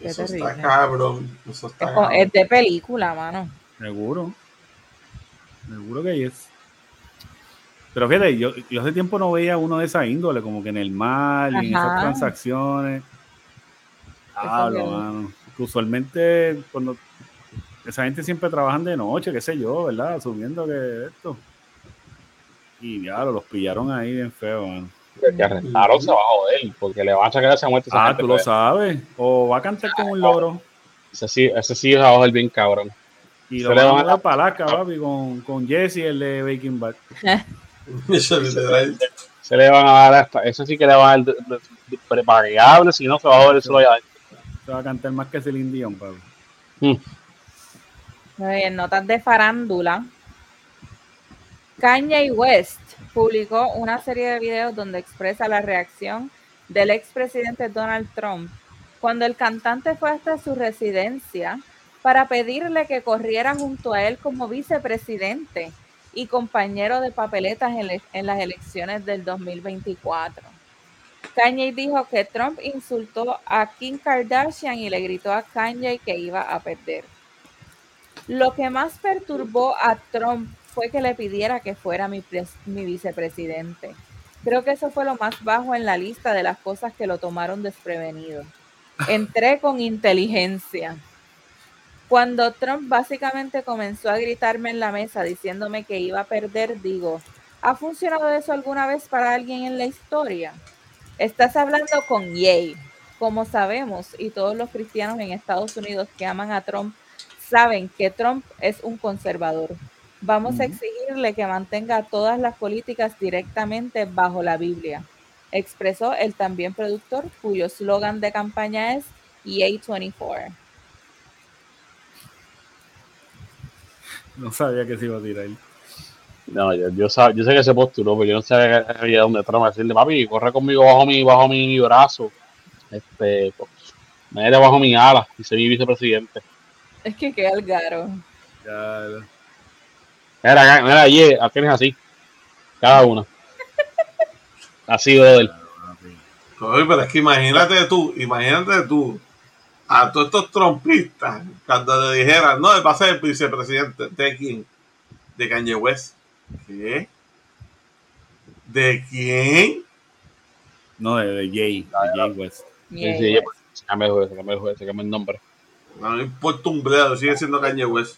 Speaker 2: Qué
Speaker 1: Eso está cabrón. Eso está
Speaker 2: Es,
Speaker 1: cabrón.
Speaker 2: es de película, mano.
Speaker 5: Seguro. Seguro que es. Pero fíjate, yo, yo hace tiempo no veía uno de esa índole, como que en el mar y en esas transacciones.
Speaker 2: Que-
Speaker 5: mano. Usualmente cuando esa gente siempre trabajan de noche, qué sé yo, ¿verdad? Subiendo que esto. Y ya los pillaron ahí bien feo, mano.
Speaker 3: Que arrestaron se va a joder, porque le van a sacar esa muerte. esa
Speaker 5: Ah,
Speaker 3: gente,
Speaker 5: tú lo
Speaker 3: pues.
Speaker 5: sabes. O va a cantar como un loro.
Speaker 3: Ese sí, ese sí se va a joder bien cabrón.
Speaker 5: Y
Speaker 3: Se
Speaker 5: lo
Speaker 3: le
Speaker 5: van
Speaker 3: van
Speaker 5: a dar para Alaska, papi, con, con Jesse, el de Breaking Bad.
Speaker 1: Eso.
Speaker 3: Se le van a dar hasta, ese sí que le van a dar prepagable, si no se va a joder solo allá adentro.
Speaker 5: Se va a cantar más que Celine Dion, papi.
Speaker 2: Muy bien, notas de farándula. Kanye West publicó una serie de videos donde expresa la reacción del expresidente Donald Trump cuando el cantante fue hasta su residencia para pedirle que corriera junto a él como vicepresidente y compañero de papeletas en, en las elecciones del 2024. Kanye dijo que Trump insultó a Kim Kardashian y le gritó a Kanye que iba a perder. Lo que más perturbó a Trump fue que le pidiera que fuera mi, mi vicepresidente. Creo que eso fue lo más bajo en la lista de las cosas que lo tomaron desprevenido. Entré con inteligencia. Cuando Trump básicamente comenzó a gritarme en la mesa diciéndome que iba a perder, digo, ¿ha funcionado eso alguna vez para alguien en la historia? Estás hablando con Ye. Como sabemos, y todos los cristianos en Estados Unidos que aman a Trump saben que Trump es un conservador. Vamos a exigirle que mantenga todas las políticas directamente bajo la Biblia, expresó el también productor cuyo slogan de campaña es EA24.
Speaker 5: No sabía que se iba a tirar.
Speaker 3: No, yo, yo, sab- yo sé que se postuló, pero yo no sabía que había donde Trump decirle, papi, corre conmigo bajo mi, bajo mi brazo. Este, pues, me bajo mi ala y soy mi vicepresidente.
Speaker 2: Es que qué algaro.
Speaker 5: Ya,
Speaker 3: Mira, mira, yeah, la tienes así. Cada una. Así, brother.
Speaker 1: Oye, pero es que imagínate tú, imagínate tú, a todos estos trompistas, cuando le dijeran, no, él va a ser el vicepresidente, ¿de quién? De Kanye West. ¿Qué? ¿De quién?
Speaker 5: No, de, de Jay, de Jay West.
Speaker 3: Sí,
Speaker 2: Yay,
Speaker 3: sí,
Speaker 2: West.
Speaker 3: se cambió el juez, se cambió el juez, se cambió el nombre.
Speaker 1: No me importa un bledo, sigue siendo Kanye West.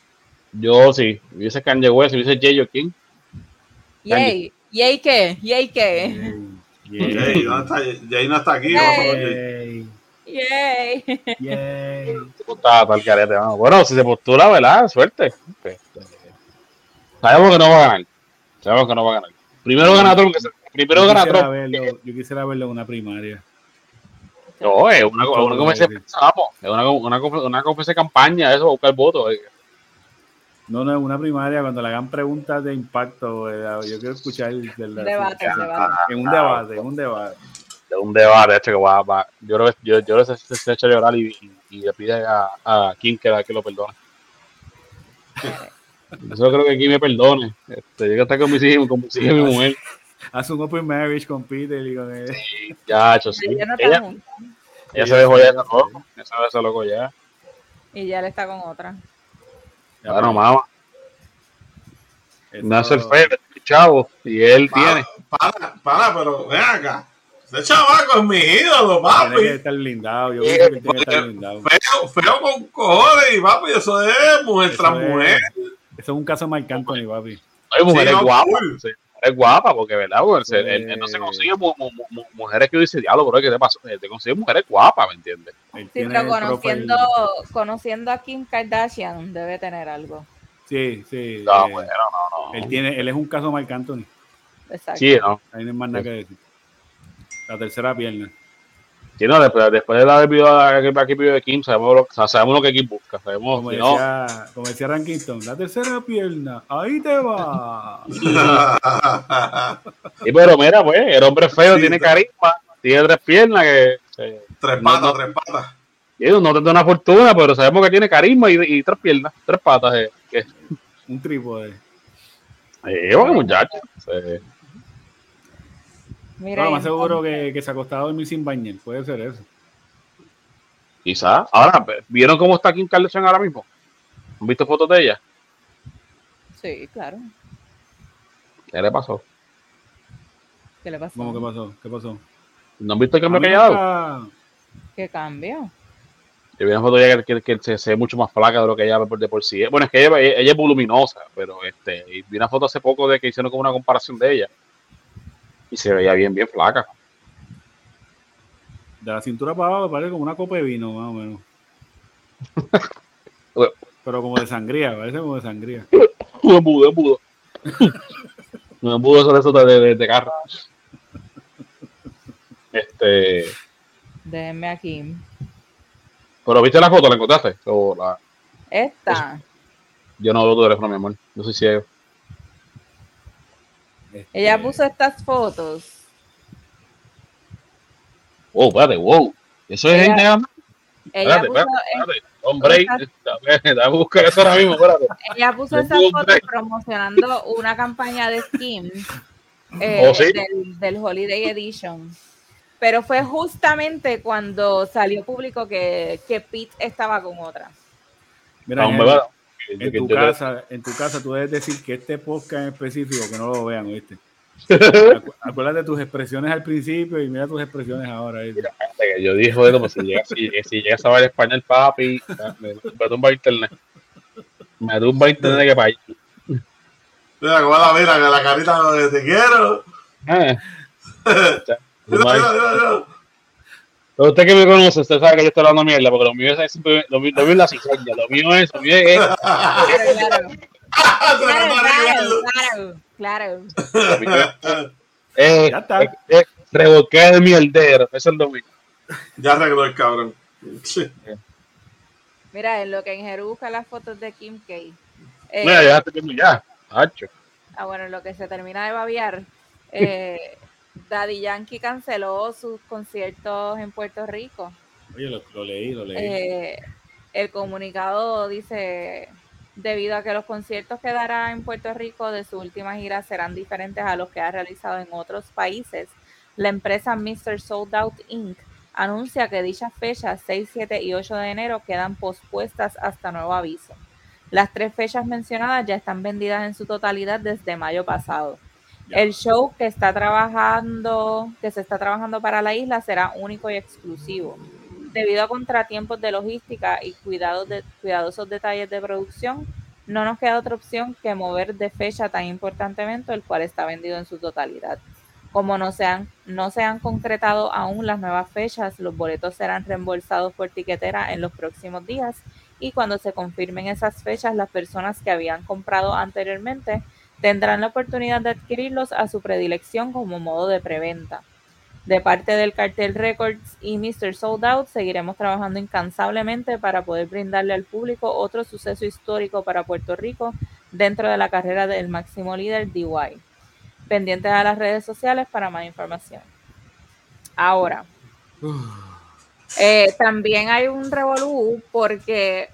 Speaker 3: Yo sí, dice Kanye West, Jay, ¿yo quién?
Speaker 2: Yay, yay qué, yay qué.
Speaker 5: Jay,
Speaker 1: ¿dónde está? Jay no está aquí. vamos con Jay.
Speaker 5: Yay.
Speaker 2: Yay.
Speaker 5: Yay.
Speaker 3: Tal carete, vamos. Bueno, si se postula, ¿verdad? Suerte. Sabemos que no va a ganar. Sabemos que no va a ganar. Primero gana Trump. Primero
Speaker 5: Yo
Speaker 3: gana Trump.
Speaker 5: verlo- Yo quisiera verlo en una primaria.
Speaker 3: No, es una, una
Speaker 5: que-
Speaker 3: de sapo, es una, una, una conferencia de campaña, eso, buscar votos.
Speaker 5: No, no, en una primaria, cuando le hagan preguntas de impacto, eh, yo quiero escuchar el, del-
Speaker 2: Debate, debate.
Speaker 5: en un debate, en un debate.
Speaker 3: de un debate, de hecho, que va, va- yo creo que yo, yo creo que se, se echa a llorar y, y, y le pide a, a Kim que, que lo perdone. Eso creo que Kim me perdone. Este, yo quiero estar con mis hijos, con mis hijos y mi mujer.
Speaker 5: Haz un open marriage con Peter y con él.
Speaker 3: Ya, hecho, sí.
Speaker 2: No
Speaker 3: Ella, ella se dejó ya esa loco. Esa loco ya.
Speaker 2: Y ya él está con otra.
Speaker 3: Bueno, mamá,
Speaker 5: Eso-
Speaker 3: no es el feo, es el chavo. Y él tiene.
Speaker 1: Para, para, pero ven acá. Ese chavaco es mi ídolo,
Speaker 5: Tiene que
Speaker 1: papi.
Speaker 5: estar blindado. Yo creo que tiene que estar blindado.
Speaker 1: Feo, feo con cojones, y papi, eso es mujer
Speaker 5: Eso
Speaker 1: tras
Speaker 5: es-
Speaker 1: mujer.
Speaker 5: Eso es un caso Marc Anthony, papi.
Speaker 3: Oye, mujer
Speaker 1: Sí,
Speaker 3: es
Speaker 1: no,
Speaker 3: guapa.
Speaker 1: cool.
Speaker 3: sí, mujer es guapa, porque, ¿verdad? Porque él, él no se consigue mu- mu- mu- mujeres que dice, diablo, bro, ¿qué te pasó? Él te consigue mujeres guapas, ¿me entiendes?
Speaker 2: Sí, pero conociendo, conociendo a Kim Kardashian debe tener algo.
Speaker 5: Sí, sí.
Speaker 3: No,
Speaker 5: eh,
Speaker 3: bueno, no, no.
Speaker 5: él, tiene, él es un caso Marc Anthony.
Speaker 2: Exacto.
Speaker 3: Sí, no.
Speaker 5: Ahí no hay más nada que decir. La tercera pierna.
Speaker 3: Sí, no, después, después de la de aquí video de Kim, sabemos lo, o sea, sabemos lo que Kim busca. Sabemos,
Speaker 5: Como
Speaker 3: si no,
Speaker 5: decía, como decía Rankinton, la tercera pierna, ahí te va.
Speaker 3: sí, pero mira, pues, el hombre feo,
Speaker 1: Sí,
Speaker 3: tiene carisma, tiene tres piernas que. eh,
Speaker 1: tres
Speaker 3: No,
Speaker 1: patas,
Speaker 3: no.
Speaker 1: tres patas.
Speaker 3: y no te da una fortuna, pero sabemos que tiene carisma y, y tres piernas, tres patas. Eh, que,
Speaker 5: Un trípode.
Speaker 3: eh, bueno, muchacho. eh,
Speaker 2: Mira,
Speaker 5: No,
Speaker 2: y
Speaker 5: más seguro que, que se acostaba a dormir sin bañar. Puede ser eso.
Speaker 3: quizás. Ahora, ¿vieron cómo está Kim Kardashian ahora mismo? ¿Han visto fotos de ella?
Speaker 2: Sí, claro.
Speaker 3: ¿Qué le pasó?
Speaker 2: ¿Qué le pasó?
Speaker 5: ¿Cómo que pasó? ¿Qué pasó?
Speaker 3: ¿No han visto el cambio que ella ha dado?
Speaker 2: ¿Qué cambio?
Speaker 3: Yo vi una foto de ella que, que- que se, se ve mucho más flaca de lo que ella por, de por sí. Bueno, es que ella, ella es voluminosa, pero este, y vi una foto hace poco de que hicieron como una comparación de ella. Y se veía bien, bien flaca.
Speaker 5: De la cintura para abajo parece como una copa de vino, más o menos. Pero como de sangría, parece como de sangría.
Speaker 3: Un embudo, embudo. Un embudo sobre eso de, de, de carro. Este,
Speaker 2: Déjenme aquí.
Speaker 3: pero viste la foto, la encontraste. O la-
Speaker 2: Esta.
Speaker 3: yo no veo tu teléfono, mi amor. Yo soy ciego.
Speaker 5: Este,
Speaker 2: Ella puso estas fotos.
Speaker 3: Wow, espérate, wow. Eso es
Speaker 2: Ella-
Speaker 3: gente anda-
Speaker 2: Ella
Speaker 3: Espérate,
Speaker 2: puso,
Speaker 3: espérate, espérate. Hombre, dame buscar eso ahora mismo, espérate.
Speaker 2: ella puso esas fotos promocionando una campaña de Skim eh,
Speaker 3: ¿Oh, sí?
Speaker 2: del, del Holiday Edition. Pero fue justamente cuando salió público que, que Pete estaba con otra.
Speaker 5: Mira,
Speaker 3: No,
Speaker 5: en, tu casa, en tu casa tú debes decir que este podcast en específico que no lo vean, ¿oíste? Acu- Acuérdate de tus expresiones al principio y mira tus expresiones ahora.
Speaker 3: yo dije, bueno, pues si llega, si, si llega a saber español, papi, me, me tumba internet. Me tumba internet que para allá.
Speaker 1: Mira, mira, que la carita de te quiero.
Speaker 3: Eh.
Speaker 1: Mira, mira, mira, mira.
Speaker 3: Usted que me conoce, usted sabe que yo estoy hablando mierda, porque lo mío es siempre, lo mío, lo mío es la cizaña, lo mío es, lo mío es,
Speaker 2: Claro, claro.
Speaker 1: Ah,
Speaker 2: Claro, claro,
Speaker 3: es,
Speaker 5: Ya está.
Speaker 3: es, es revolcar el mierdero, eso es lo mío.
Speaker 1: Ya arregló el cabrón. Sí.
Speaker 2: Mira, en lo que en Jeru busca las fotos de Kim K. eh,
Speaker 3: Mira, ya estoy viendo ya, hacho.
Speaker 2: Ah, bueno, en lo que se termina de babiar, eh, Daddy Yankee canceló sus conciertos en Puerto Rico.
Speaker 5: Oye, lo, lo leí, lo leí.
Speaker 2: Eh, el comunicado dice, debido a que los conciertos que dará en Puerto Rico de su última gira serán diferentes a los que ha realizado en otros países, la empresa Mr. Sold Out Inc. anuncia que dichas fechas 6, 7 y 8 de enero quedan pospuestas hasta nuevo aviso. Las tres fechas mencionadas ya están vendidas en su totalidad desde mayo pasado. El show que está trabajando, que se está trabajando para la isla será único y exclusivo. Debido a contratiempos de logística y cuidadosos detalles de producción, no nos queda otra opción que mover de fecha tan importante evento, el cual está vendido en su totalidad. Como no se, han, no se han concretado aún las nuevas fechas, los boletos serán reembolsados por tiquetera en los próximos días y cuando se confirmen esas fechas, las personas que habían comprado anteriormente tendrán la oportunidad de adquirirlos a su predilección como modo de preventa. De parte del cartel Records y Mr. Sold Out, seguiremos trabajando incansablemente para poder brindarle al público otro suceso histórico para Puerto Rico dentro de la carrera del máximo líder DY. Pendientes a las redes sociales para más información. Ahora, eh, también hay un revolú porque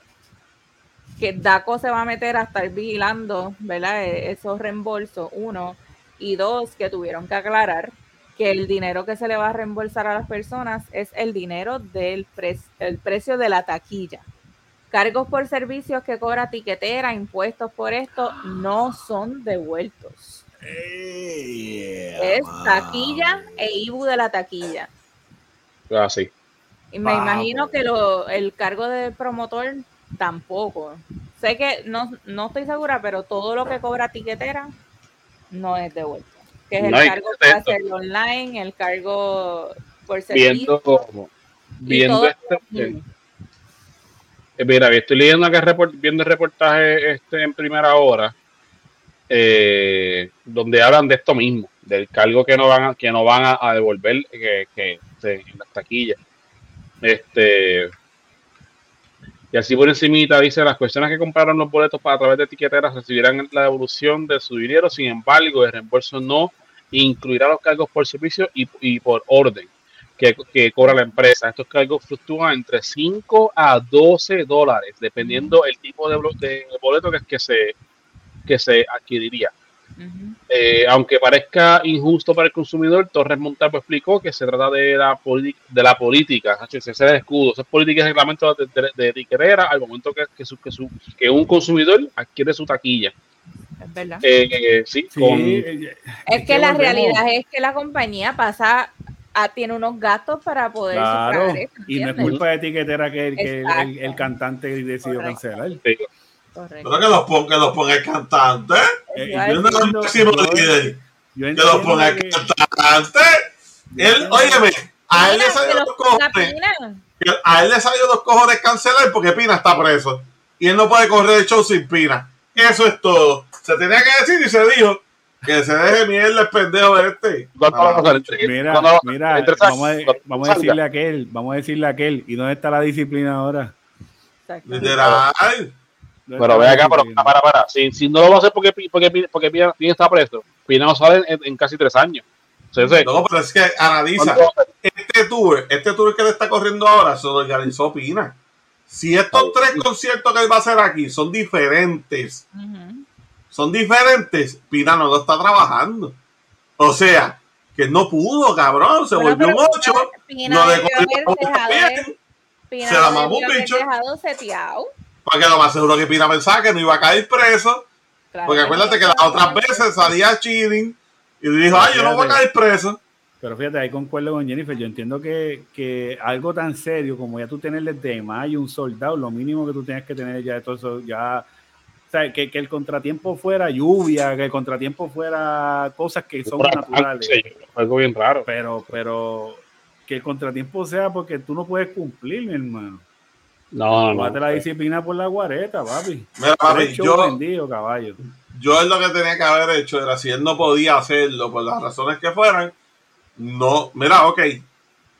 Speaker 2: que DACO se va a meter a estar vigilando, ¿verdad? E-, esos reembolsos, uno, y dos, que tuvieron que aclarar que el dinero que se le va a reembolsar a las personas es el dinero del el precio de la taquilla. Cargos por servicios que cobra tiquetera, impuestos por esto, no son devueltos. es taquilla e IBU de la taquilla.
Speaker 3: Ah, sí.
Speaker 2: Y me imagino que lo, el cargo del promotor tampoco. Sé que no, no estoy segura, pero todo lo que cobra tiquetera no es devuelto que es el cargo hacer online, el cargo por servicio.
Speaker 3: Viendo, viendo este, eh, mira, estoy leyendo acá viendo el reportaje este en primera hora, eh, donde hablan de esto mismo, del cargo que no van a, que no van a, devolver que, que, en las taquillas. Este, y así por encimita dice, las personas que compraron los boletos para a través de etiqueteras recibirán la devolución de su dinero, sin embargo, el reembolso no incluirá los cargos por servicio y, por orden que, cobra la empresa. Estos cargos fluctúan entre 5 a 12 dólares, dependiendo el tipo de, de boleto que, que, se, que se adquiriría. Eh, aunque parezca injusto para el consumidor, Torres Montalvo explicó que se trata de la, de la política, ese es el escudo, esa política de reglamento de, de, de, al momento que, que, su, que, su, que un consumidor adquiere su taquilla.
Speaker 2: Es verdad.
Speaker 3: Eh, sí,
Speaker 2: eh, es que la realidad es que la compañía pasa a, tiene unos gastos para poder
Speaker 5: claro, y no es culpa de etiquetera que, que el, el, cantante decidió cancelar.
Speaker 1: Correcto. Pero que los ponga, que los ponga el cantante. Eh, yo no máximo líder. Que los ponga el cantante. Él, óyeme, a él le salió los cojones. A él le salió los cojones cancelar porque Pina está preso. Y él no puede correr el show sin Pina. Eso es todo. Se tenía que decir y se dijo que se deje mierda el pendejo de este.
Speaker 5: Mira, mira, vamos a, vamos a decirle a aquel, vamos a decirle a aquel, ¿y dónde está la disciplina ahora?
Speaker 1: Literal.
Speaker 3: Pero ve acá, pero para, para. Si, si no lo va a hacer porque, porque, porque Pina, está preso, Pina no sale en, casi tres años.
Speaker 1: no, pero es que analiza. Este tour, este tour que le está corriendo ahora, se lo organizó Pina. Si estos tres conciertos que él va a hacer aquí son diferentes, son diferentes, Pina no lo está trabajando. O sea, que no pudo, cabrón, se volvió un ocho, no le
Speaker 2: se la mamó un bicho.
Speaker 1: Porque lo más seguro que Pina pensaba que no iba a caer preso. porque acuérdate que las otras veces salía cheating y dijo, ay, yo no voy a caer preso.
Speaker 5: Pero fíjate, ahí concuerdo con Jennifer. Yo entiendo que, que algo tan serio como ya tú tenerle de y un soldado, lo mínimo que tú tienes que tener ya todo eso, ya. O sea, que, que, el contratiempo fuera lluvia, que el contratiempo fuera cosas que son naturales.
Speaker 3: algo bien raro.
Speaker 5: Pero, pero que el contratiempo sea porque tú no puedes cumplir, mi hermano.
Speaker 3: No, no.
Speaker 5: la disciplina por la guareta, papi.
Speaker 1: Mira, papi, yo, caballo. yo es lo que tenía que haber hecho era si él no podía hacerlo por las razones que fueran, no, mira, ok,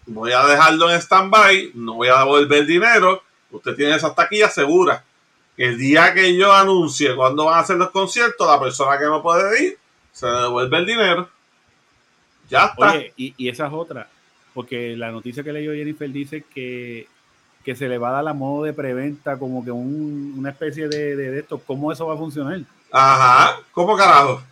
Speaker 1: voy a dejarlo en stand-by, no voy a devolver dinero, usted tiene esas taquillas seguras. El día que yo anuncie cuándo van a hacer los conciertos, la persona que no puede ir, se devuelve el dinero. Ya está.
Speaker 5: Oye, y, esa es otra, porque la noticia que leyó Jennifer dice que, que se le va a dar la modo de preventa como que una especie de, de, de esto. ¿Cómo eso va a funcionar?
Speaker 1: Ajá, ¿cómo carajo?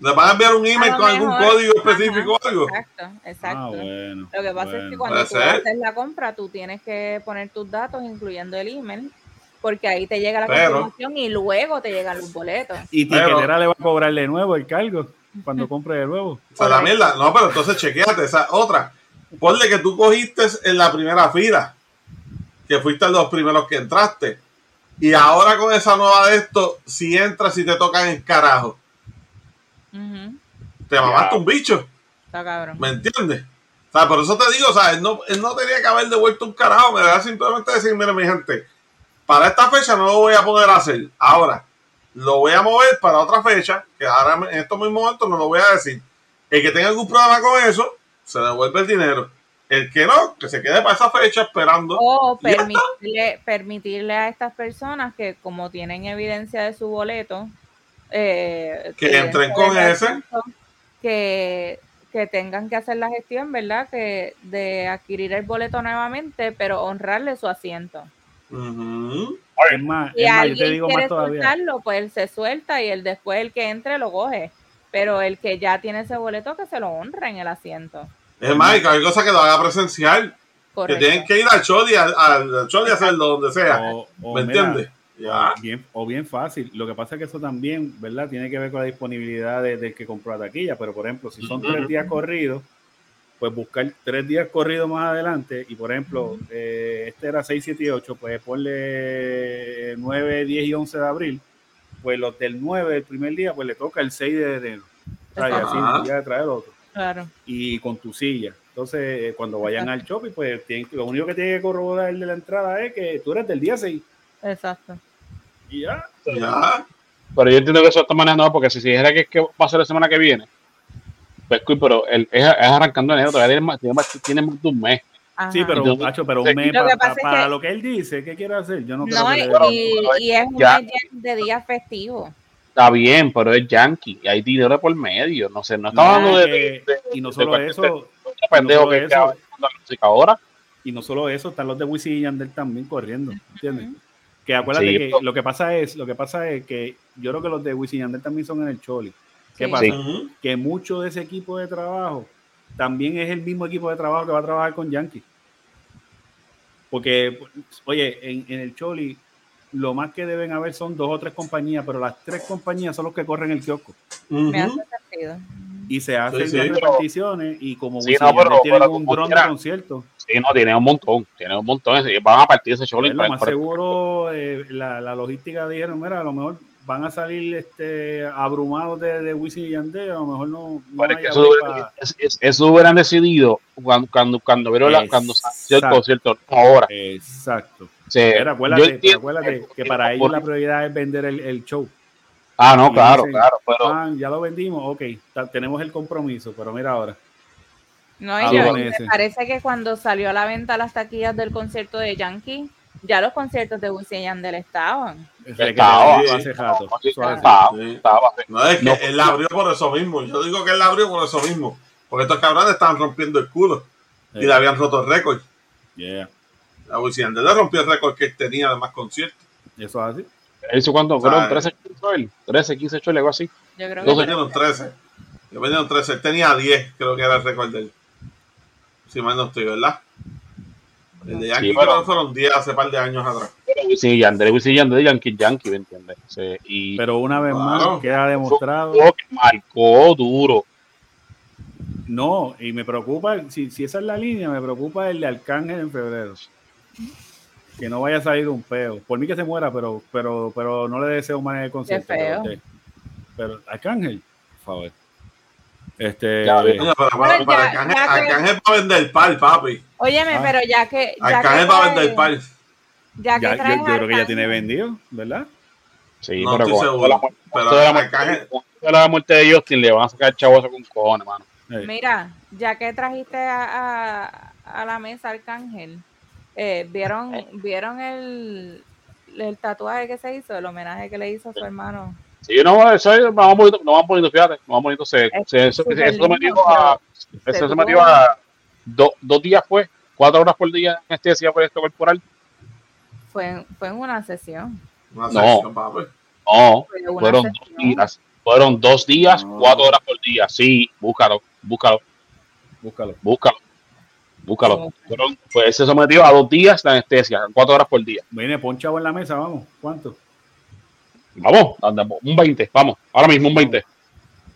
Speaker 1: ¿Le van a enviar un email con algún código específico o algo?
Speaker 2: Exacto, exacto. Ah, bueno, Lo que pasa es que cuando tú haces la compra, tú tienes que poner tus datos, incluyendo el email, porque ahí te llega la confirmación y luego te llegan los boletos.
Speaker 5: Y Tiquetera le va a cobrar de nuevo el cargo cuando compre de nuevo.
Speaker 1: O sea, la mierda, no, pero entonces chequeate esa otra. Ponle que tú cogiste en la primera fila, que fuiste los primeros que entraste. Y ahora con esa nueva de esto, si entras y te tocan el carajo te mamaste un bicho.
Speaker 2: Está cabrón.
Speaker 1: ¿Me entiendes? O sea, por eso te digo, o sea, él no, él no tenía que haber devuelto un carajo, me debe simplemente decir, mire mi gente, para esta fecha no lo voy a poder hacer. Ahora, lo voy a mover para otra fecha, que ahora en estos mismos momentos no lo voy a decir. El que tenga algún problema con eso, se devuelve el dinero. El que no, que se quede para esa fecha esperando.
Speaker 2: O
Speaker 1: Y
Speaker 2: permitirle, permitirle a estas personas que como tienen evidencia de su boleto, eh,
Speaker 1: Que entren con ese.
Speaker 2: Que, que tengan que hacer la gestión, ¿verdad? Que de adquirir el boleto nuevamente, pero honrarle su asiento.
Speaker 5: Es más,
Speaker 2: Si
Speaker 5: es más, yo te
Speaker 2: alguien
Speaker 5: digo
Speaker 2: quiere
Speaker 5: más todavía.
Speaker 2: soltarlo, pues él se suelta y el después el que entre lo coge. Pero el que ya tiene ese boleto, que se lo honra en el asiento.
Speaker 1: Es más, y cualquier cosa que lo haga presencial. Que tienen que ir al Choli, al, al Choli a hacerlo donde sea.
Speaker 5: O- o
Speaker 1: ¿Me entiendes?
Speaker 5: Bien, o bien fácil. Lo que pasa es que eso también, ¿verdad? Tiene que ver con la disponibilidad de- del que compró la taquilla. Pero, por ejemplo, si son tres días corridos, pues buscar tres días corridos más adelante. Y, por ejemplo, eh, este era 6, 7 y 8, pues ponle 9, 10 y 11 de abril. Pues los del 9 del primer día, pues le toca el 6 de enero. O sea, y así ya de traer otro.
Speaker 2: Claro.
Speaker 5: Y con tu silla. Entonces, eh, cuando vayan al shopping, pues tienen, lo único que tiene que corroborar el de la entrada es que tú eres del día 6.
Speaker 2: Exacto.
Speaker 5: Y ya.
Speaker 1: Ya.
Speaker 3: Pero yo entiendo que eso está manejando porque si se dijera que es que va a ser la semana que viene, pues cool, pero el, es, es arrancando enero, todavía tiene más, tiene más, tiene más de un mes.
Speaker 2: Ajá.
Speaker 5: Sí, pero,
Speaker 3: Entonces,
Speaker 5: pero un mes para
Speaker 2: que-
Speaker 5: lo que él dice, ¿qué quiere hacer? Yo no creo
Speaker 2: No,
Speaker 5: que
Speaker 2: y,
Speaker 5: le
Speaker 2: y- y es un
Speaker 3: Ya.
Speaker 2: mes de días festivos.
Speaker 3: Está bien, pero es yankee y hay dinero por medio. No sé, no estamos hablando de, de-
Speaker 5: y no solo eso,
Speaker 3: pendejo
Speaker 5: no solo
Speaker 3: que
Speaker 5: eso.
Speaker 3: ahora.
Speaker 5: y no solo eso, están los de Wisin y Yandel también corriendo, ¿entiendes? Que acuérdate
Speaker 3: Sí,
Speaker 5: que
Speaker 3: pero-
Speaker 5: lo que pasa es, lo que pasa es que yo creo que los de Wisin y Yandel también son en el Choli. ¿Qué
Speaker 2: Sí.
Speaker 5: pasa?
Speaker 3: Sí.
Speaker 5: Que mucho de ese equipo de trabajo también es el mismo equipo de trabajo que va a trabajar con Yankee. Porque, oye, en, en el Choli lo más que deben haber son dos o tres compañías, pero las tres compañías son los que corren el kiosco.
Speaker 2: Me hace
Speaker 1: Ujú.
Speaker 2: sentido.
Speaker 5: Y se hacen
Speaker 1: sí,
Speaker 5: las reparticiones y como
Speaker 3: Sí,
Speaker 5: Wisin
Speaker 3: no, pero-
Speaker 5: tienen
Speaker 3: pero
Speaker 5: un dron de concierto,
Speaker 3: Sí, no, tiene un montón, tiene un montón. y Van a partir ese show.
Speaker 5: pues, lo más seguro eh, la, la logística dijeron, mira, a lo mejor van a salir este abrumados de, de Wisin y Yandel, a lo mejor no, no
Speaker 3: Pero es
Speaker 5: hay
Speaker 3: que eso,
Speaker 5: abrir
Speaker 3: hubieran-
Speaker 5: pa-
Speaker 3: es- es- eso hubieran decidido cuando, cuando, cuando, vieron la- cuando salió el concierto, no ahora.
Speaker 5: Exacto.
Speaker 3: O sea,
Speaker 5: Pero
Speaker 3: yo
Speaker 5: acuérdate,
Speaker 3: entiendo
Speaker 5: acuérdate que para ellos la prioridad es vender el, el show.
Speaker 3: Ah, no,
Speaker 5: y
Speaker 3: claro,
Speaker 5: dicen,
Speaker 3: claro, pero
Speaker 5: Ah, ya lo vendimos, ok, tenemos el compromiso, pero mira ahora.
Speaker 2: No, y yo- me parece que cuando salió a la venta las taquillas del concierto de Yankee, ya los conciertos de Wisin y Yandel estaban.
Speaker 3: Estaba,
Speaker 5: eso
Speaker 1: sí.
Speaker 5: hace rato, eso hace-
Speaker 3: estaba,
Speaker 1: Sí.
Speaker 3: estaba.
Speaker 1: No es que
Speaker 3: No.
Speaker 1: él la abrió por eso mismo. Yo digo que él la abrió por eso mismo. Porque estos cabrones estaban rompiendo el culo. Y le habían roto el récord.
Speaker 5: Yeah,
Speaker 1: A Wisin Yandel le rompió el récord que él tenía de más conciertos.
Speaker 5: eso es así.
Speaker 3: Hizo cuánto, fueron 13, 15, él? 13, 15, 8, algo así.
Speaker 2: Yo creo
Speaker 1: Yo
Speaker 2: que
Speaker 1: vendieron 13. Yo vendieron 13. Él tenía 10, creo que era el récord de él. Si mal no estoy, ¿verdad? El de Yankee
Speaker 3: Sí, pero-
Speaker 1: que fueron 10 hace par de años atrás.
Speaker 3: Pero Wisin y Yandel, Wisin y Yandel, Yankee, Yankee, ¿me entiendes? Sea, y
Speaker 5: Pero una vez
Speaker 1: Claro.
Speaker 5: más queda demostrado.
Speaker 3: Marcó, marcó duro.
Speaker 5: No, y me preocupa, si, si esa es la línea, me preocupa el de Arcángel en febrero. Que no vaya a salir un peo. Por mí que se muera, pero pero pero no le deseo mal en el concierto.
Speaker 2: Qué feo.
Speaker 5: Pero, pero Arcángel, por favor. Este,
Speaker 3: Ya,
Speaker 1: pero para,
Speaker 2: Bueno,
Speaker 1: para
Speaker 2: ya-
Speaker 1: Arcángel,
Speaker 2: ya que-
Speaker 1: Arcángel para vender par, papi.
Speaker 2: Óyeme,
Speaker 5: Ah.
Speaker 2: pero ya que. Ya
Speaker 1: Arcángel para vender par.
Speaker 2: Ya que
Speaker 5: ya, yo,
Speaker 2: traes
Speaker 5: yo creo que ya tiene vendido, ¿verdad?
Speaker 3: Sí,
Speaker 1: No
Speaker 3: pero con
Speaker 1: seguro,
Speaker 3: la muerte-
Speaker 1: pero
Speaker 3: toda la muerte-
Speaker 1: Arcángel-
Speaker 3: la muerte de Justin le van a sacar chavo eso con cojones, mano.
Speaker 5: Eh,
Speaker 2: Mira, ya que trajiste a, a- a la mesa Arcángel, eh, ¿vieron, ¿vieron el, el tatuaje que se hizo, el homenaje que le hizo a su hermano?
Speaker 3: Sí, no, eso es más bonito, no más bonito, fíjate, no más bonito. Se,
Speaker 2: Es
Speaker 3: se, eso, eso me
Speaker 2: lindo,
Speaker 3: dio a,
Speaker 2: se
Speaker 3: eso se
Speaker 2: tuvo-
Speaker 3: me dio a do- dos días fue, cuatro horas por día en anestesia por esto corporal.
Speaker 2: Fue, fue en una sesión.
Speaker 1: Una
Speaker 3: No.
Speaker 1: papi.
Speaker 3: No,
Speaker 2: Fue una
Speaker 3: fueron dos
Speaker 2: sesión.
Speaker 3: días, fueron dos días,
Speaker 1: No.
Speaker 3: cuatro horas por día. Sí, búscalo, búscalo,
Speaker 5: búscalo.
Speaker 3: búscalo, búscalo. Fueron, pues se sometió a dos días de anestesia, cuatro horas por día.
Speaker 5: Viene, pon chavo en la mesa, vamos. ¿Cuánto?
Speaker 3: Vamos, andamos, un 20, vamos, ahora mismo un 20.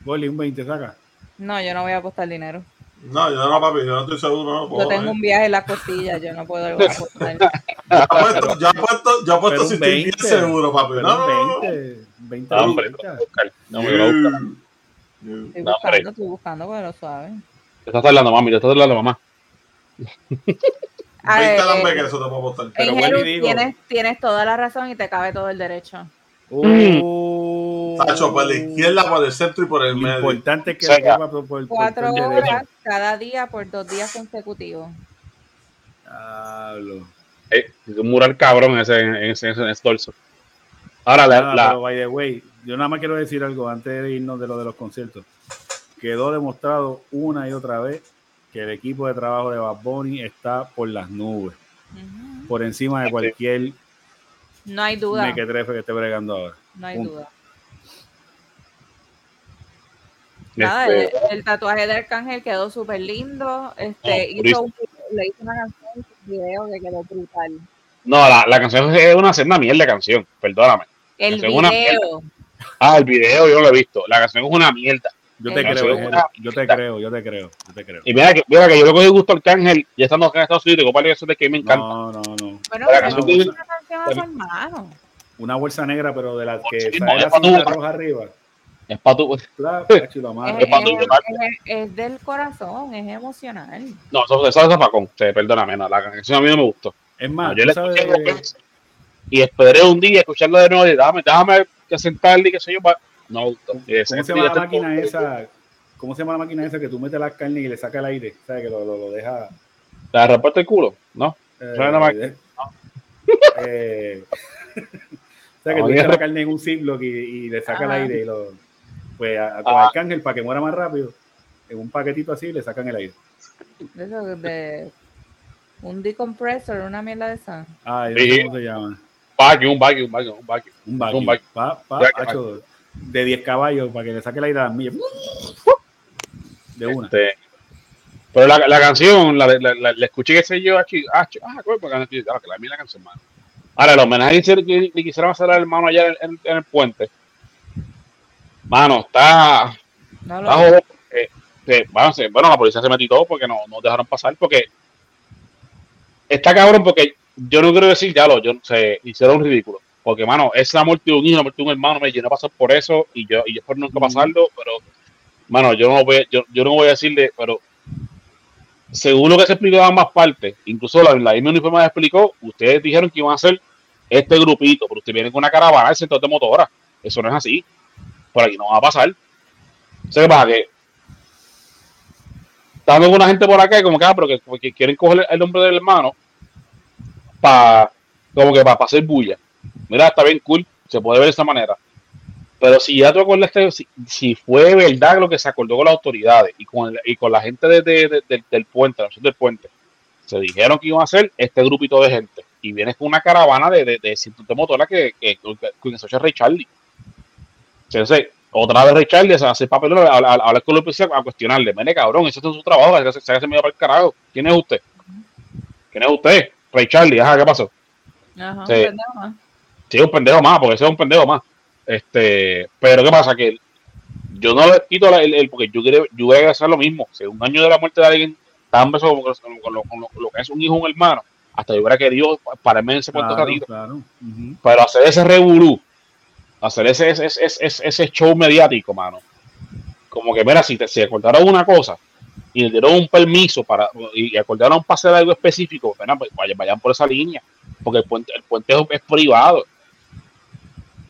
Speaker 5: Goli, un 20, saca.
Speaker 2: No, yo no voy a apostar dinero.
Speaker 1: No, yo no, papi, yo no estoy seguro. No, puedo,
Speaker 2: Yo tengo
Speaker 1: eh.
Speaker 2: un viaje en la costilla, yo no puedo apostar.
Speaker 1: Yo apuesto, yo apuesto, yo apuesto si
Speaker 5: un
Speaker 1: estoy bien
Speaker 5: 20,
Speaker 1: seguro, papi. No, no, no,
Speaker 5: un
Speaker 1: no.
Speaker 5: 20, 20
Speaker 3: No, hombre, no, buscar, no me lo voy a buscar.
Speaker 2: Estoy buscando, estoy buscando, pero suave.
Speaker 3: Te estás hablando, mami, te estás hablando, mamá.
Speaker 2: Tienes, tienes toda la razón y te cabe todo el derecho.
Speaker 5: Uh,
Speaker 1: Tacho, por la izquierda, por el centro y por el
Speaker 5: Lo
Speaker 1: medio.
Speaker 5: importante es que
Speaker 3: Venga.
Speaker 5: sepa por, por, por
Speaker 2: Cuatro horas cada día por dos días consecutivos.
Speaker 5: Diablo.
Speaker 3: Eh, un mural cabrón en ese, en ese, ese torso. Ahora, la,
Speaker 5: Ah,
Speaker 3: la-
Speaker 5: pero, by the way, yo nada más quiero decir algo antes de irnos de lo de los conciertos. Quedó demostrado una y otra vez que el equipo de trabajo de Bad Bunny está por las nubes, por encima de cualquier
Speaker 2: No hay duda.
Speaker 5: mequetrefe que esté bregando ahora.
Speaker 2: No hay
Speaker 5: Punto.
Speaker 2: duda. Nada,
Speaker 3: este,
Speaker 2: el, el tatuaje de Arcángel quedó súper lindo. Este,
Speaker 3: Oh,
Speaker 2: hizo un, le hizo una canción, un video que quedó brutal.
Speaker 3: no, la, la canción es una senda mierda de canción, perdóname.
Speaker 2: El
Speaker 3: Canción una
Speaker 2: video.
Speaker 3: Ah, el video yo no lo he visto. La canción es una mierda.
Speaker 5: Yo te creo, yo te creo, yo te creo, yo te creo.
Speaker 3: Y mira que, mira que yo le cogí gusto al Cángel, ya estando acá en Estados Unidos, compadre, eso de que me encanta.
Speaker 5: No, no, no.
Speaker 2: Bueno, pero una canción a su hermano.
Speaker 5: Una bolsa negra, pero de las que
Speaker 3: Sí,
Speaker 5: sale la
Speaker 3: es pa'
Speaker 5: cinta roja arriba.
Speaker 3: Es para tu.
Speaker 5: Claro,
Speaker 2: Es.
Speaker 3: Es
Speaker 2: es- del corazón, es emocional.
Speaker 3: No, eso, eso es zapacón. Sí, perdóname, no, la canción a mí no me gustó.
Speaker 5: Es
Speaker 3: No,
Speaker 5: más,
Speaker 3: yo la
Speaker 5: sabes,
Speaker 3: escuché y esperé un día escucharlo de nuevo y déjame, déjame que sentarle y qué sé yo. pa- No
Speaker 5: ¿cómo se
Speaker 3: día
Speaker 5: llama la máquina esa? ¿Cómo se llama la máquina esa que tú metes la carne y le saca el aire? ¿Sabes? Que lo, lo, lo deja.
Speaker 3: ¿La reporta el culo? ¿No?
Speaker 5: Eh,
Speaker 3: Trae la máquina.
Speaker 5: eh, eh, o sea, que
Speaker 3: No,
Speaker 5: tú echas la carne en un ziploc y, y le saca el aire y lo. Pues a, a con
Speaker 3: Ah.
Speaker 5: Arcángel para que muera más rápido, en un paquetito así le sacan el aire.
Speaker 2: Eso de un decompressor, una mierda de esa.
Speaker 5: Ah,
Speaker 3: Sí.
Speaker 5: no ¿cómo se llama?
Speaker 3: Vacuum, un vacuum, un vacuum, un vacuum.
Speaker 5: Un
Speaker 3: Un
Speaker 5: vacuum.
Speaker 3: vacuum.
Speaker 5: Pa, pa,
Speaker 3: Vacuum.
Speaker 5: De 10 caballos para que le saque el aire a las millas. De una.
Speaker 3: Este, pero la, la canción, la, la, la, la escuché que sé yo, aquí, ah, ah, porque ah, que la mí la canción, mano. Ahora, el homenaje que, que, que quisieron hacer al hermano allá en, en- en el puente, mano, está,
Speaker 2: No lo
Speaker 3: está jodido, eh, eh, bueno, bueno, la policía se metió todo porque no, no dejaron pasar, porque está cabrón, porque yo no quiero decir, ya lo, yo se hicieron un ridículo. Porque, mano, es la muerte de un hijo, la muerte de un hermano, me llené a pasar por eso y yo, y yo espero nunca pasarlo, pero, mano, yo no voy, yo, yo no voy a decirle, pero según lo que se explicó en ambas partes, incluso la, la misma uniforme explicó, ustedes dijeron que iban a hacer este grupito, pero ustedes vienen con una caravana del sector de motora. Eso no es así. Por aquí no va a pasar. ¿Sabes qué pasa? Que estamos con una gente por acá como que, ah, pero que, que quieren coger el nombre del hermano para como que para hacer bulla. Mira, está bien cool, se puede ver de esa manera. Pero si ya tú acordaste, si, si fue verdad lo que se acordó con las autoridades y con, el- y con la gente de- de- de- del- del puente, la del puente, se dijeron que iban a hacer este grupito de gente. Y vienes con una caravana de, de, de de motoras que, que, que, a Ray Charlie. Entonces, otra vez Ray Charlie a hacer papel, a, a- a hablar con la policía, a cuestionarle. Mire, cabrón, eso es su trabajo, se, se hace medio para el carajo. ¿Quién es usted? ¿Quién es usted? Ray Charlie, ajá, ¿qué pasó?
Speaker 2: Ajá,
Speaker 3: Sí. Sí, un pendejo más, porque ese es un pendejo más. Este, pero ¿qué pasa? Que yo no le quito el, el- porque yo quiero, yo voy a hacer lo mismo. Si un año de la muerte de alguien tan beso como con, con lo, con lo- con lo que es un hijo, un hermano, hasta yo hubiera querido pararme en ese puente
Speaker 5: Claro,
Speaker 3: ratito.
Speaker 5: claro.
Speaker 3: Pero hacer ese revolú, hacer ese, ese, ese, ese, ese show mediático, mano. Como que, mira, si te, se acordaron una cosa y le dieron un permiso para y acordaron pasar algo específico, bueno, pues vayan, vayan por esa línea, porque el puente, el puente es privado.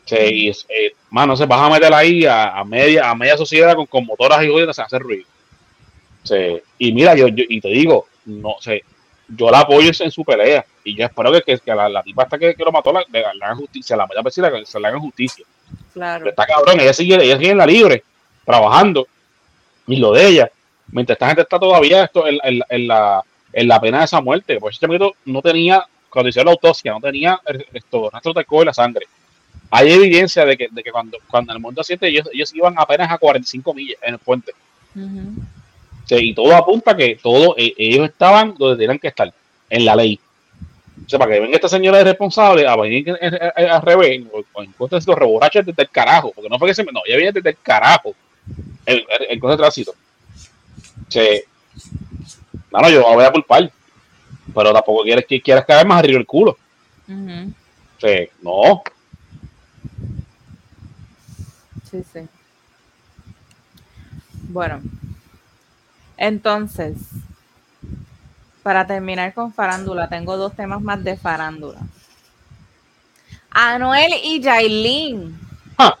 Speaker 3: Sí, eh, mano, se vas a meter ahí a, a media a media sociedad con, con motoras y jodidas, se hace ruido. Sí, y mira, yo, yo y te digo, no sé, yo la apoyo en su pelea y yo espero que, que, que la, la tipa hasta que, que lo mató la, le, hagan justicia, la meta se, se le hagan justicia.
Speaker 2: Claro.
Speaker 3: Pero está cabrón, ella sigue, ella sigue en la libre, trabajando, y lo de ella, mientras esta gente está todavía esto en, en- en la, en la pena de esa muerte, pues ese chamaquito no tenía, cuando hicieron la autopsia, no tenía eh, esto, rastro de alcohol en la sangre. Hay evidencia de que, de que cuando, cuando en el mundo accidente ellos, ellos iban apenas a 45 millas en el puente. Sí, y todo apunta que todo, eh, ellos estaban donde tenían que estar, en la ley. O sea, para que venga esta señora de responsable a venir en- en- en- al revés, o, o en contra de los reborrachos desde el carajo, porque no fue que se me, no, ella viene desde el carajo, en contra de tránsito. Sí. No, no, yo no voy a culpar, pero tampoco quieres que quieras caer más arriba el culo.
Speaker 2: Ujú.
Speaker 3: Sí, no,
Speaker 2: Sí, sí. Bueno, Entonces, para terminar con farándula, tengo dos temas más de farándula. Anuel y Jailin
Speaker 3: Ah.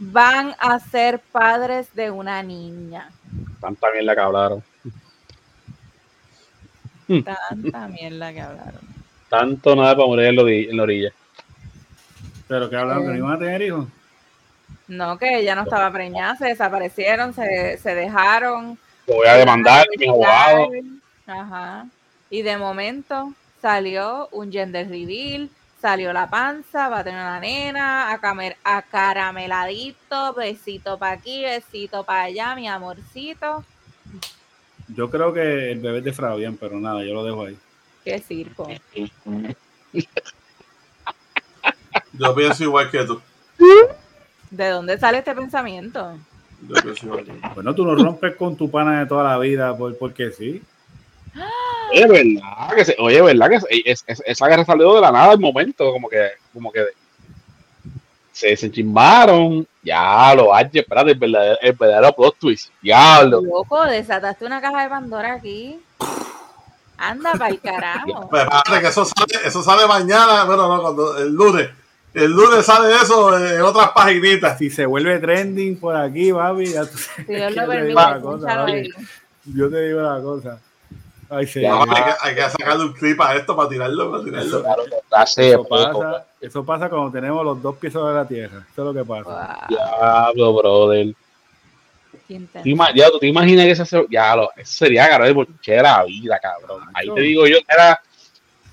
Speaker 2: van a ser padres de una niña.
Speaker 3: Tanta bien la que hablaron.
Speaker 2: Tanta mierda que hablaron.
Speaker 3: Tanto nada para morir en la orilla. en la orilla.
Speaker 5: Pero que hablaron que no iban a tener hijos.
Speaker 2: No, que ella no estaba preñada, se desaparecieron, se, se dejaron.
Speaker 3: Lo voy a demandar, mi abogado.
Speaker 2: Ajá. Y de momento salió un gender reveal, salió la panza, va a tener una nena, acarameladito, besito para aquí, besito para allá, mi amorcito.
Speaker 5: Yo creo que el bebé es de Fabián, pero nada, yo lo dejo ahí.
Speaker 2: Qué circo.
Speaker 1: Yo pienso igual que tú.
Speaker 2: ¿De dónde sale este pensamiento?
Speaker 5: Bueno, tú no rompes con tu pana de toda la vida por, porque sí.
Speaker 3: Oye, verdad que se, oye, verdad que se- es- es- esa guerra salió de la nada al momento, como que, como que se, se chimbaron. Ya lo hay, espérate, el verdadero, el verdadero plot twist. Diablo.
Speaker 2: Loco, desataste una caja de Pandora aquí. Anda para el carajo.
Speaker 1: Pues espérate que eso sale, eso sale mañana, bueno, no, cuando, el lunes. El lunes sale eso en otras paginitas.
Speaker 5: Si se vuelve trending por aquí, papi, ya tú sabes
Speaker 2: Si Dios
Speaker 5: que
Speaker 2: lo
Speaker 5: yo te
Speaker 2: permite,
Speaker 5: digo una cosa,
Speaker 2: escúchalo
Speaker 5: papi.
Speaker 2: ahí.
Speaker 5: Yo te digo una cosa. Ay, sí.
Speaker 3: Ya,
Speaker 1: Hay que, hay que sacarle un clip a esto para tirarlo, para tirarlo.
Speaker 3: Hace
Speaker 5: Eso pasa, eso pasa cuando tenemos los dos pisos de la tierra. Eso es lo que pasa.
Speaker 3: Diablo, brother.
Speaker 2: qué intenso.
Speaker 3: ¿Te ima- ya, ¿tú te imaginas que ese se- ya lo, eso sería de porche de la vida, cabrón. Ahí te digo yo que era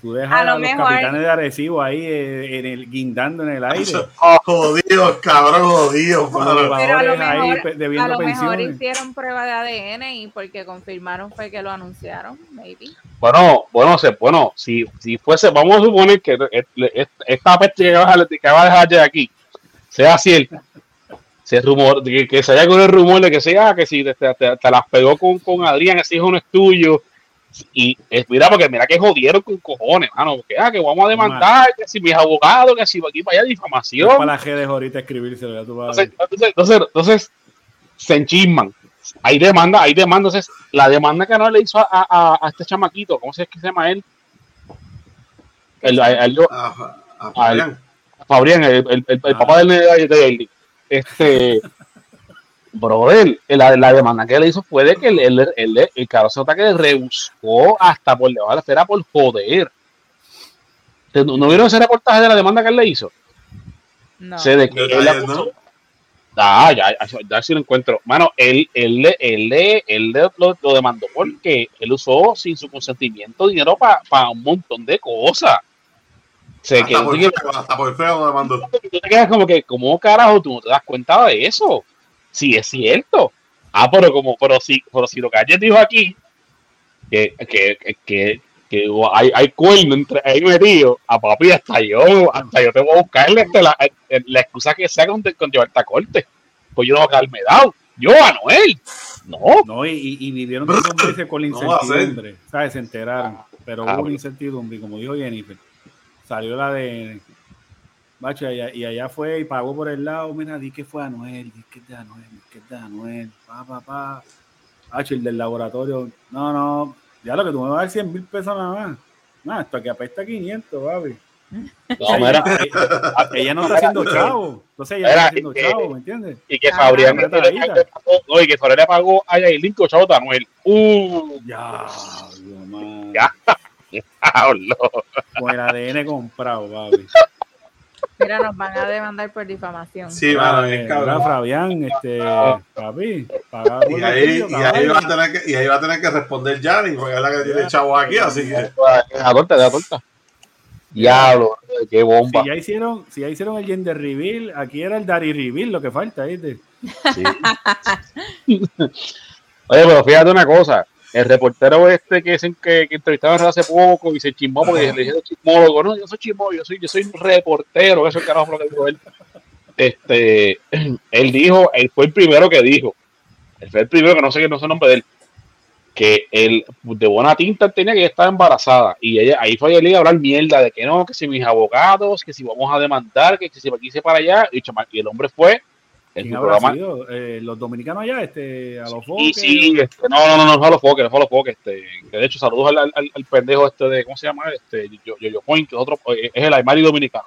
Speaker 5: Tú dejas
Speaker 2: A
Speaker 5: a,
Speaker 2: lo
Speaker 5: los
Speaker 2: mejor-
Speaker 5: capitanes de Arecibo ahí eh, en el, guindando en el aire.
Speaker 1: Jodidos, cabrón, jodidos,
Speaker 2: Pero a lo
Speaker 5: ahí
Speaker 2: mejor,
Speaker 5: pe-
Speaker 2: a lo mejor hicieron prueba de ADN y porque confirmaron fue que lo anunciaron, maybe.
Speaker 3: Bueno, bueno, se, bueno, si, si fuese, vamos a suponer que et- et- esta peste que va a, que va a dejar de aquí sea cierta, se rumor, que, que se haya con el rumor de que sea que si te, te- te- te las pegó con, con Adrián, ese hijo no es tuyo. Y es, mira, porque mira que jodieron con cojones, mano, porque ah, que vamos a demandar, que si mis abogados, que si aquí para allá difamación.
Speaker 5: para la G de ahorita escribírselo, ya tú vas a
Speaker 3: Entonces, entonces, entonces, entonces se enchisman. Hay demanda, hay demanda. Entonces, la demanda que no le hizo a, a- a este chamaquito, ¿cómo se, es que se llama él? El, el- el-
Speaker 1: A, a Fabián.
Speaker 3: Fabián, el, el- el- el papá del de, de Daily. Este, brother, la, la demanda que le hizo fue de que el, el, el, el caro se nota que rebuscó hasta por debajo de la esfera por joder. ¿No, ¿No vieron ese reportaje de la demanda que él le hizo?
Speaker 2: No.
Speaker 3: Sé de que él puso-
Speaker 1: ¿no?
Speaker 3: Ah, ya, ya, ya sí lo encuentro. Mano, él, él, le- él, él le- lo, lo demandó porque él usó sin su consentimiento dinero para un montón de cosas. Se
Speaker 1: Hasta
Speaker 3: quedó
Speaker 1: por feo, hasta por feo me mandó.
Speaker 3: tú te quedas como que, ¿cómo carajo tú no te das cuenta de eso? Sí, es cierto. Ah, pero como, pero si, pero si lo que ayer dijo aquí, que, que, que, que, que hay, hay cuerno entre ahí metido, a papi, hasta yo, hasta yo te voy a buscarle este, la, la excusa que sea con, con llevarte a corte. Pues yo no voy a quedarme dado. Yo, Anuel. No.
Speaker 5: No, y, y- y vivieron esos meses con la
Speaker 1: No
Speaker 5: incertidumbre, ¿sabes? Se enteraron, pero
Speaker 3: Ah,
Speaker 5: hubo una
Speaker 3: bueno.
Speaker 5: incertidumbre, y como dijo Jennifer, salió la de Macho, y allá, y allá fue y pagó por el lado, mira, di que fue Anuel, di que es de Anuel, di que es de Anuel, pa, pa, pa. Macho, el del laboratorio, no, no, ya lo que tú me vas a dar 100 mil pesos nada más. No, esto aquí apesta 500, papi.
Speaker 3: No, mira,
Speaker 5: ella, ella no está haciendo chavo. Entonces ella no está haciendo chavo, ¿me entiendes?
Speaker 3: y que
Speaker 2: Ah,
Speaker 3: Fabrián le- pagó- no, y que Fabrián le pagó a Yailin con chavos de Anuel. Uh,
Speaker 5: Ya, Dios mío.
Speaker 3: Ya.
Speaker 5: Con el ADN comprado, papi.
Speaker 2: Mira, nos van a demandar por difamación.
Speaker 1: Sí, mano,
Speaker 5: Eh,
Speaker 1: bien
Speaker 5: ¿verdad,
Speaker 1: cabrón.
Speaker 5: Fabián, este, papi, paga
Speaker 1: Y y, ahí va a tener que, y ahí va a tener que responder Yanni, porque es la que tiene chavo aquí, así que.
Speaker 3: La torta, la torta. Diablo, qué bomba.
Speaker 5: Si ya hicieron, si ya hicieron el gender reveal, aquí era el Dari reveal lo que falta, ¿viste?
Speaker 3: Sí. Oye, pero fíjate una cosa. El reportero este que, se, que, que entrevistaron hace poco y se chismó porque le dijeron chismólogo. No, yo soy chismólogo, yo soy, yo soy un reportero. Eso es el carajo lo que dijo él. Este, él dijo, él fue el primero que dijo. Él fue el primero que no sé qué no sé el nombre de él. Que él de buena tinta tenía que ella estaba embarazada. Y ella, ahí fue él a hablar mierda de que no, que si mis abogados, que si vamos a demandar, que si para aquí, si para allá. Y, el hombre fue
Speaker 5: ¿Quién habrá
Speaker 3: programa.
Speaker 5: sido? Eh, los dominicanos allá, este, a los foques.
Speaker 3: sí, este, no, no, no, no, no Halo Foque, no Halo Foque, este, que de hecho saludos al, al, al pendejo este de, ¿cómo se llama? Este, yo, yo, yo Point, que es otro, eh, es el Aymari dominicano.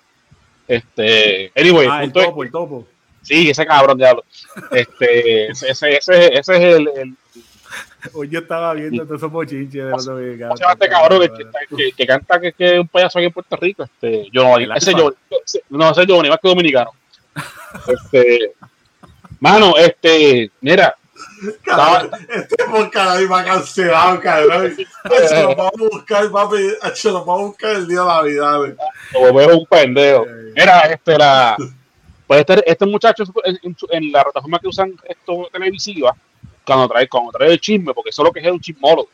Speaker 3: Este, anyway,
Speaker 5: Ah,
Speaker 3: el punto es-
Speaker 5: topo, el topo.
Speaker 3: sí, ese cabrón diablo. Este, ese, ese, ese, ese es el, el,
Speaker 5: Hoy yo estaba viendo todos esos bochinches de los dominicanos.
Speaker 3: ¿cómo se llama este cabrón que, que, que, que canta que, es un payaso aquí en Puerto Rico? Este, yo ese yo, ese- no, ese es Giovanni, más que dominicano. Este, mano, este, mira,
Speaker 1: Cabrón, este podcast ahí va cancelado, cabrón. Hacho, Lo vamos a buscar, papi. Hacho, Lo vamos a buscar el día de Navidad.
Speaker 3: lo veo un pendejo. Mira, este, la, pues este, este muchacho en, la plataforma que usan esto televisiva, cuando trae, cuando trae el chisme, porque eso es lo que es un chismólogo.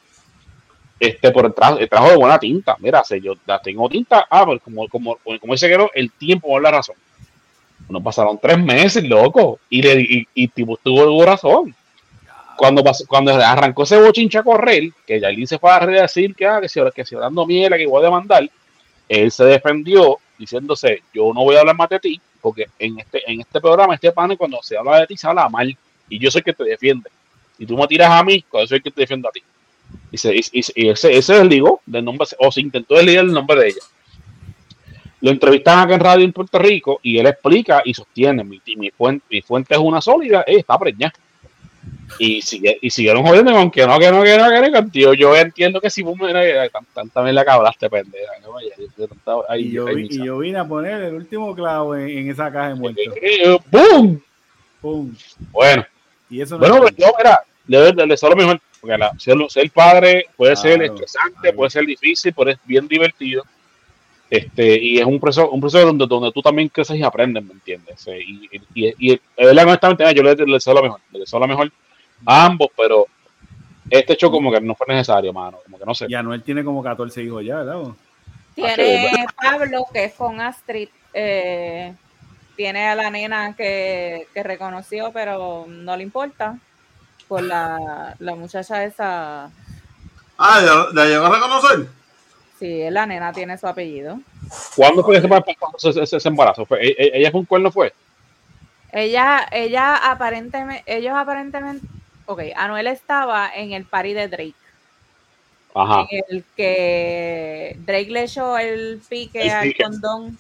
Speaker 3: Este, por el trajo, el trajo de buena tinta. Mira, si yo la tengo tinta, ah, pues como, como, como dice que el tiempo es la razón. Nos pasaron tres meses, loco, y le y, y tipo tuvo tuvo razón. Cuando pasó, cuando arrancó ese bochinche a correr, que Yailin se fue a decir que, ah, que si que si dando miel, que voy a demandar, él se defendió diciéndose, yo no voy a hablar más de ti, porque en este, en este programa, este panel, cuando se habla de ti, se habla mal, y yo soy el que te defiende. Y tú me tiras a mí, cuando soy el que te defiendo a ti. Y, se, y, y- y ese desligó del nombre, o se intentó desligar el nombre de ella. Lo entrevistan acá en radio en Puerto Rico y él explica y sostiene, mi, mi, fuente, mi fuente es una sólida, eh, está preñada. Y, sigue, y siguieron jodiendo con que no, que no, que no, que no, tío. Yo entiendo que si vos me también la cabraste, pendeja. tanta-
Speaker 5: Y yo, y vine a poner el último clavo en, en esa caja de muertos.
Speaker 3: Eh, ¡Bum!
Speaker 5: Pum.
Speaker 3: Bueno,
Speaker 5: Y eso no
Speaker 3: bueno, pero yo, mira, le, le, le deseo lo mejor, porque la- ser, ser padre puede ser estresante,
Speaker 5: claro.
Speaker 3: puede ser difícil, pero es bien divertido. Este, y es un proceso, un proceso donde, donde tú también creces y aprendes, ¿me entiendes? Eh, Y, y, y, y de verdad, honestamente, yo le, le deseo lo mejor, le deseo lo mejor a ambos, pero este show como que no fue necesario, mano, como que no sé.
Speaker 5: Y Anuel tiene como 14 hijos ya, ¿verdad?
Speaker 2: Tiene Pablo, que es con Astrid. eh, tiene a la nena que, que reconoció, pero no le importa. Por la, la muchacha esa.
Speaker 1: Ah, ¿ya- ¿la llegó a reconocer?
Speaker 2: Sí, la nena tiene su apellido.
Speaker 3: ¿Cuándo fue ese, ese, ese- embarazo? ¿Fue, e- e- ¿Ella fue un cuerno, fue?
Speaker 2: Ella, ella aparentemente, ellos aparentemente, ok, Anuel estaba en el party de Drake,
Speaker 3: Ajá.
Speaker 2: en el que Drake le echó el pique
Speaker 3: El
Speaker 2: al
Speaker 3: pique.
Speaker 2: condón.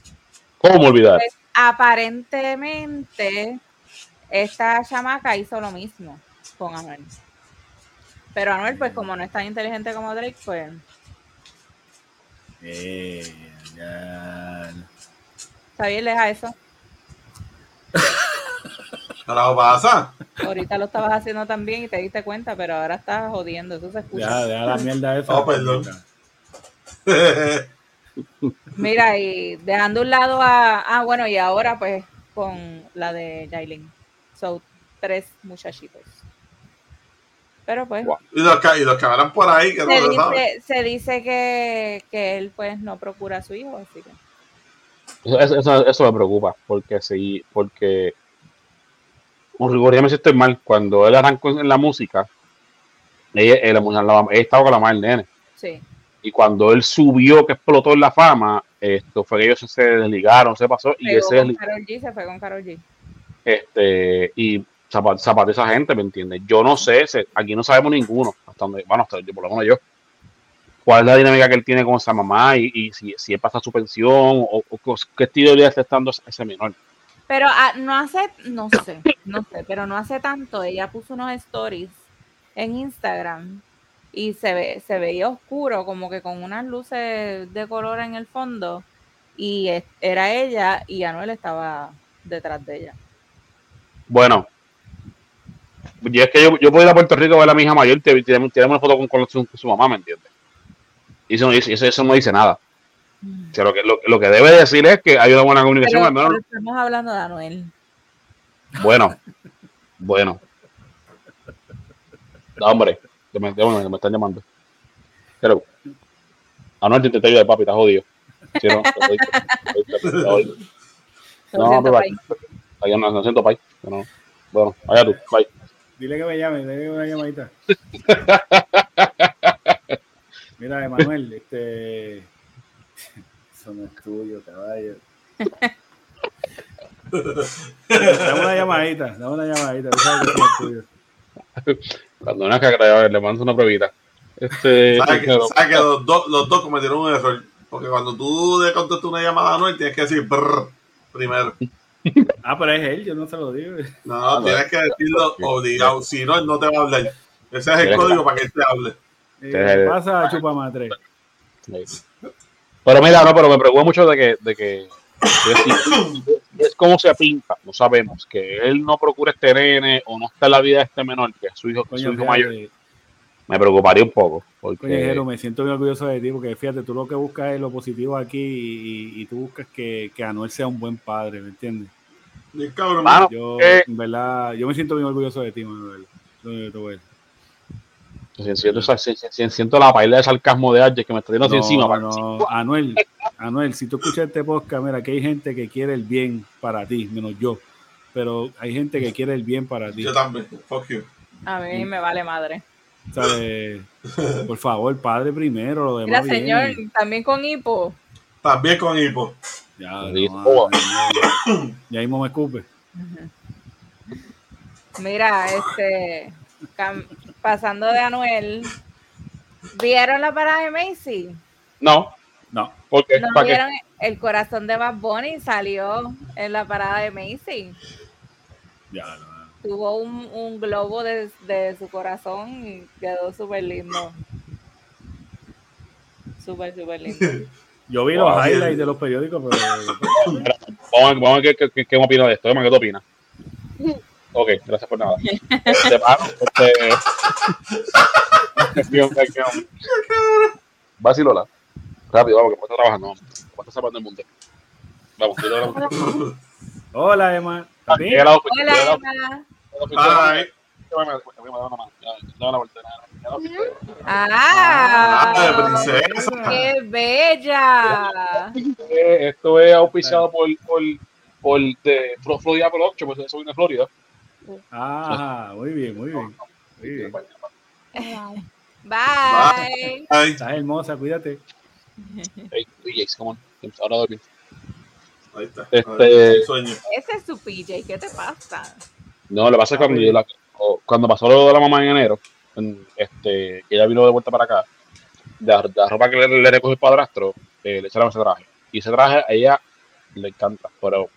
Speaker 3: ¿Cómo olvidar?
Speaker 2: Pues, aparentemente, esta chamaca hizo lo mismo con Anuel. Pero Anuel, pues como no es tan inteligente como Drake, pues
Speaker 5: Eh, ya.
Speaker 2: está bien, deja eso.
Speaker 1: ¿Qué lo pasa?
Speaker 2: Ahorita lo estabas haciendo también y te diste cuenta, pero ahora estás jodiendo, eso se escucha.
Speaker 5: Deja, deja la mierda esa.
Speaker 1: Oh, perdón.
Speaker 2: Mira, y dejando un lado a. Ah, bueno, y ahora pues con la de Jailin. Son tres muchachitos. Pero pues
Speaker 3: Wow.
Speaker 1: y, los que, y los que por ahí, que no
Speaker 2: se
Speaker 1: lo saben.
Speaker 2: dice, se dice que, que él pues no procura a su hijo, así que.
Speaker 3: Eso, eso, eso me preocupa, porque sí, porque un rigor, ya me siento mal, cuando él arrancó en la música, ella, ella estaba con la madre del nene,
Speaker 2: Sí.
Speaker 3: y cuando él subió, que explotó en la fama, esto fue que ellos se desligaron, se pasó, y
Speaker 2: Pegó
Speaker 3: ese
Speaker 2: G, se fue con Karol G.
Speaker 3: este, y zapa- zapateó esa gente, ¿me entiendes? Yo no sé, se- aquí no sabemos ninguno, hasta donde, bueno, hasta yo, por lo menos yo, cuál es la dinámica que él tiene con esa mamá y, y si, si él pasa su pensión o, qué estilo de vida está estando ese menor.
Speaker 2: Pero ah, no hace, no sé, no sé, pero no hace tanto. Ella puso unos stories en Instagram y se ve, se veía oscuro, como que con unas luces de color en el fondo. Y era ella y Anuel estaba detrás de ella.
Speaker 3: Bueno, y es que yo, yo puedo ir a Puerto Rico a ver a mi hija mayor y tirarme una foto con, con su, mamá, ¿me entiendes? Y eso no eso, eso no dice nada. O sea, lo, que, lo, lo que debe decir es que hay una buena comunicación,
Speaker 2: Pero,
Speaker 3: al menos,
Speaker 2: estamos hablando de Anuel.
Speaker 3: bueno, bueno. No, hombre, que me, que me, están llamando. Pero, Anuel, te intenté ayudar, papi, estás jodido. Sí, no, No,
Speaker 2: país.
Speaker 3: allá no, no siento, pai. No. Bueno, allá tú, bye.
Speaker 5: Dile que me llame, dile que una llamadita. Mira, Emanuel, este. Eso no es tuyo, caballo. Dame una llamadita, dame una llamadita. tú sabes que somos tuyos.
Speaker 3: Cuando una cagada, le mando una pruebita. Este,
Speaker 1: ¿Sabes que, sabes que los, dos, los dos cometieron un error? Porque cuando tú le contestas una llamada a Anuel, tienes que decir brr primero.
Speaker 5: Ah, pero es él, yo no se lo digo.
Speaker 1: No,
Speaker 3: Ah, no.
Speaker 1: tienes que decirlo obligado. Si no, él no te va a hablar. Ese es el código para que él te hable.
Speaker 5: Eh, pasa, chupa madre.
Speaker 3: Pero mira, no, pero me preocupa mucho de que, de que es, es como se pinta, no sabemos, que él no procura este nene o no está en la vida de este menor, que es su hijo,
Speaker 5: Coño,
Speaker 3: su hijo
Speaker 5: fíjate,
Speaker 3: mayor, me preocuparía un poco. Porque,
Speaker 5: Coño, Jero, me siento muy orgulloso de ti porque fíjate, tú lo que buscas es lo positivo aquí y, y- y tú buscas que, que Anuel sea un buen padre, ¿me entiendes?
Speaker 1: Cabrón.
Speaker 3: Mano,
Speaker 5: Yo,
Speaker 3: eh.
Speaker 5: en verdad, yo me siento bien orgulloso de ti, Manuel.
Speaker 3: Siento, si- si- si- siento la paila de sarcasmo de Arjes que me está yendo así encima. para-
Speaker 5: no. Anuel, Anuel, si tú escuchas este podcast, mira, que hay gente que quiere el bien para ti, menos yo. Pero hay gente que quiere el bien para ti.
Speaker 1: Yo también. Fuck you.
Speaker 2: A mí me vale madre.
Speaker 5: ¿Sabes? Por favor, padre primero, lo
Speaker 2: Mira,
Speaker 5: demás
Speaker 2: señor,
Speaker 5: viene.
Speaker 2: también con hipo.
Speaker 1: También con hipo.
Speaker 5: Ya, no. Ya mismo me escupe.
Speaker 2: Mira, este, pasando de Anuel, ¿vieron la parada de Macy?
Speaker 3: No,
Speaker 5: No,
Speaker 3: ¿por qué?
Speaker 2: ¿No
Speaker 3: ¿Para qué?
Speaker 2: vieron el corazón de Bad Bunny? Salió en la parada de Macy.
Speaker 5: ya, no.
Speaker 2: Tuvo un, un globo de, de su corazón y quedó súper lindo. Súper, súper lindo.
Speaker 5: Yo vi los highlights de los periódicos, pero
Speaker 3: Vamos a, vamos a ver qué, qué, qué opina de esto. Emma, ¿Qué tú opinas? Ok, gracias por nada. Este, mano, este... Qué hombre. Vacilola. Rápido, vamos, que me está trabajando. Vamos, me está salvando el mundo. Vamos,
Speaker 5: hola Emma.
Speaker 3: Llega la
Speaker 2: Hola,
Speaker 3: la
Speaker 2: Emma. Ah,
Speaker 1: Ah, de princesa.
Speaker 2: ¡Qué bella!
Speaker 3: Eh, Esto es auspiciado por, por, por de Flo- Florida Production, pues eso viene de Florida.
Speaker 5: Ah, muy bien, muy bien. Muy bien.
Speaker 2: Bye.
Speaker 1: ay.
Speaker 5: Estás hermosa, cuídate.
Speaker 3: Hey, DJs, come on. Ahora dormir.
Speaker 1: Ahí está.
Speaker 3: Este-
Speaker 1: Sueño.
Speaker 2: Ese es su PJ, ¿qué te pasa?
Speaker 3: No, lo que pasa es que cuando, yo la- o- cuando pasó lo de la mamá en enero, en- este, que ella vino de vuelta para acá, de la, la ropa que le, le recogió el padrastro, eh, le echaron ese traje. Y ese traje a ella le encanta, pero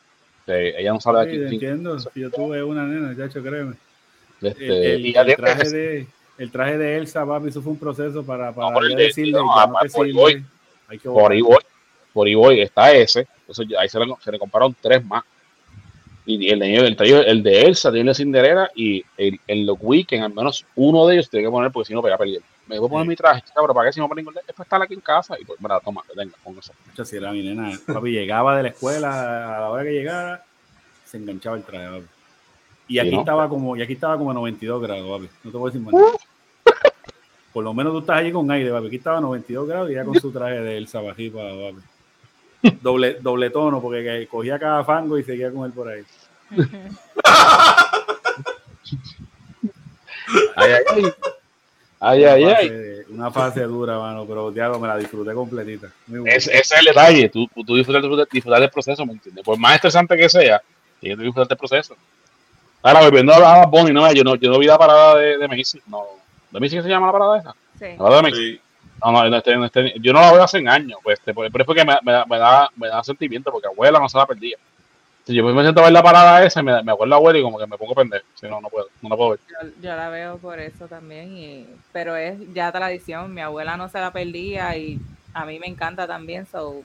Speaker 3: eh, ella no sabe de aquí.
Speaker 5: entiendo. Yo tuve una nena, chacho, créeme.
Speaker 3: este,
Speaker 5: El, el-
Speaker 3: y
Speaker 5: el traje de, el traje de Elsa, papi, eso fue un proceso para, para ya
Speaker 3: de-
Speaker 5: decirle,
Speaker 3: no,
Speaker 5: ya no te
Speaker 3: por ahí
Speaker 5: sirve.
Speaker 3: voy.
Speaker 5: Hay que
Speaker 3: por ahí voy, voy, está ese, entonces ahí se le, se le compraron tres más. Y el de, el, el de Elsa tiene el de Cinderella y el, en los weekends, al menos uno de ellos tiene que poner porque si no pega a perder. Me voy a poner
Speaker 5: Sí.
Speaker 3: mi traje, pero ¿para qué si no ningún Es para estar aquí en casa y pues, mira, toma, venga, con eso.
Speaker 5: Si era mi nena, papi, llegaba de la escuela, a la hora que llegara, se enganchaba el traje, papi. Y
Speaker 3: Sí,
Speaker 5: aquí
Speaker 3: ¿no?
Speaker 5: estaba como, y aquí estaba como a 92 grados, papi. No te voy a decir más. Por lo menos tú estás allí con aire, papi. Aquí estaba a 92 grados y ya con su traje de Elsa bajipa, papi. Doble, doble tono, porque que cogía cada fango y seguía con él por ahí.
Speaker 3: Ay, ay, ay. Ay, ay,
Speaker 5: una,
Speaker 3: ay.
Speaker 5: fase, una fase dura, mano, pero diablo, me la disfruté completita. Muy bueno.
Speaker 3: Ese, es el detalle, tú, tú disfrutar, disfrutar, disfrutar del proceso, ¿me entiendes? Por más estresante que sea, tienes que disfrutar del proceso. Ahora, volviendo a Bad Bunny, no, yo no, yo no vi la parada de, de Macy, no. ¿De Macy que se llama la parada esa?
Speaker 2: Sí.
Speaker 3: La parada de Macy.
Speaker 1: Sí.
Speaker 3: No, no, no, este- no, este- yo no la veo hace años, pues, este, pero es porque me, me, da- me da, me da sentimiento, porque abuela no se la perdía. Si yo me siento a ver la parada esa, me, me acuerdo a abuela y como que me pongo pendejo. Si no, no puedo, no la puedo ver.
Speaker 2: Yo, yo la veo por eso también, y, pero es ya tradición. Mi abuela no se la perdía y a mí me encanta también. So,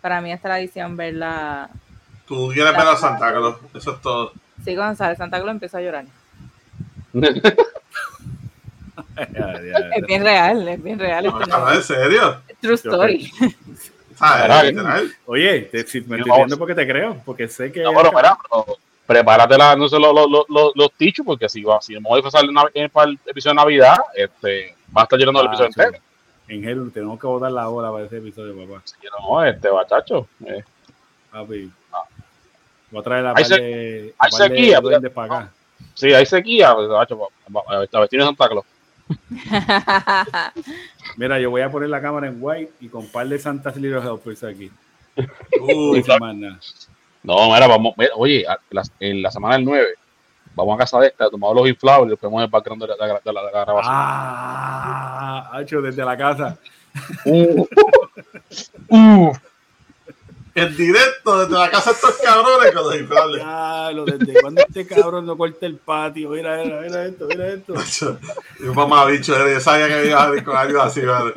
Speaker 2: para mí es tradición verla.
Speaker 1: Tú quieres ver a Santa Claus. Eso es todo.
Speaker 2: Sí, cuando sale Santa Claus empiezo a llorar. Es bien real, es bien real.
Speaker 1: No,
Speaker 2: no
Speaker 1: ¿En serio?
Speaker 2: true story.
Speaker 5: Oye, te- si me estoy
Speaker 3: Vamos.
Speaker 5: viendo porque te creo, porque sé que.
Speaker 3: No, pero prepárate la, no sé, los, los, los, tichos, porque si, va, si voy a salir para el episodio de Navidad, este, va a estar llorando el
Speaker 5: Ah,
Speaker 3: episodio
Speaker 5: sí.
Speaker 3: entero.
Speaker 5: En Hero tenemos que votar la hora para ese episodio, papá.
Speaker 3: Que no, este, bachacho. Eh,
Speaker 5: Papi. Voy a traer la
Speaker 3: Hay
Speaker 5: par
Speaker 3: se-
Speaker 5: de,
Speaker 3: hay
Speaker 5: de
Speaker 3: sequía,
Speaker 5: duendes para acá.
Speaker 3: sí, hay sequía, pues, bachacho, a vestir de Santa Claus.
Speaker 5: Mira, yo voy a poner la cámara en white y con par de Santas Little Helpers aquí.
Speaker 1: Uy,
Speaker 5: nada.
Speaker 3: No, mira, vamos, mira, oye, la- en la semana del 9, vamos a casa de esta, tomamos los inflables y los ponemos el background de la, de la- de la- de la grabación.
Speaker 5: Ah, Hacho, desde la casa.
Speaker 3: Uh, uh,
Speaker 1: En directo desde la casa de estos cabrones con los inflables.
Speaker 5: Lo desde cuando este cabrón no corta el patio. Mira, mira, mira esto, mira esto.
Speaker 1: Y un mamá bicho, yo sabía que iba a salir con algo así, ¿vale?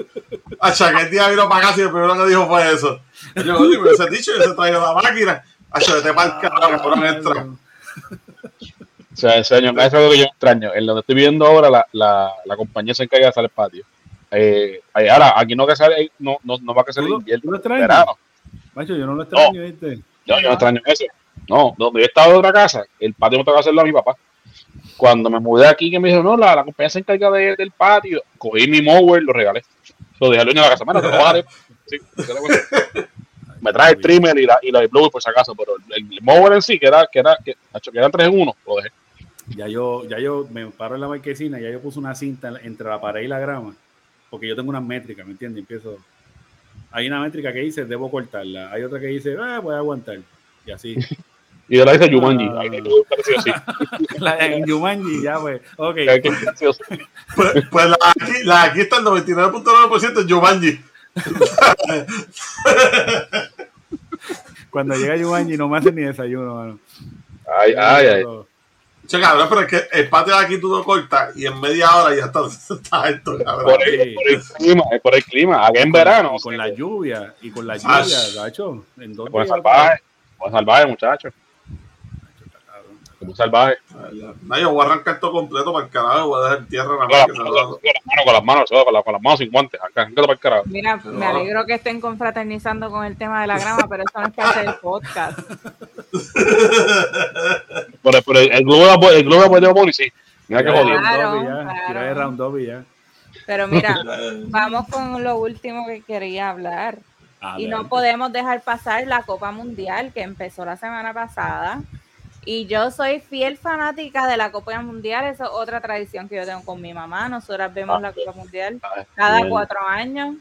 Speaker 1: Acha, que el día vino para casa y lo primero que dijo fue eso. Y yo, oye, me hubiese dicho, yo se traído la máquina. Acha, vete para el cabrón, extra.
Speaker 3: o sea, en serio, eso es algo que yo extraño. En donde estoy viviendo ahora, la, la, la compañía se encarga de hacer el patio. Eh, ahí, ahora, aquí no, que sale, no, no, no va a que ser
Speaker 5: ¿Tú lo-
Speaker 3: invierno,
Speaker 5: tú lo extrañas?
Speaker 3: verano.
Speaker 5: Macho, yo no lo extraño, ¿viste?
Speaker 3: Yo, yo no extraño eso. No, donde yo estaba en otra casa, el patio me tocaba hacerlo a mi papá. Cuando me mudé aquí, que me dijo, no, la, la compañía se encarga de- del patio, cogí mi mower, lo regalé. Lo dejé al dueño de la casa. Mira, te lo bajaré. Me trae el trimmer y la, y la de blower por si acaso, pero el, el mower en sí, que era, que era, que, que eran 3 en 1, lo dejé.
Speaker 5: Ya yo, ya yo me paro en la marquesina, ya yo puse una cinta entre la pared y la grama, porque yo tengo una métrica, ¿me entiendes? Empiezo. Hay una métrica que dice debo cortarla, hay otra que dice ah, voy a aguantar, y así.
Speaker 3: Y de la dice Jumanji.
Speaker 5: Ah. La- en Jumanji, ya pues, ok.
Speaker 1: Pues, pues la, aquí, la aquí está el 99.9% en Jumanji.
Speaker 5: Cuando llega Jumanji no me hacen ni desayuno, mano.
Speaker 3: Ay, ay, ay.
Speaker 1: Che, cabrón, pero es que el patio de aquí tú lo cortas y en media hora ya está, está alto, cabrón.
Speaker 3: Por el, por el clima, es por el clima. Aquí en verano,
Speaker 5: Y con la lluvia, y con la
Speaker 1: Ah,
Speaker 5: lluvia, gacho. En dos
Speaker 3: salvaje. Salvaje, muchachos. Pone salvaje.
Speaker 1: No, yo voy a arrancar todo completo para el carajo, voy a dejar tierra nada
Speaker 3: Con las
Speaker 1: que
Speaker 3: con las manos, con las manos, con las, manos sin guantes. Acá, acá para el carajo.
Speaker 2: Mira, me
Speaker 1: No.
Speaker 2: alegro que estén confraternizando con el tema de la grama, pero eso no es parte del podcast.
Speaker 3: Pero, pero el, el globo de el globo de Pony, sí. Mira que jodido.
Speaker 2: Claro, claro.
Speaker 5: de round up y ya.
Speaker 2: Pero mira, vamos con lo último que quería hablar. Y no podemos dejar pasar la Copa Mundial que empezó la semana pasada. Y yo soy fiel fanática de la Copa Mundial. Eso es otra tradición que yo tengo con mi mamá. Nosotras vemos la Copa Mundial cada
Speaker 3: Bien.
Speaker 2: cuatro años.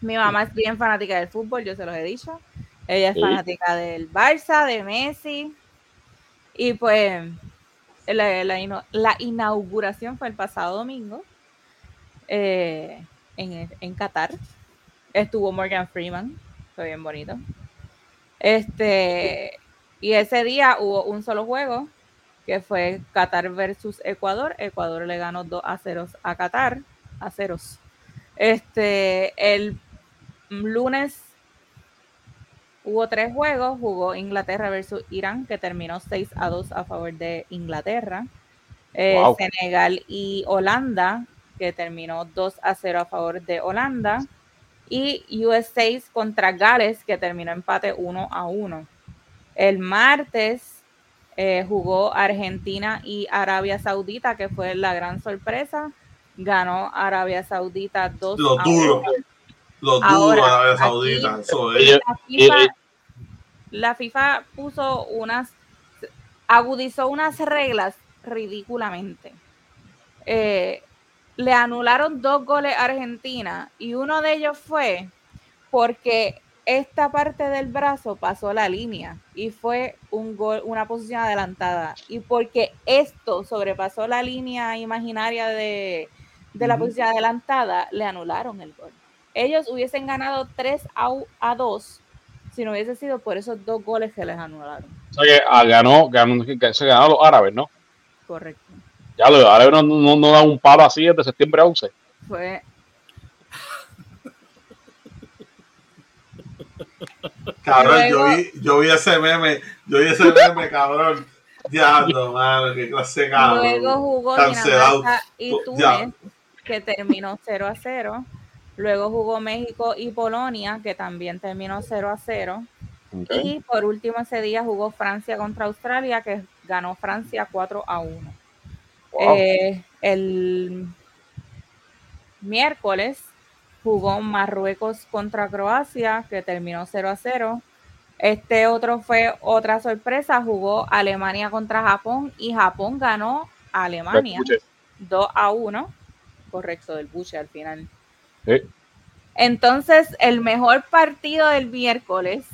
Speaker 2: Mi mamá es bien fanática del fútbol, yo se los he dicho. Ella es
Speaker 3: Sí.
Speaker 2: fanática del Barça, de Messi. Y pues la, la inauguración fue el pasado domingo eh, en, en Qatar. Estuvo Morgan Freeman, fue bien bonito. Este, y ese día hubo un solo juego, que fue Qatar versus Ecuador. Ecuador le ganó 2 a 0 a Qatar, a ceros. Este, el lunes hubo tres juegos, jugó Inglaterra versus Irán, que terminó 6 a 2 a favor de Inglaterra. Eh,
Speaker 3: Wow.
Speaker 2: Senegal y Holanda, que terminó 2 a 0 a favor de Holanda. Y USA contra Gales, que terminó empate 1 a 1. El martes eh, jugó Argentina y Arabia Saudita, que fue la gran sorpresa. Ganó Arabia Saudita 2
Speaker 1: Lo
Speaker 2: a
Speaker 1: duro.
Speaker 2: 1.
Speaker 1: Los duros
Speaker 2: Ahora,
Speaker 1: de Arabia
Speaker 2: aquí-
Speaker 1: Saudita. Eso es.
Speaker 3: Oye,
Speaker 2: La FIFA,
Speaker 3: y-
Speaker 2: la FIFA puso unas, agudizó unas reglas ridículamente. Eh, le anularon dos goles a Argentina y uno de ellos fue porque esta parte del brazo pasó la línea y fue un gol, una posición adelantada. Y porque esto sobrepasó la línea imaginaria de, de la posición adelantada, le anularon el gol. Ellos hubiesen ganado 3 a, a 2 si no hubiese sido por esos dos goles que les anularon.
Speaker 3: O sea que ah, ganó, ganó, se ganaron los árabes, ¿no?
Speaker 2: Correcto.
Speaker 3: Ya los árabes no, no, no dan un palo así desde septiembre a 11.
Speaker 2: Fue
Speaker 1: Cabrón, yo vi, yo vi ese meme, yo vi ese meme, cabrón. Diablo, mano, qué clase de cabrón.
Speaker 2: Luego jugó
Speaker 1: Cancelado.
Speaker 2: Y
Speaker 1: ya.
Speaker 2: Túnez, que terminó 0 a 0. Luego jugó México y Polonia, que también terminó 0 a 0. Y por último ese día jugó Francia contra Australia, que ganó Francia 4 a 1.
Speaker 3: Wow.
Speaker 2: Eh, el miércoles jugó Marruecos contra Croacia, que terminó 0 a 0. Este otro fue otra sorpresa, jugó Alemania contra Japón y Japón ganó a Alemania
Speaker 3: Escuche.
Speaker 2: 2 a 1. Correcto, del Buche al final. Entonces, el mejor partido del miércoles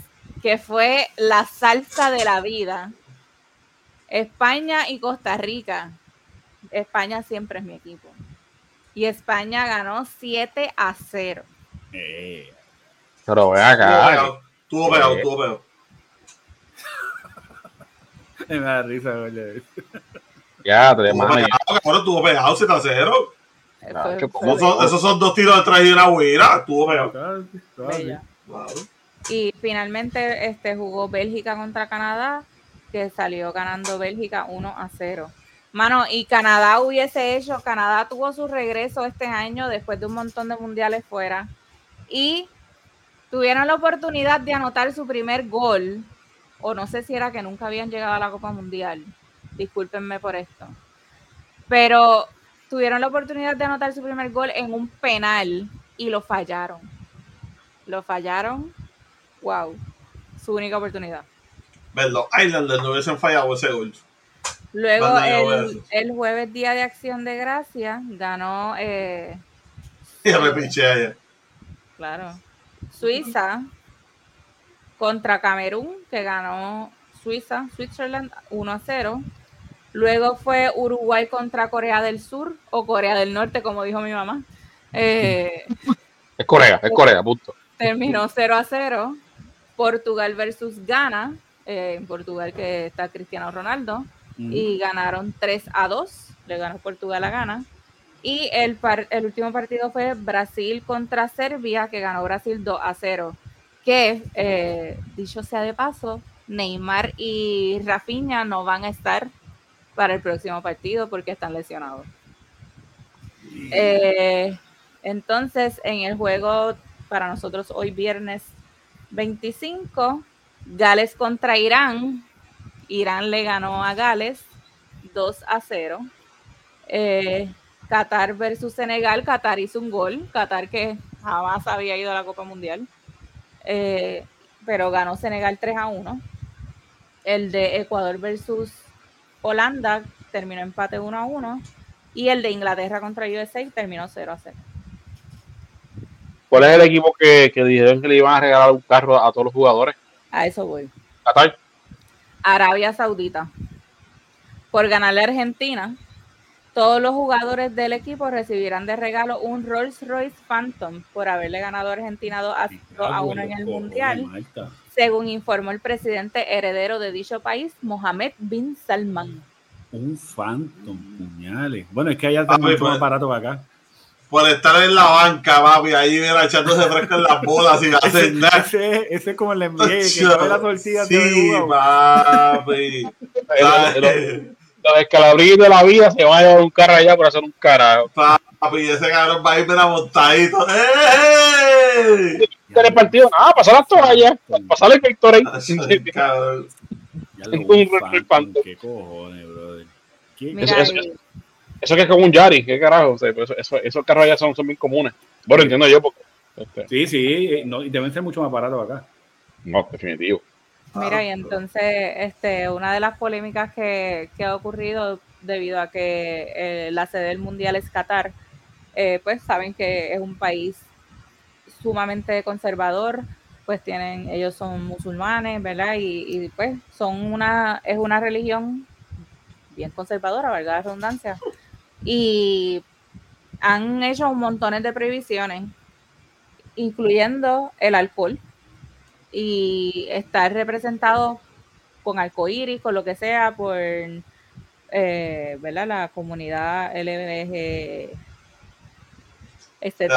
Speaker 2: que fue la salsa de la vida. España y Costa Rica. España siempre es mi equipo. Y España ganó 7 a 0.
Speaker 5: Eh,
Speaker 3: Pero ve acá.
Speaker 1: tuvo pegado, tuvo pegado.
Speaker 5: me da risa, güey.
Speaker 3: Ya, te
Speaker 1: Tuvo
Speaker 3: mano, ya.
Speaker 1: pegado, cabrón, tuvo pegado 7 a 0.
Speaker 2: Eh,
Speaker 3: Claro,
Speaker 1: Esos son, esos son dos tiros detrás y una huira. Tuvo pegado. Claro.
Speaker 2: Y finalmente este, jugó Bélgica contra Canadá, que salió ganando Bélgica 1 a 0. Mano, y Canadá hubiese hecho, Canadá tuvo su regreso este año después de un montón de mundiales fuera. Y tuvieron la oportunidad de anotar su primer gol, o no sé si era que nunca habían llegado a la Copa Mundial. Discúlpenme por esto. Pero tuvieron la oportunidad de anotar su primer gol en un penal y lo fallaron. Lo fallaron wow, su única oportunidad.
Speaker 1: Los Islanders no hubiesen fallado ese gol.
Speaker 2: Luego, el, el jueves, Día de Acción de Gracia, ganó, eh,
Speaker 1: Y allá.
Speaker 2: claro, Suiza contra Camerún, que ganó Suiza, Switzerland 1 a 0. Luego fue Uruguay contra Corea del Sur, o Corea del Norte, como dijo mi mamá. Eh,
Speaker 3: Es Corea, es Corea, punto.
Speaker 2: terminó 0 a 0. Portugal versus Ghana, eh, en Portugal que está Cristiano Ronaldo, y ganaron 3 a 2. Le ganó Portugal a Ghana. Y el, par- el último partido fue Brasil contra Serbia, que ganó Brasil 2 a 0. Que, eh, dicho sea de paso, Neymar y Rafinha no van a estar para el próximo partido porque están lesionados. Eh, entonces, en el juego para nosotros hoy viernes 25, Gales contra Irán. Irán le ganó a Gales 2 a 0. Eh, Qatar versus Senegal. Qatar hizo un gol. Qatar que jamás había ido a la Copa Mundial. Eh, pero ganó Senegal 3 a 1. El de Ecuador versus Holanda terminó empate 1 a 1. Y el de Inglaterra contra USA terminó 0 a 0.
Speaker 3: ¿Cuál es el equipo que, que dijeron que le iban a regalar un carro a todos los jugadores?
Speaker 2: A eso voy.
Speaker 3: Qatar.
Speaker 2: Arabia Saudita. Por ganarle a Argentina, todos los jugadores del equipo recibirán de regalo un Rolls Royce Phantom por haberle ganado a Argentina 2 a, 2 a 1 en el Mundial, según informó el presidente heredero de dicho país, Mohammed bin Salman.
Speaker 5: Un Phantom, puñales. Bueno, es que allá
Speaker 1: pues,
Speaker 5: más barato que acá.
Speaker 1: Por estar en la banca, papi, ahí mira, echándose fresco en las bolas y hacen nada.
Speaker 5: Ese, ese es como el NBA, que coge la tortilla de
Speaker 1: Sí,
Speaker 5: jugo.
Speaker 1: papi.
Speaker 3: Los, los- escalabrillos de la vida se van a llevar un carro allá por hacer un carajo.
Speaker 1: Papi, ese cabrón va a ir mira, montadito. ¡Ey!
Speaker 3: En el partido, nada, pasar las toallas, pasar el Victory.
Speaker 1: Cabrón.
Speaker 5: Ya
Speaker 3: Un
Speaker 5: lo
Speaker 3: Rolls
Speaker 5: Phantom,
Speaker 3: Royce Phantom.
Speaker 5: qué cojones, brother. ¿Qué-
Speaker 2: Mira,
Speaker 3: eso- Eso que es como un Yari, qué carajo. O sea, pues eso, eso- esos carros allá son, son bien comunes. Bueno, entiendo yo porque. este,
Speaker 5: Sí, sí, eh, no, y deben ser mucho más baratos acá.
Speaker 3: no, definitivo.
Speaker 2: Mira, y entonces, este, una de las polémicas que, que ha ocurrido debido a que eh, la sede del mundial es Qatar, eh, pues saben que es un país sumamente conservador, pues tienen, ellos son musulmanes, ¿verdad? Y, y, pues son una, es una religión bien conservadora, valga la redundancia, y han hecho un montón de prohibiciones, incluyendo el alcohol y estar representado con arcoíris, con lo que sea, por eh, ¿verdad? la comunidad LBG, etc.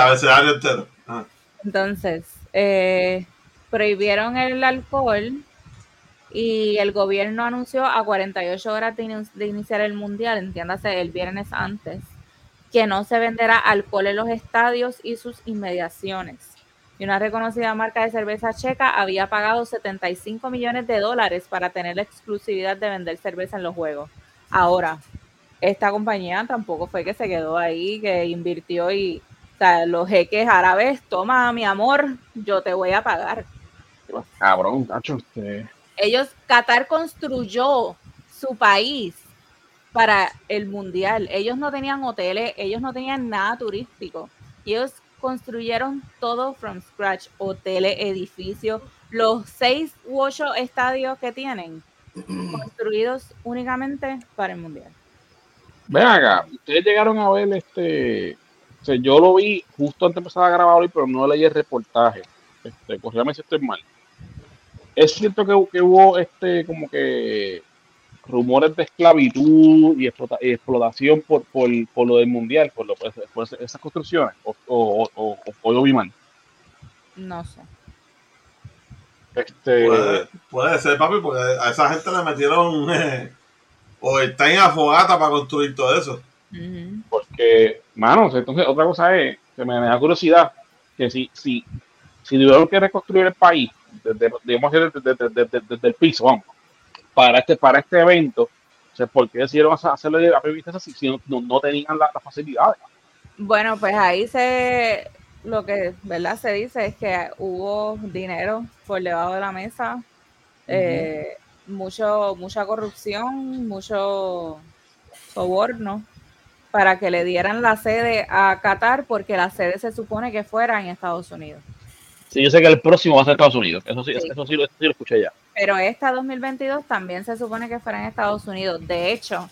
Speaker 1: Ah.
Speaker 2: Entonces, eh, prohibieron el alcohol y el gobierno anunció a 48 horas de, inu- de iniciar el mundial, entiéndase el viernes antes, que no se venderá alcohol en los estadios y sus inmediaciones. Y una reconocida marca de cerveza checa había pagado 75 millones de dólares para tener la exclusividad de vender cerveza en los juegos. Ahora, esta compañía tampoco fue que se quedó ahí, que invirtió y, o sea, los jeques árabes, toma mi amor, yo te voy a pagar.
Speaker 3: Cabrón, tacho. Este,
Speaker 2: Ellos, Qatar construyó su país para el mundial. Ellos no tenían hoteles, ellos no tenían nada turístico. Ellos construyeron todo from scratch, hoteles, edificios, los seis u ocho estadios que tienen construidos únicamente para el mundial.
Speaker 3: Ven acá, ustedes llegaron a ver este. O sea, yo lo vi justo antes de empezar a grabar hoy, pero no leí el reportaje. Este, corrígame si estoy mal. Es cierto que, que hubo este como que rumores de esclavitud y, explota- y explotación por, por, por lo del mundial, por, lo, por, por esas construcciones, o, o, o, o- o yo vi mal.
Speaker 2: No sé.
Speaker 3: Este,
Speaker 1: Puede, puede ser, papi, porque a esa gente le metieron eh, o está en afogata para construir todo eso.
Speaker 3: Porque, manos, entonces otra cosa es, que me, me da curiosidad, que si, si, si tuvieron que reconstruir el país, desde, digamos, desde, desde- desde- desde el piso, vamos, para este, para este evento, o sea, ¿por qué decidieron hacer- hacerlo la prevista así si no, no, tenían la- las facilidades?
Speaker 2: Bueno, pues ahí se lo que verdad se dice es que hubo dinero por debajo de la mesa, eh, mucho, mucha corrupción, mucho soborno para que le dieran la sede a Qatar porque la sede se supone que fuera en Estados Unidos.
Speaker 3: Sí, yo sé que el próximo va a ser Estados Unidos, eso sí,
Speaker 2: Sí.
Speaker 3: eso sí, lo- eso sí lo escuché ya.
Speaker 2: Pero esta 2022 también se supone que fuera en Estados Unidos. De hecho,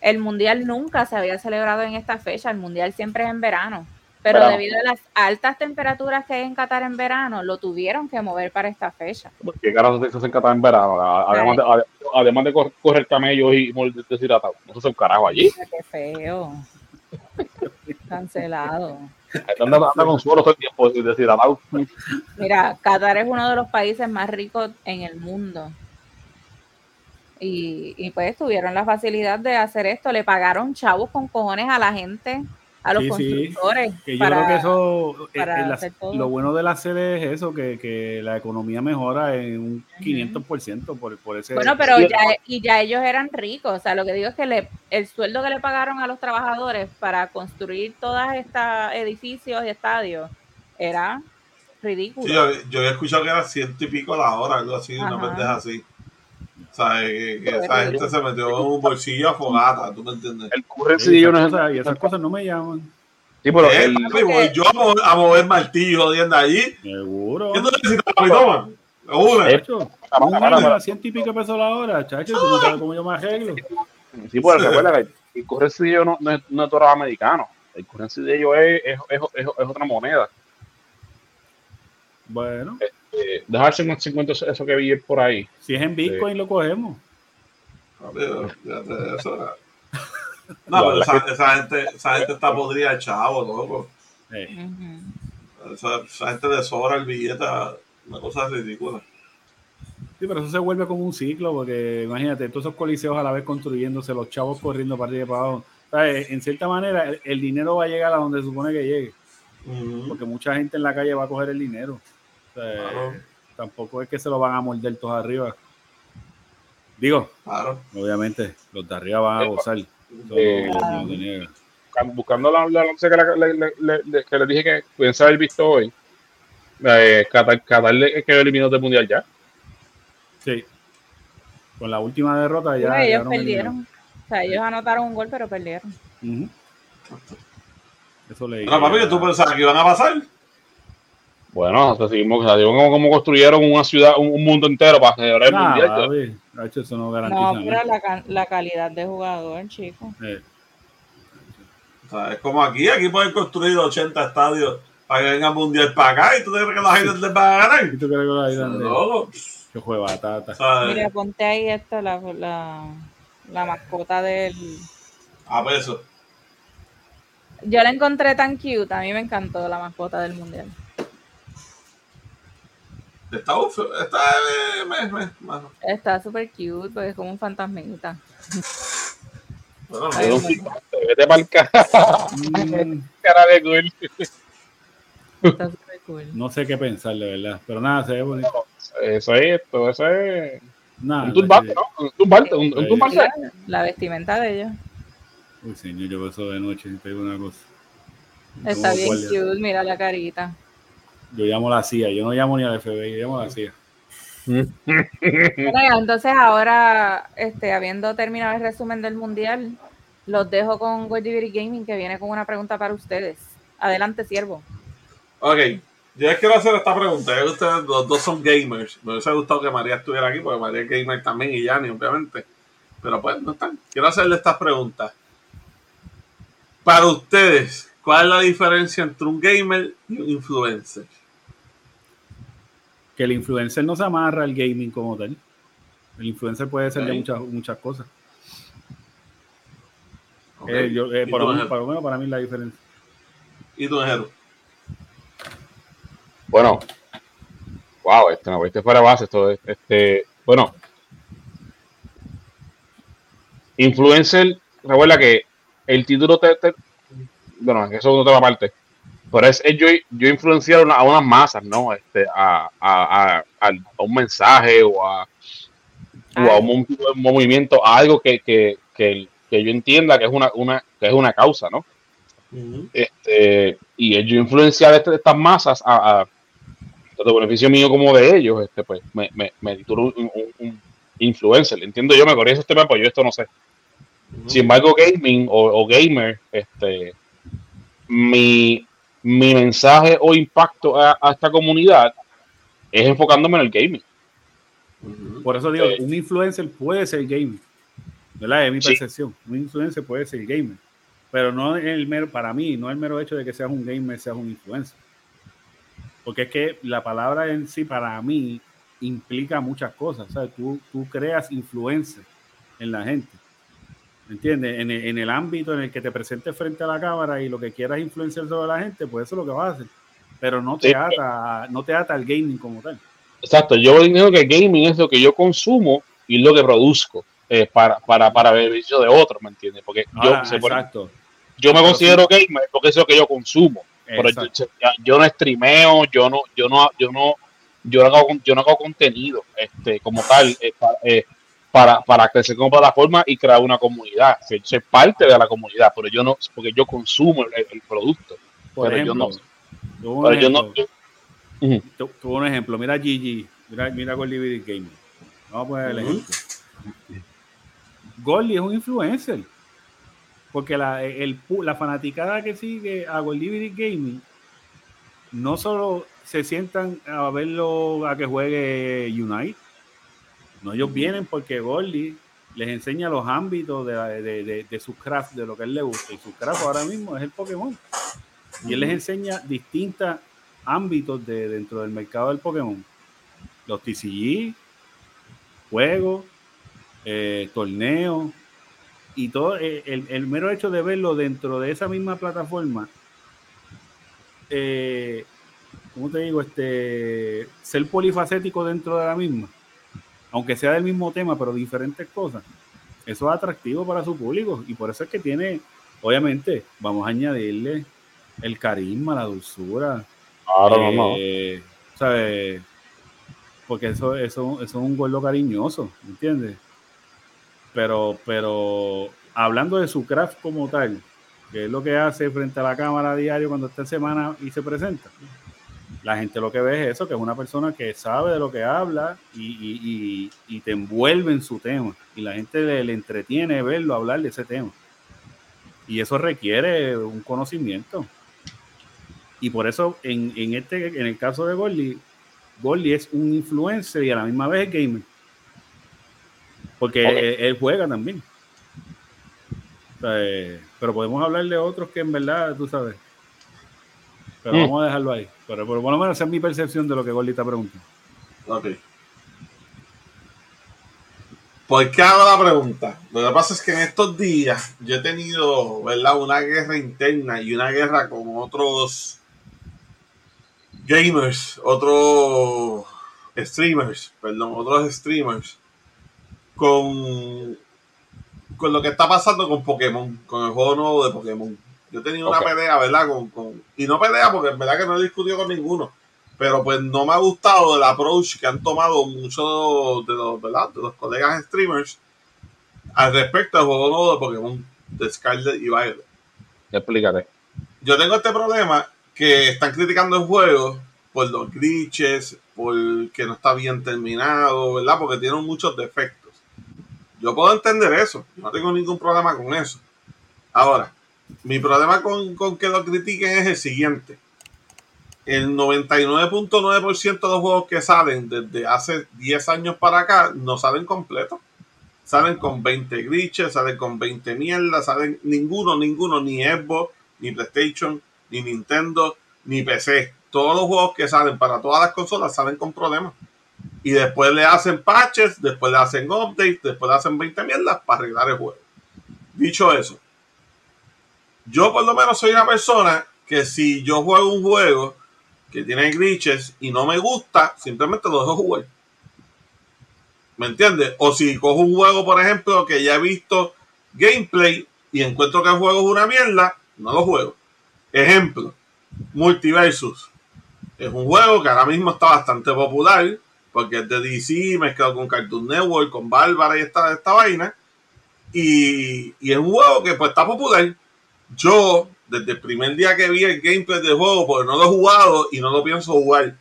Speaker 2: el mundial nunca se había celebrado en esta fecha. El mundial siempre es en verano. Pero
Speaker 3: Verano.
Speaker 2: debido a las altas temperaturas que hay en Qatar en verano, lo tuvieron que mover para esta fecha.
Speaker 3: Porque carajo se se encantan en verano, además de, ade- además de cor- correr camellos y morir deshidratados, no se hace un carajo allí.
Speaker 2: Qué feo. Cancelado.
Speaker 3: Anda, anda con suelo todo el tiempo deshidratado.
Speaker 2: Mira, Qatar es uno de los países más ricos en el mundo. Y, y pues tuvieron la facilidad de hacer esto. Le pagaron chavos con cojones a la gente, a los
Speaker 5: Sí, sí.
Speaker 2: constructores.
Speaker 5: Que yo
Speaker 2: para-
Speaker 5: creo que eso, eh,
Speaker 2: para
Speaker 5: eh, la- lo bueno de la sede es eso, que, que la economía mejora en un 500% por, por ese...
Speaker 2: Bueno, pero ya, y ya ellos eran ricos. O sea, lo que digo es que le, el sueldo que le pagaron a los trabajadores para construir todos estos edificios y estadios era ridículo.
Speaker 1: Sí, yo, yo había escuchado que era ciento y pico la hora, algo así, una
Speaker 2: Ajá.
Speaker 1: pendeja así. O sea, que, que esa gente se metió en un bolsillo a fogata, ¿tú me entiendes?
Speaker 3: El currency
Speaker 5: Sí,
Speaker 3: yo
Speaker 5: esas
Speaker 3: no es.
Speaker 5: cosas- y esas cosas no me llaman.
Speaker 3: Sí, pero
Speaker 1: Eh,
Speaker 3: el,
Speaker 1: papi, voy yo a mover, a mover martillo jodiendo allí.
Speaker 5: Seguro.
Speaker 1: Yo no necesito papi, toma. Una.
Speaker 5: Chacho,
Speaker 3: para,
Speaker 5: un
Speaker 3: para,
Speaker 5: año
Speaker 3: para.
Speaker 5: a ciento y pico pesos la hora, chacho, tú no sabes cómo yo me arreglo.
Speaker 3: Sí, pero recuerda que el currency de ellos no, no es, no es dólar americano. El currency de ellos es, es, es, es, es otra moneda.
Speaker 5: Bueno,
Speaker 3: Eh, dejarse con 50 eso que vi por ahí.
Speaker 5: si es en Bitcoin lo cogemos.
Speaker 1: Fíjate de eso. No, pero esa, esa gente, esa gente está podrida de chavo, loco.
Speaker 5: Eh.
Speaker 1: Esa, esa gente le sobra el billete, una cosa ridícula.
Speaker 5: Sí, pero eso se vuelve como un ciclo, porque imagínate, todos esos coliseos a la vez construyéndose, los chavos corriendo para arriba y para abajo. ¿Sabes? En cierta manera, el, el dinero va a llegar a donde se supone que llegue, porque mucha gente en la calle va a coger el dinero.
Speaker 1: Claro.
Speaker 5: Tampoco es que se lo van a morder todos arriba. Digo,
Speaker 1: Claro.
Speaker 5: obviamente, los de arriba van a gozar.
Speaker 3: Eh,
Speaker 5: no- no.
Speaker 3: Buscando- la, la que, la- le- le- le- le- que les dije que pudiesen haber visto hoy. Eh, Qatar, Qatar le- quedó eliminado del mundial ya.
Speaker 5: Sí. Con la última derrota ya.
Speaker 2: Bueno, ellos perdieron. O sea, ellos anotaron un gol, pero perdieron.
Speaker 5: Eso leí.
Speaker 1: Pero papi, que tú pensabas que iban a pasar.
Speaker 3: Bueno, seguimos, como, como construyeron una ciudad, un, un mundo entero para celebrar el
Speaker 5: Nah,
Speaker 3: mundial.
Speaker 5: papi, Nacho, eso no garantiza
Speaker 2: No, pero la, ca- la calidad de jugador, chico.
Speaker 5: Eh,
Speaker 1: O sea, es como aquí, aquí pueden construir 80 estadios para que venga mundial para acá y tú crees que la gente les va a ganar.
Speaker 5: ¿Y tú crees que la irán de
Speaker 1: Loco.
Speaker 5: que juega batata?
Speaker 1: O sea,
Speaker 2: Mira, ponte ahí esto, la, la, la mascota del...
Speaker 1: a peso.
Speaker 2: Yo la encontré tan cute, a mí me encantó la mascota del mundial.
Speaker 1: Está, uf, está, eh, me, me, mano.
Speaker 2: Está súper cute porque es como un fantasmita.
Speaker 1: Bueno, no,
Speaker 2: Ay, bueno.
Speaker 3: Vete para el cara,
Speaker 5: Mm,
Speaker 3: cara de gol.
Speaker 2: Está súper cool.
Speaker 5: no sé qué pensar, de verdad. Pero nada, se ve bonito.
Speaker 3: Eso es esto, eso es
Speaker 5: Nada.
Speaker 3: un turbante, ¿no? Un turbante, un, un turbante.
Speaker 2: La, la vestimenta de ellos.
Speaker 5: Uy, señor, yo paso de noche y te digo una cosa.
Speaker 2: Está bien cute, mira la carita.
Speaker 5: Yo llamo a la CIA, yo no llamo ni al FBI, yo llamo a la CIA.
Speaker 2: Bueno, entonces ahora, este, habiendo terminado el resumen del mundial, los dejo con Goldberry Gaming que viene con una pregunta para ustedes. Adelante, siervo.
Speaker 1: Ok. Yo les quiero hacer esta pregunta. Ya que ustedes los dos son gamers. Me hubiese gustado que María estuviera aquí, porque María es gamer también y Yanni, obviamente. Pero pues no están. Quiero hacerle estas preguntas. Para ustedes, ¿cuál es la diferencia entre un gamer y un influencer?
Speaker 5: Que el influencer no se amarra al gaming como tal. El influencer puede ser de muchas, muchas cosas. Eh, yo, eh,
Speaker 1: ¿Y
Speaker 5: por, lo,
Speaker 1: Ángel?
Speaker 5: por lo menos para mí la diferencia.
Speaker 1: ¿Y tú, Jero?
Speaker 3: Bueno, wow, este no este fuera de base, esto es- este, bueno, influencer, recuerda que el título te, te- bueno, eso es otra parte, pero es, es yo, yo influenciar a, una- a unas masas, ¿no? Este, a, a, a, a un mensaje o a, o a un, mo- un movimiento, a algo que, que, que, que yo entienda que es una, una, que es una causa, ¿no? Este, y el yo influenciar este- estas masas a, a tanto beneficio mío como de ellos, este, pues me, me, me tituló un, un- un influencer. Entiendo yo, me corrí esos temas, pues yo esto no sé. Sin embargo, gaming o, o gamer, este, mi, mi mensaje o impacto a, a esta comunidad es enfocándome en el gaming.
Speaker 5: Por eso digo,
Speaker 3: Sí.
Speaker 5: un influencer puede ser gamer. ¿Verdad? Es mi
Speaker 3: Sí.
Speaker 5: percepción. Un influencer puede ser gamer. Pero no el mero, para mí, no el mero hecho de que seas un gamer, seas un influencer. Porque es que la palabra en sí, para mí, implica muchas cosas. Sea, tú, tú creas influencia en la gente. ¿Me entiendes? En el, en el ámbito en el que te presentes frente a la cámara y lo que quieras influenciar sobre la gente, pues eso es lo que vas a hacer. Pero no te
Speaker 3: Sí.
Speaker 5: ata, no te ata al gaming como tal.
Speaker 3: Exacto, yo digo que gaming es lo que yo consumo y lo que produzco eh, para, para, para beneficio de otros, ¿me entiendes? Porque
Speaker 5: Ahora,
Speaker 3: yo, pone-
Speaker 5: exacto.
Speaker 3: yo me
Speaker 5: Pero
Speaker 3: considero gamer porque es lo que yo consumo. Pero yo, no streameo, yo no, yo no, yo no, yo no hago, yo no hago contenido, este, como tal, eh, eh, para, para crecer como plataforma y crear una comunidad, ser, ser parte de la comunidad, pero yo no, porque yo consumo el, el producto.
Speaker 5: Por
Speaker 3: pero yo no-
Speaker 5: tuvo un
Speaker 3: Pero yo no,
Speaker 5: un ejemplo, mira Gigi, mira, mira Goldie Video Gaming. Vamos a poner el
Speaker 1: Ujú.
Speaker 5: ejemplo. Goldie es un influencer. Porque la, el, pu- la fanaticada que sigue a Goldie Video Gaming no solo se sientan a verlo a que juegue Unite, no, ellos vienen porque Goldie les enseña los ámbitos de, de, de- de su craft, de lo que a él le gusta. Y su craft ahora mismo es el Pokémon. Y él les enseña distintos ámbitos de, dentro del mercado del Pokémon. Los TCG, juegos, eh, torneos, y todo eh, el, el mero hecho de verlo dentro de esa misma plataforma, eh, ¿cómo te digo? Este, ser polifacético dentro de la misma, aunque sea del mismo tema, pero diferentes cosas, eso es atractivo para su público y por eso es que tiene, obviamente, vamos a añadirle el carisma, la dulzura,
Speaker 3: Ahora no, no.
Speaker 5: eh, ¿sabes? Porque eso, eso, eso es un gordo cariñoso, ¿me entiendes? Pero, pero hablando de su craft como tal, que es lo que hace frente a la cámara a diario cuando está en semana y se presenta, la gente lo que ve es eso, que es una persona que sabe de lo que habla y, y- y- y te envuelve en su tema. Y la gente le, le entretiene verlo hablar de ese tema. Y eso requiere un conocimiento. Y por eso, en, en este, en el caso de Gordy, Gordy es un influencer y a la misma vez es gamer. Porque él, él juega también. O sea, eh, pero podemos hablar de otros que en verdad, tú sabes. Pero
Speaker 3: Mm.
Speaker 5: vamos a dejarlo ahí. Pero, por lo menos esa es mi percepción de lo que Gordy está preguntando.
Speaker 1: Ok. ¿Por qué hago la pregunta? Lo que pasa es que en estos días yo he tenido, ¿verdad? Una guerra interna y una guerra con otros gamers, otros streamers, perdón, otros streamers, con, con lo que está pasando con Pokémon, con el juego nuevo de Pokémon. Yo he tenido
Speaker 3: Ok.
Speaker 1: una pelea, ¿verdad? Con, con- y no pelea porque en verdad que no he discutido con ninguno. Pero pues no me ha gustado el approach que han tomado muchos de los, ¿verdad? De los colegas streamers al respecto del juego nuevo de Pokémon de Scarlet y Violet.
Speaker 3: Explícate.
Speaker 1: Yo tengo este problema que están criticando el juego por los glitches, por que no está bien terminado, ¿verdad? Porque tiene muchos defectos. Yo puedo entender eso, no tengo ningún problema con eso. Ahora, mi problema con, con que lo critiquen es el siguiente. el 99.9% de los juegos que salen desde hace 10 años para acá no salen completos. Salen con 20 glitches, salen con 20 mierdas, salen ninguno, ninguno, ni Xbox, ni PlayStation, ni Nintendo, ni PC. Todos los juegos que salen para todas las consolas salen con problemas. Y después le hacen patches, después le hacen updates, después le hacen 20 mierdas para arreglar el juego. Dicho eso, yo por lo menos soy una persona que si yo juego un juego que tiene glitches y no me gusta, simplemente lo dejo jugar. ¿Me entiendes? O si cojo un juego, por ejemplo, que ya he visto gameplay y encuentro que el juego es una mierda, no lo juego. Ejemplo, Multiversus. Es un juego que ahora mismo está bastante popular porque es de DC mezclado con Cartoon Network, con Bárbara y esta, esta vaina. Y, y es un juego que pues está popular. Yo, desde el primer día que vi el gameplay del juego, porque no lo he jugado y no lo pienso jugar,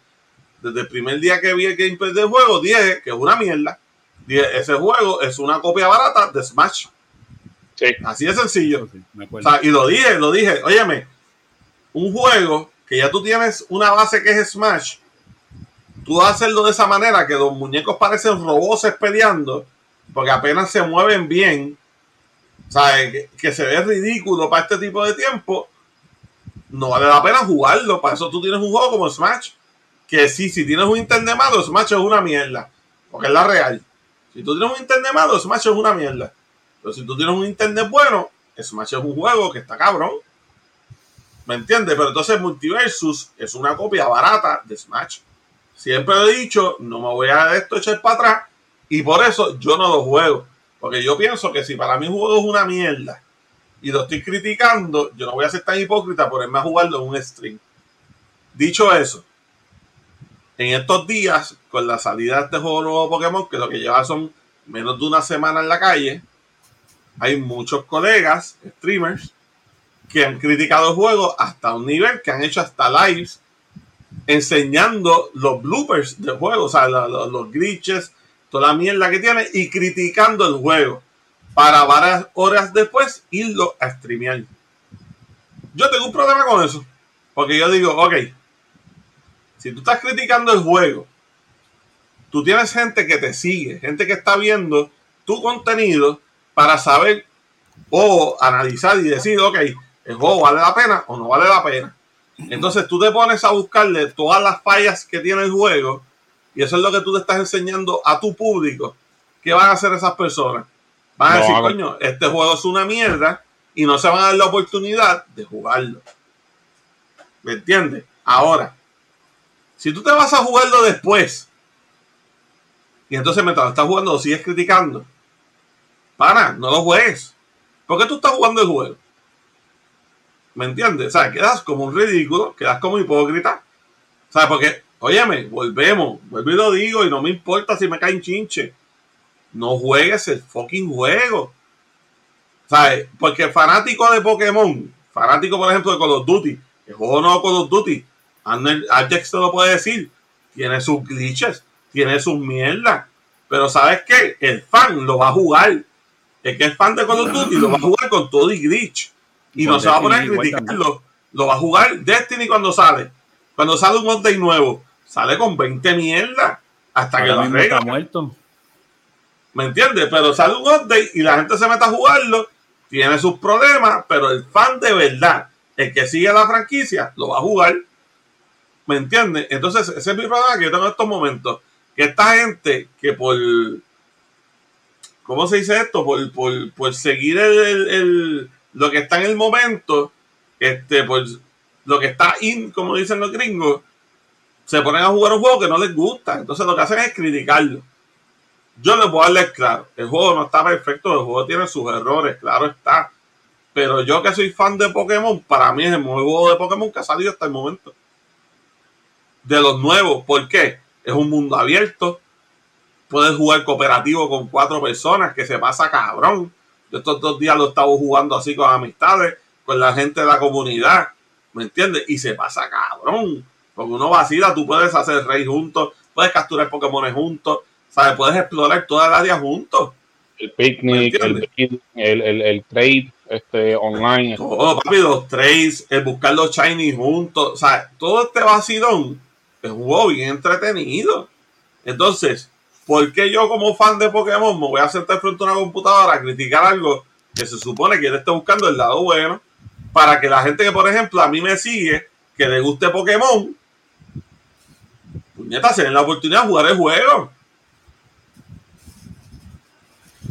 Speaker 1: desde el primer día que vi el gameplay del juego, dije que es una mierda. Dije, ese juego es una copia barata de Smash.
Speaker 3: Sí.
Speaker 1: Así de sencillo.
Speaker 5: Sí, me
Speaker 1: O
Speaker 5: acuerdo.
Speaker 1: sea, y lo dije, lo dije, óyeme, un juego que ya tú tienes una base que es Smash, tú hacerlo de esa manera que los muñecos parecen robots peleando, porque apenas se mueven bien, sea, que, que se ve ridículo para este tipo de tiempo, no vale la pena jugarlo. Para eso tú tienes un juego como Smash, que sí, si tienes un internet malo, Smash es una mierda, porque es la real. Si tú tienes un internet malo, Smash es una mierda. Pero si tú tienes un internet bueno, Smash es un juego que está cabrón. ¿Me entiendes? Pero entonces Multiversus es una copia barata de Smash. Siempre lo he dicho, no me voy a esto echar para atrás. Y por eso yo no lo juego. Porque yo pienso que si para mí un juego es una mierda y lo estoy criticando, yo no voy a ser tan hipócrita ponerme a jugarlo en un stream. Dicho eso, en estos días, con la salida de este juego nuevo Pokémon, que lo que lleva son menos de una semana en la calle, hay muchos colegas, streamers, que han criticado el juego hasta un nivel que han hecho hasta lives enseñando los bloopers del juego, o sea, los glitches, toda la mierda que tiene y criticando el juego para varias horas después irlo a streamear. Yo tengo un problema con eso, porque yo digo, ok, si tú estás criticando el juego, tú tienes gente que te sigue, gente que está viendo tu contenido para saber o analizar y decir, ok, el juego vale la pena o no vale la pena. Entonces tú te pones a buscarle todas las fallas que tiene el juego y eso es lo que tú te estás enseñando a tu público. ¿Qué van a hacer esas personas? Van a decir,
Speaker 3: hago-
Speaker 1: coño, este juego es una mierda y no se van a dar la oportunidad de jugarlo. ¿Me entiendes? Ahora, si tú te vas a jugarlo después y entonces mientras lo estás jugando lo sigues criticando, pana, no lo juegues. ¿Por qué tú estás jugando el juego? ¿Me entiendes? O sea, quedas como un ridículo, quedas como hipócrita. ¿Sabes? Porque, óyeme, volvemos, vuelvo y lo digo, y no me importa si me caen chinche. No juegues el fucking juego. ¿Sabes? Porque fanático de Pokémon, fanático, por ejemplo, de Call of Duty, el juego no Call of Duty, Ajax te lo puede decir, tiene sus glitches, tiene sus mierdas. Pero ¿sabes qué? El fan lo va a jugar. El que es fan de Call of Duty lo va a jugar con todo y glitch. Y no se va a poner a criticarlo. Lo va a jugar Destiny cuando sale. Cuando sale un update nuevo, sale con 20 mierdas. Hasta que lo
Speaker 5: mismo está
Speaker 1: arregla.
Speaker 5: muerto.
Speaker 1: ¿Me entiendes? Pero sale un update y la gente se mete a jugarlo, tiene sus problemas, pero el fan de verdad, el que sigue la franquicia, lo va a jugar. ¿Me entiendes? Entonces, ese es mi problema que yo tengo en estos momentos. Que esta gente que por. ¿Cómo se dice esto? Por, por, por seguir el, el- el- lo que está en el momento, este, por lo que está in, como dicen los gringos, se ponen a jugar un juego que no les gusta. Entonces, lo que hacen es criticarlo. Yo les voy a darles claro, el juego no está perfecto, el juego tiene sus errores, claro está. Pero yo que soy fan de Pokémon, para mí es el mejor juego de Pokémon que ha salido hasta el momento. De los nuevos, ¿por qué? Es un mundo abierto. Puedes jugar cooperativo con cuatro personas, que se pasa cabrón. Yo estos dos días lo estaba jugando así con amistades, con la gente de la comunidad. ¿Me entiendes? Y se pasa cabrón. Porque uno vacila, tú puedes hacer rey juntos, puedes capturar Pokémon juntos, ¿sabes? Puedes explorar toda el área juntos.
Speaker 3: El picnic,
Speaker 1: ¿Me
Speaker 3: el, el, el, el trade este, online.
Speaker 1: Todo, papi, los trades, el buscar los shiny juntos, o sea, todo este vacilón es un juego bien entretenido. Entonces, ¿por qué yo como fan de Pokémon me voy a sentar frente a una computadora a criticar algo que se supone que él está buscando el lado bueno para que la gente que, por ejemplo, a mí me sigue, que le guste Pokémon, puñeta, se den la oportunidad de jugar el juego?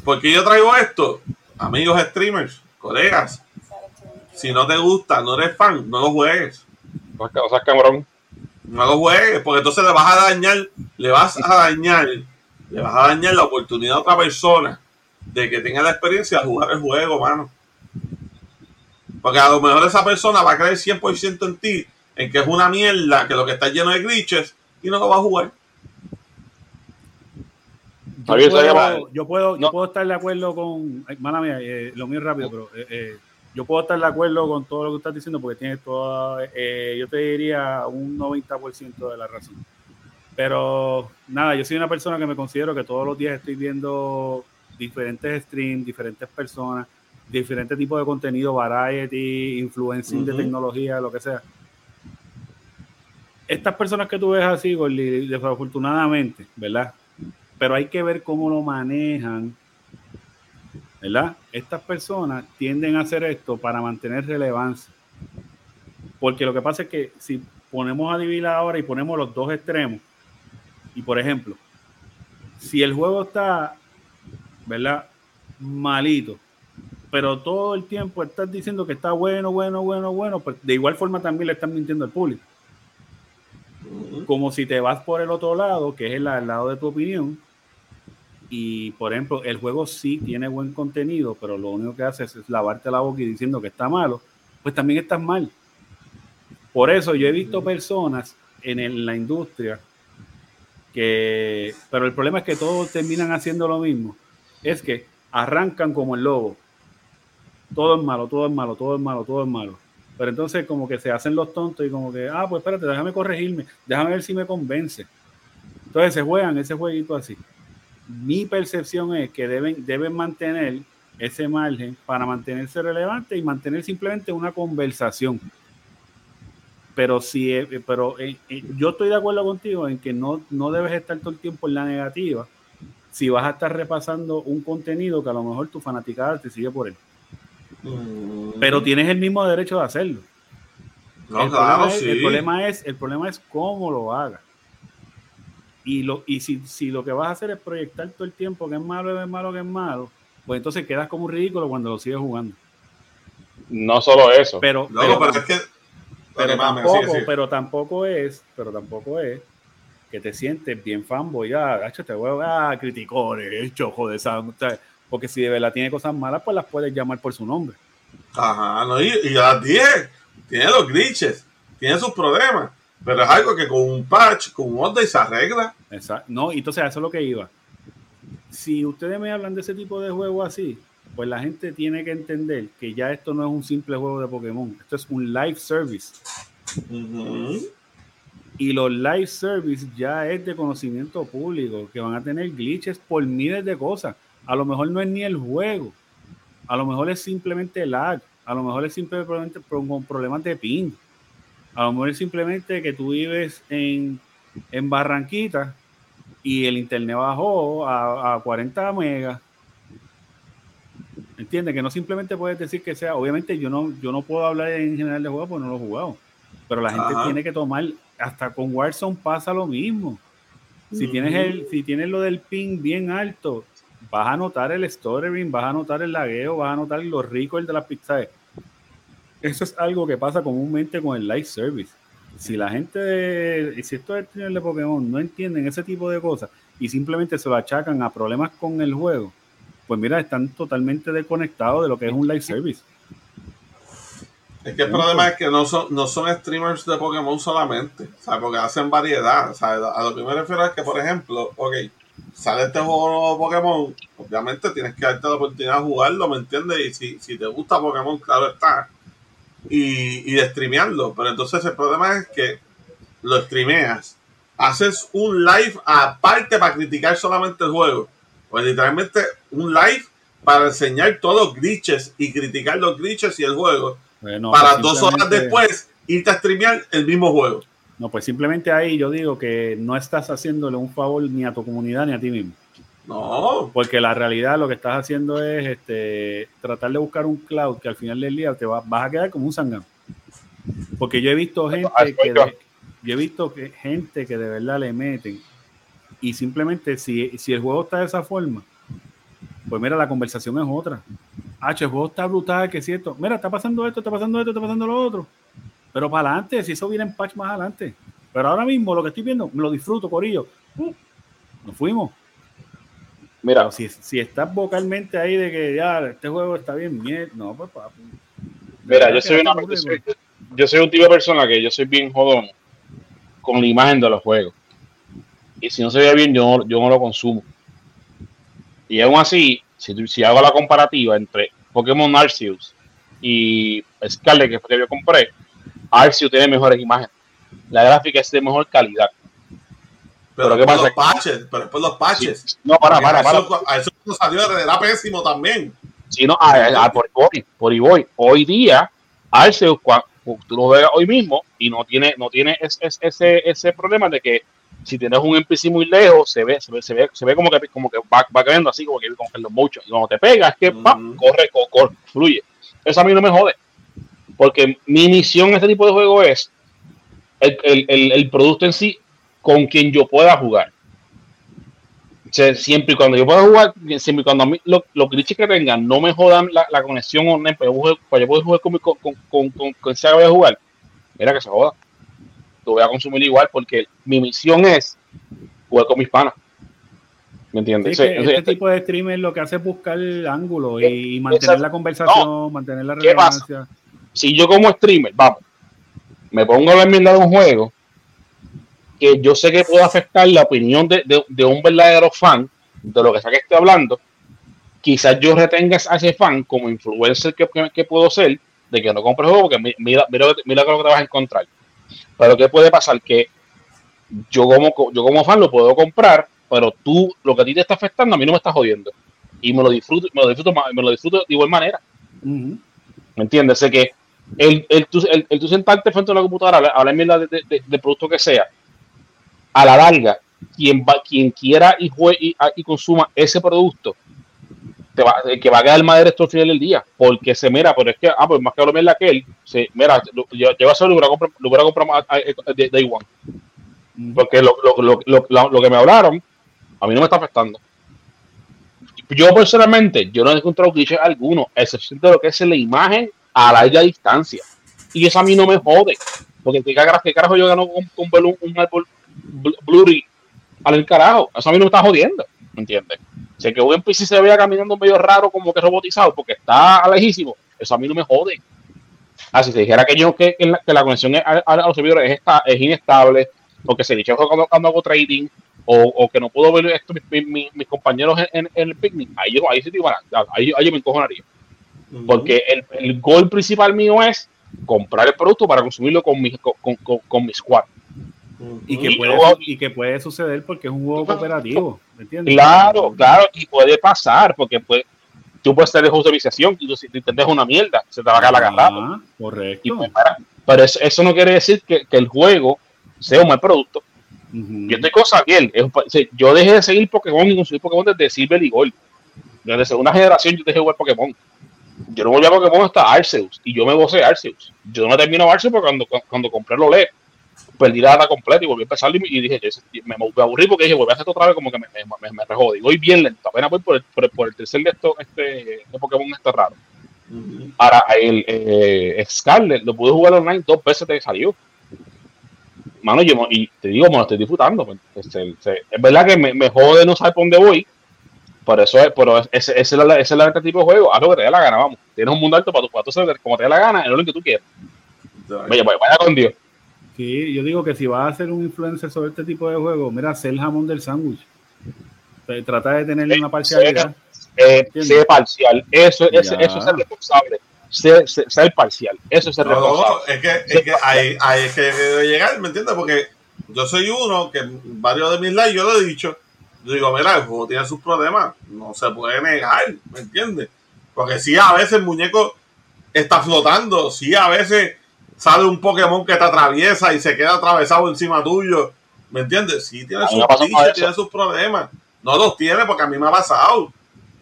Speaker 1: porque yo traigo esto? Amigos streamers, colegas, si no te gusta, no eres fan, no lo juegues.
Speaker 3: O sea, cabrón.
Speaker 1: No lo juegues, porque entonces le vas a dañar, le vas a dañar, le vas a dañar la oportunidad a otra persona de que tenga la experiencia de jugar el juego, mano. Porque a lo mejor esa persona va a creer 100% en ti, en que es una mierda, que lo que está lleno de glitches, y no lo va a jugar.
Speaker 5: Yo puedo, yo, puedo, yo
Speaker 3: No.
Speaker 5: puedo estar de acuerdo con. Mala mía, eh, lo mío es rápido, pero eh, eh, yo puedo estar de acuerdo con todo lo que estás diciendo porque tienes toda. eh, yo te diría un 90% de la razón. Pero nada, yo soy una persona que me considero que todos los días estoy viendo diferentes streams, diferentes personas, diferentes tipos de contenido, variety, influencing de tecnología, lo que sea. Estas personas que tú ves así, Gordy, desafortunadamente, ¿verdad? Pero hay que ver cómo lo manejan, ¿verdad? Estas personas tienden a hacer esto para mantener relevancia. Porque lo que pasa es que si ponemos a dividir ahora y ponemos los dos extremos, y por ejemplo, si el juego está, ¿verdad? Malito, pero todo el tiempo estás diciendo que está bueno, bueno, bueno, bueno, pues de igual forma también le están mintiendo al público. Como si te vas por el otro lado, que es el, el lado de tu opinión, y por ejemplo, el juego sí tiene buen contenido, pero lo único que haces es lavarte la boca y diciendo que está malo, pues también estás mal. Por eso yo he visto personas en, la industria que, pero el problema es que todos terminan haciendo lo mismo, es que arrancan como el lobo. Todo es malo, todo es malo, todo es malo, todo es malo. Pero entonces como que se hacen los tontos y como que, ah, pues espérate, déjame corregirme, déjame ver si me convence. Entonces se juegan ese jueguito así. Mi percepción es que deben, deben mantener ese margen para mantenerse relevante y mantener simplemente una conversación. Pero si, pero eh, eh, yo estoy de acuerdo contigo en que no, no debes estar todo el tiempo en la negativa si vas a estar repasando un contenido que a lo mejor tu fanaticada te sigue por él.
Speaker 1: Mm.
Speaker 5: Pero tienes el mismo derecho de hacerlo.
Speaker 1: No,
Speaker 5: el,
Speaker 1: claro,
Speaker 5: problema es,
Speaker 1: sí.
Speaker 5: el problema es el problema es cómo lo hagas. Y, lo, y si, si lo que vas a hacer es proyectar todo el tiempo que es malo, que es malo, que es malo, pues entonces quedas como un ridículo cuando lo sigues jugando.
Speaker 3: No solo eso.
Speaker 5: Pero,
Speaker 1: No,
Speaker 5: pero,
Speaker 1: pero es que.
Speaker 5: pero
Speaker 1: Ok, mame,
Speaker 5: tampoco,
Speaker 1: sigue, sigue.
Speaker 5: pero tampoco es, pero tampoco es que te sientes bien fanboy, ah, gacho, te voy a ah, criticones, chojo de esa, porque si de verdad tiene cosas malas, pues las puedes llamar por su nombre.
Speaker 1: Ajá, no, y, y las dije, tiene los glitches, tiene sus problemas, pero es algo que con un patch, con un update se arregla.
Speaker 5: Exacto. No, entonces a eso es lo que iba. Si ustedes me hablan de ese tipo de juego así, pues la gente tiene que entender que ya esto no es un simple juego de Pokémon, esto es un live service. Y los live service ya es de conocimiento público, que van a tener glitches por miles de cosas. A lo mejor no es ni el juego, a lo mejor es simplemente lag, a lo mejor es simplemente con problemas de ping, a lo mejor es simplemente que tú vives en, en Barranquita y el internet bajó a, a 40 megas. ¿Entiendes? Que no simplemente puedes decir que sea, obviamente yo no, yo no puedo hablar en general de juego porque no lo he jugado, pero la gente
Speaker 1: Ajá.
Speaker 5: tiene que tomar, hasta con Warzone pasa lo mismo. Si tienes el, si tienes lo del ping bien alto, vas a notar el stuttering, vas a notar el lagueo, vas a notar lo rico el de las pizzas. Eso es algo que pasa comúnmente con el live service. Si la gente, de, si estos streamers de Pokémon no entienden ese tipo de cosas y simplemente se lo achacan a problemas con el juego, pues mira, están totalmente desconectados de lo que es un live service.
Speaker 1: Es que el problema es que no son, no son streamers de Pokémon solamente, ¿sabes? Porque hacen variedad, ¿sabes? A lo que me refiero es que, por ejemplo, ok, sale este juego nuevo Pokémon, obviamente tienes que darte la oportunidad de jugarlo, ¿me entiendes? Y si, si te gusta Pokémon, claro está. Y, y de streamearlo, pero entonces el problema es que lo streameas, haces un live aparte para criticar solamente el juego. Pues literalmente un live para enseñar todos los glitches y criticar los glitches y el juego.
Speaker 5: Bueno,
Speaker 1: para
Speaker 5: pues
Speaker 1: dos horas después irte a streamear el mismo juego.
Speaker 5: No, pues simplemente ahí yo digo que no estás haciéndole un favor ni a tu comunidad ni a ti mismo.
Speaker 1: No,
Speaker 5: Porque la realidad lo que estás haciendo es este, tratar de buscar un cloud que al final del día te va- vas a quedar como un sangán. Porque yo he visto gente que de- yo he visto que gente que de verdad le meten y simplemente si, si el juego está de esa forma, pues mira, la conversación es otra. Ah, che, el juego está brutal, que es cierto. Mira, está pasando esto, está pasando esto, está pasando lo otro. Pero para adelante, si eso viene en patch más adelante. Pero ahora mismo lo que estoy viendo, me lo disfruto, Corillo. Uh, nos fuimos.
Speaker 3: Mira,
Speaker 5: Pero si, si estás vocalmente ahí de que ya este juego está bien, miel, no, pues papi.
Speaker 3: Mira, yo soy, una, yo, soy, yo soy un tipo de persona que yo soy bien jodón con la imagen de los juegos. Y si no se ve bien, yo, no- yo no lo consumo. Y aún así, si, si hago la comparativa entre Pokémon Arceus y Scarlet, que fue que yo compré, Arceus tiene mejores imágenes. La gráfica es de mejor calidad.
Speaker 1: pero,
Speaker 3: ¿qué pasa?
Speaker 1: los patches, pero después los patches.
Speaker 3: No, para, para,
Speaker 1: a
Speaker 3: para.
Speaker 1: Eso, a eso cuando salió era pésimo también.
Speaker 3: Si no, ah, ah, por, voy, por voy. Hoy día, Arceus, cua- tú lo ves hoy mismo y no tiene, no tiene es- es- ese, ese problema de que si tienes un NPC muy lejos, se ve, se ve, se ve, se ve como que, como que va, va cayendo así, como que, como que los mucho. Y cuando te pegas, es que ¡pam!
Speaker 1: Ujú.
Speaker 3: corre, co- corre, fluye. Eso a mí no me jode. Porque mi misión en este tipo de juego es el, el- el- el producto en sí con quien yo pueda jugar. O sea, siempre y cuando yo pueda jugar, siempre y cuando a mí lo- los glitches que tengan no me jodan la, la conexión online para yo, para yo poder jugar con, mi- con, con, con, ese que voy a jugar, mira que se joda. Lo voy a consumir igual porque mi misión es jugar con mis panas. ¿Me entiendes?
Speaker 5: este tipo de streamer lo que hace es buscar el ángulo y, y mantener la conversación, mantener la
Speaker 3: ¿Qué pasa? Si yo como streamer, vamos, me pongo a hablar mierda de un juego que yo sé que puede afectar la opinión de, de- de un verdadero fan de lo que sea que esté hablando, quizás yo retenga a ese fan como influencer que, que- que puedo ser, de que no compre el juego, porque mi- mira, mira, mira lo que te vas a encontrar. Pero ¿qué puede pasar? Que yo como, yo como fan lo puedo comprar, pero tú, lo que a ti te está afectando, a mí no me está jodiendo. Y me lo disfruto, me lo disfruto, me lo disfruto de igual manera. ¿Me entiendes? Sé que el, el, tú, el, el tú sentarte frente a una computadora, hablar, mierda de, de, de- de producto que sea, a la larga, quien, va, quien quiera y, jue, y, y consuma ese producto, te va, el que va a quedar mal esto al final del día, porque se mira, pero es que, ah, pues más que hablo mierda que él, se, mira, yo, yo a hacer lo hubiera comprado, de Day One,
Speaker 5: Ujú.
Speaker 3: porque lo, lo, lo, lo, que me hablaron, a mí no me está afectando. Yo personalmente, yo no he encontrado glitches alguno, excepción de lo que es la imagen a larga distancia. Y eso a mí no me jode. Porque qué carajo, qué carajo yo gano con, con un, árbol bl- blurry al carajo. Eso a mí no me está jodiendo. ¿Me entiendes? Si que un NPC se vea caminando medio raro, como que robotizado, porque está lejísimo, eso a mí no me jode. Así se dijera que yo que, que la, conexión a, los servidores es, esta- es inestable, o que se dice cuando, hago trading, o, que no puedo ver esto, mis, mis- mis- compañeros en, el picnic, ahí yo, ahí sí digo, ahí, ahí yo me encojonaría. Porque el, el gol principal mío es comprar el producto para consumirlo con mi, con, con, con, mi squad.
Speaker 5: Y que, puede, y que puede suceder porque es un juego cooperativo. ¿Me entiendes?
Speaker 3: Claro, claro, y puede pasar, porque pues, tú puedes ser de host de iniciación y tú, si te una mierda, se te va a caer la garrafa.
Speaker 5: Ah, correcto.
Speaker 3: Pues, para- pero eso, eso no quiere decir que, que el juego sea un mal producto. Yo estoy es o sea, Yo dejé de seguir Pokémon y consumir Pokémon desde Silver y Gold. Desde segunda generación yo dejé de jugar Pokémon. Yo no volví a Pokémon hasta Arceus. Y yo me gocé Arceus. Yo no termino Arceus porque cuando, cuando compré lo LED, perdí la data completa y volví a empezar y, y dije, yo- me, me aburrí porque dije, volví a hacer esto otra vez como que me, me, me, me rejode. Y voy bien lento. Apenas voy por el, por el, por el tercer de esto, este, de Pokémon este raro. Ahora, el eh, Scarlet lo pude jugar online dos veces te salió. Mano, yo, y te digo, me lo estoy disfrutando. pues, este, se- es verdad que me, me jode no saber por dónde voy. Por eso es, pero es- ese, ese es la, es la este tipo de juego. Haz lo que te dé la gana, vamos. Tienes un mundo alto para tu para como te dé la gana, el orden que tú quieras. Vaya, vaya, vaya con Dios.
Speaker 5: Sí, yo digo que si vas a ser un influencer sobre este tipo de juegos, mira, sé el jamón del sándwich. Trata de tener
Speaker 3: Sí,
Speaker 5: una parcialidad.
Speaker 3: Eh, sé parcial. Eso, eso,
Speaker 5: Ya.
Speaker 3: eso es ser responsable. Ser, ser- ser parcial. Eso es ser
Speaker 1: No,
Speaker 3: responsable.
Speaker 1: no, es que, es que ahí, ahí es que debe llegar, ¿me entiendes? Porque yo soy uno que varios de mis likes, yo lo he dicho, yo digo, mira, el juego tiene sus problemas, no se puede negar, ¿me entiendes? Porque sí, a veces el muñeco está flotando, sí, a veces sale un Pokémon que te atraviesa y se queda atravesado encima tuyo, ¿me entiendes? Sí, tiene sus tiene sus problemas, no los tiene porque a mí me ha pasado,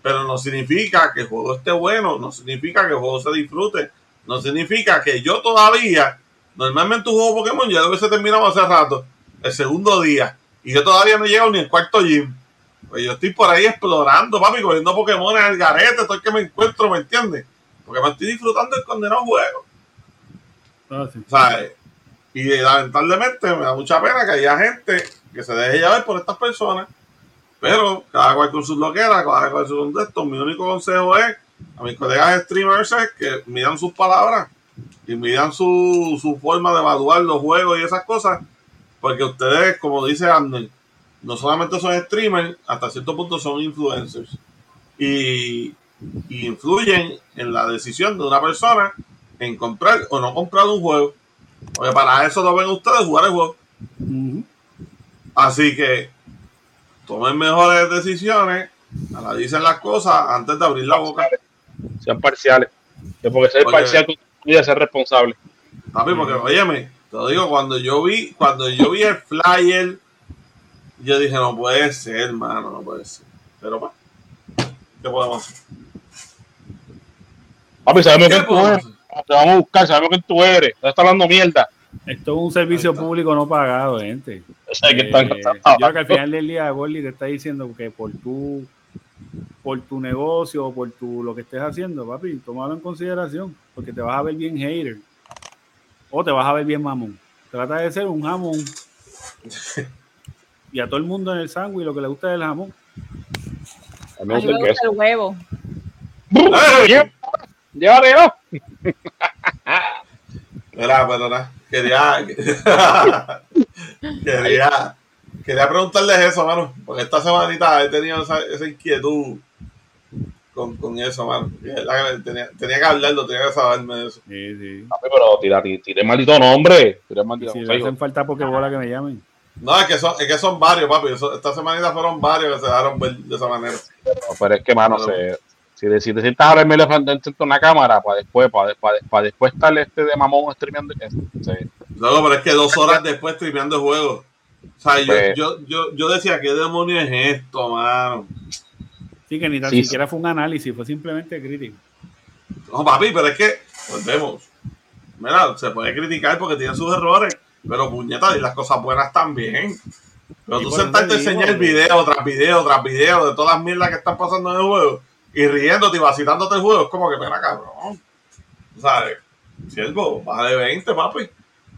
Speaker 1: pero no significa que el juego esté bueno, no significa que el juego se disfrute, no significa que yo todavía, normalmente un juego Pokémon ya lo hubiese terminado hace rato, el segundo día, y yo todavía no llego ni al cuarto gym. Pues yo estoy por ahí explorando, papi, cogiendo Pokémon en el garete, todo el que me encuentro, ¿me entiendes? Porque me estoy disfrutando del condenado juego.
Speaker 5: Ah, sí.
Speaker 1: ¿sabes? Y lamentablemente me da mucha pena que haya gente que se deje llevar por estas personas. Pero cada cual con sus loqueras, cada cual con sus contextos. Mi único consejo es a mis colegas streamers es que midan sus palabras y midan su, su forma de evaluar los juegos y esas cosas. Porque ustedes, como dice Andel, no solamente son streamers, hasta cierto punto son influencers. Y, y influyen en la decisión de una persona en comprar o no comprar un juego. Porque para eso lo ven ustedes jugar el juego. Así que tomen mejores decisiones, analicen las cosas antes de abrir la boca.
Speaker 3: Sean parciales. Que porque ser
Speaker 1: Oye.
Speaker 3: parcial que ser responsable.
Speaker 1: Papi, porque óyeme, te lo digo, cuando yo vi, cuando yo vi el flyer, yo dije, no puede ser, hermano, no puede ser. Pero pues, ¿qué podemos hacer?
Speaker 3: Papi, sabemos
Speaker 1: ¿Qué
Speaker 3: quién tú eres. Te vamos a buscar, sabemos quién tú eres. No estás hablando mierda.
Speaker 5: Esto es un servicio público no pagado, gente.
Speaker 3: Yo sé que
Speaker 5: Eh,
Speaker 3: están
Speaker 5: yo creo que al final del día Gordy te está diciendo que por tu por tu negocio o por tu lo que estés haciendo, papi, tómalo en consideración, porque te vas a ver bien hater o te vas a ver bien mamón. Trata de ser un jamón. Y a todo el mundo en el sándwich lo que le gusta es el jamón.
Speaker 3: A mí
Speaker 2: me
Speaker 3: gusta el
Speaker 2: el huevo.
Speaker 3: queso. Llévatelo.
Speaker 1: Mira, pero nada, quería, quería, quería preguntarles eso, mano, porque esta semanita he tenido esa, esa inquietud con, con eso, mano. Tenía, tenía que hablarlo, tenía que saberme de eso.
Speaker 5: Sí, sí.
Speaker 3: Pero tira, tira, tira el maldito nombre. Tira el
Speaker 5: Y
Speaker 3: maldito
Speaker 5: si le hacen falta pokebola que me llamen.
Speaker 1: No, es que son, es que son varios, papi. Eso- esta semanita fueron varios que se dejaron ver de esa manera.
Speaker 3: Pero es que, mano,
Speaker 1: Claro.
Speaker 3: se, si, te- si te sientas ahora en a una cámara, para después, para, para, para después estar este de mamón streameando. eh, sí.
Speaker 1: Luego, pero es que dos horas después streameando el juego. O sea, yo,
Speaker 3: Pues-
Speaker 1: yo, yo, yo decía, ¿qué demonios es esto, mano?
Speaker 5: Sí, que ni tan
Speaker 3: Sí,
Speaker 5: siquiera fue un análisis, fue simplemente crítico.
Speaker 1: No, papi, pero es que, volvemos. Mira, se puede criticar porque tiene sus errores, pero puñetas y las cosas buenas también. Pero
Speaker 5: Y
Speaker 1: tú sentarte a enseñar
Speaker 5: güey.
Speaker 1: video tras video tras video de todas las mierdas que están pasando en el juego y riéndote y vacilándote el juego, es como que, mira, cabrón. ¿Sabes? Siervo, baja de 20, papi.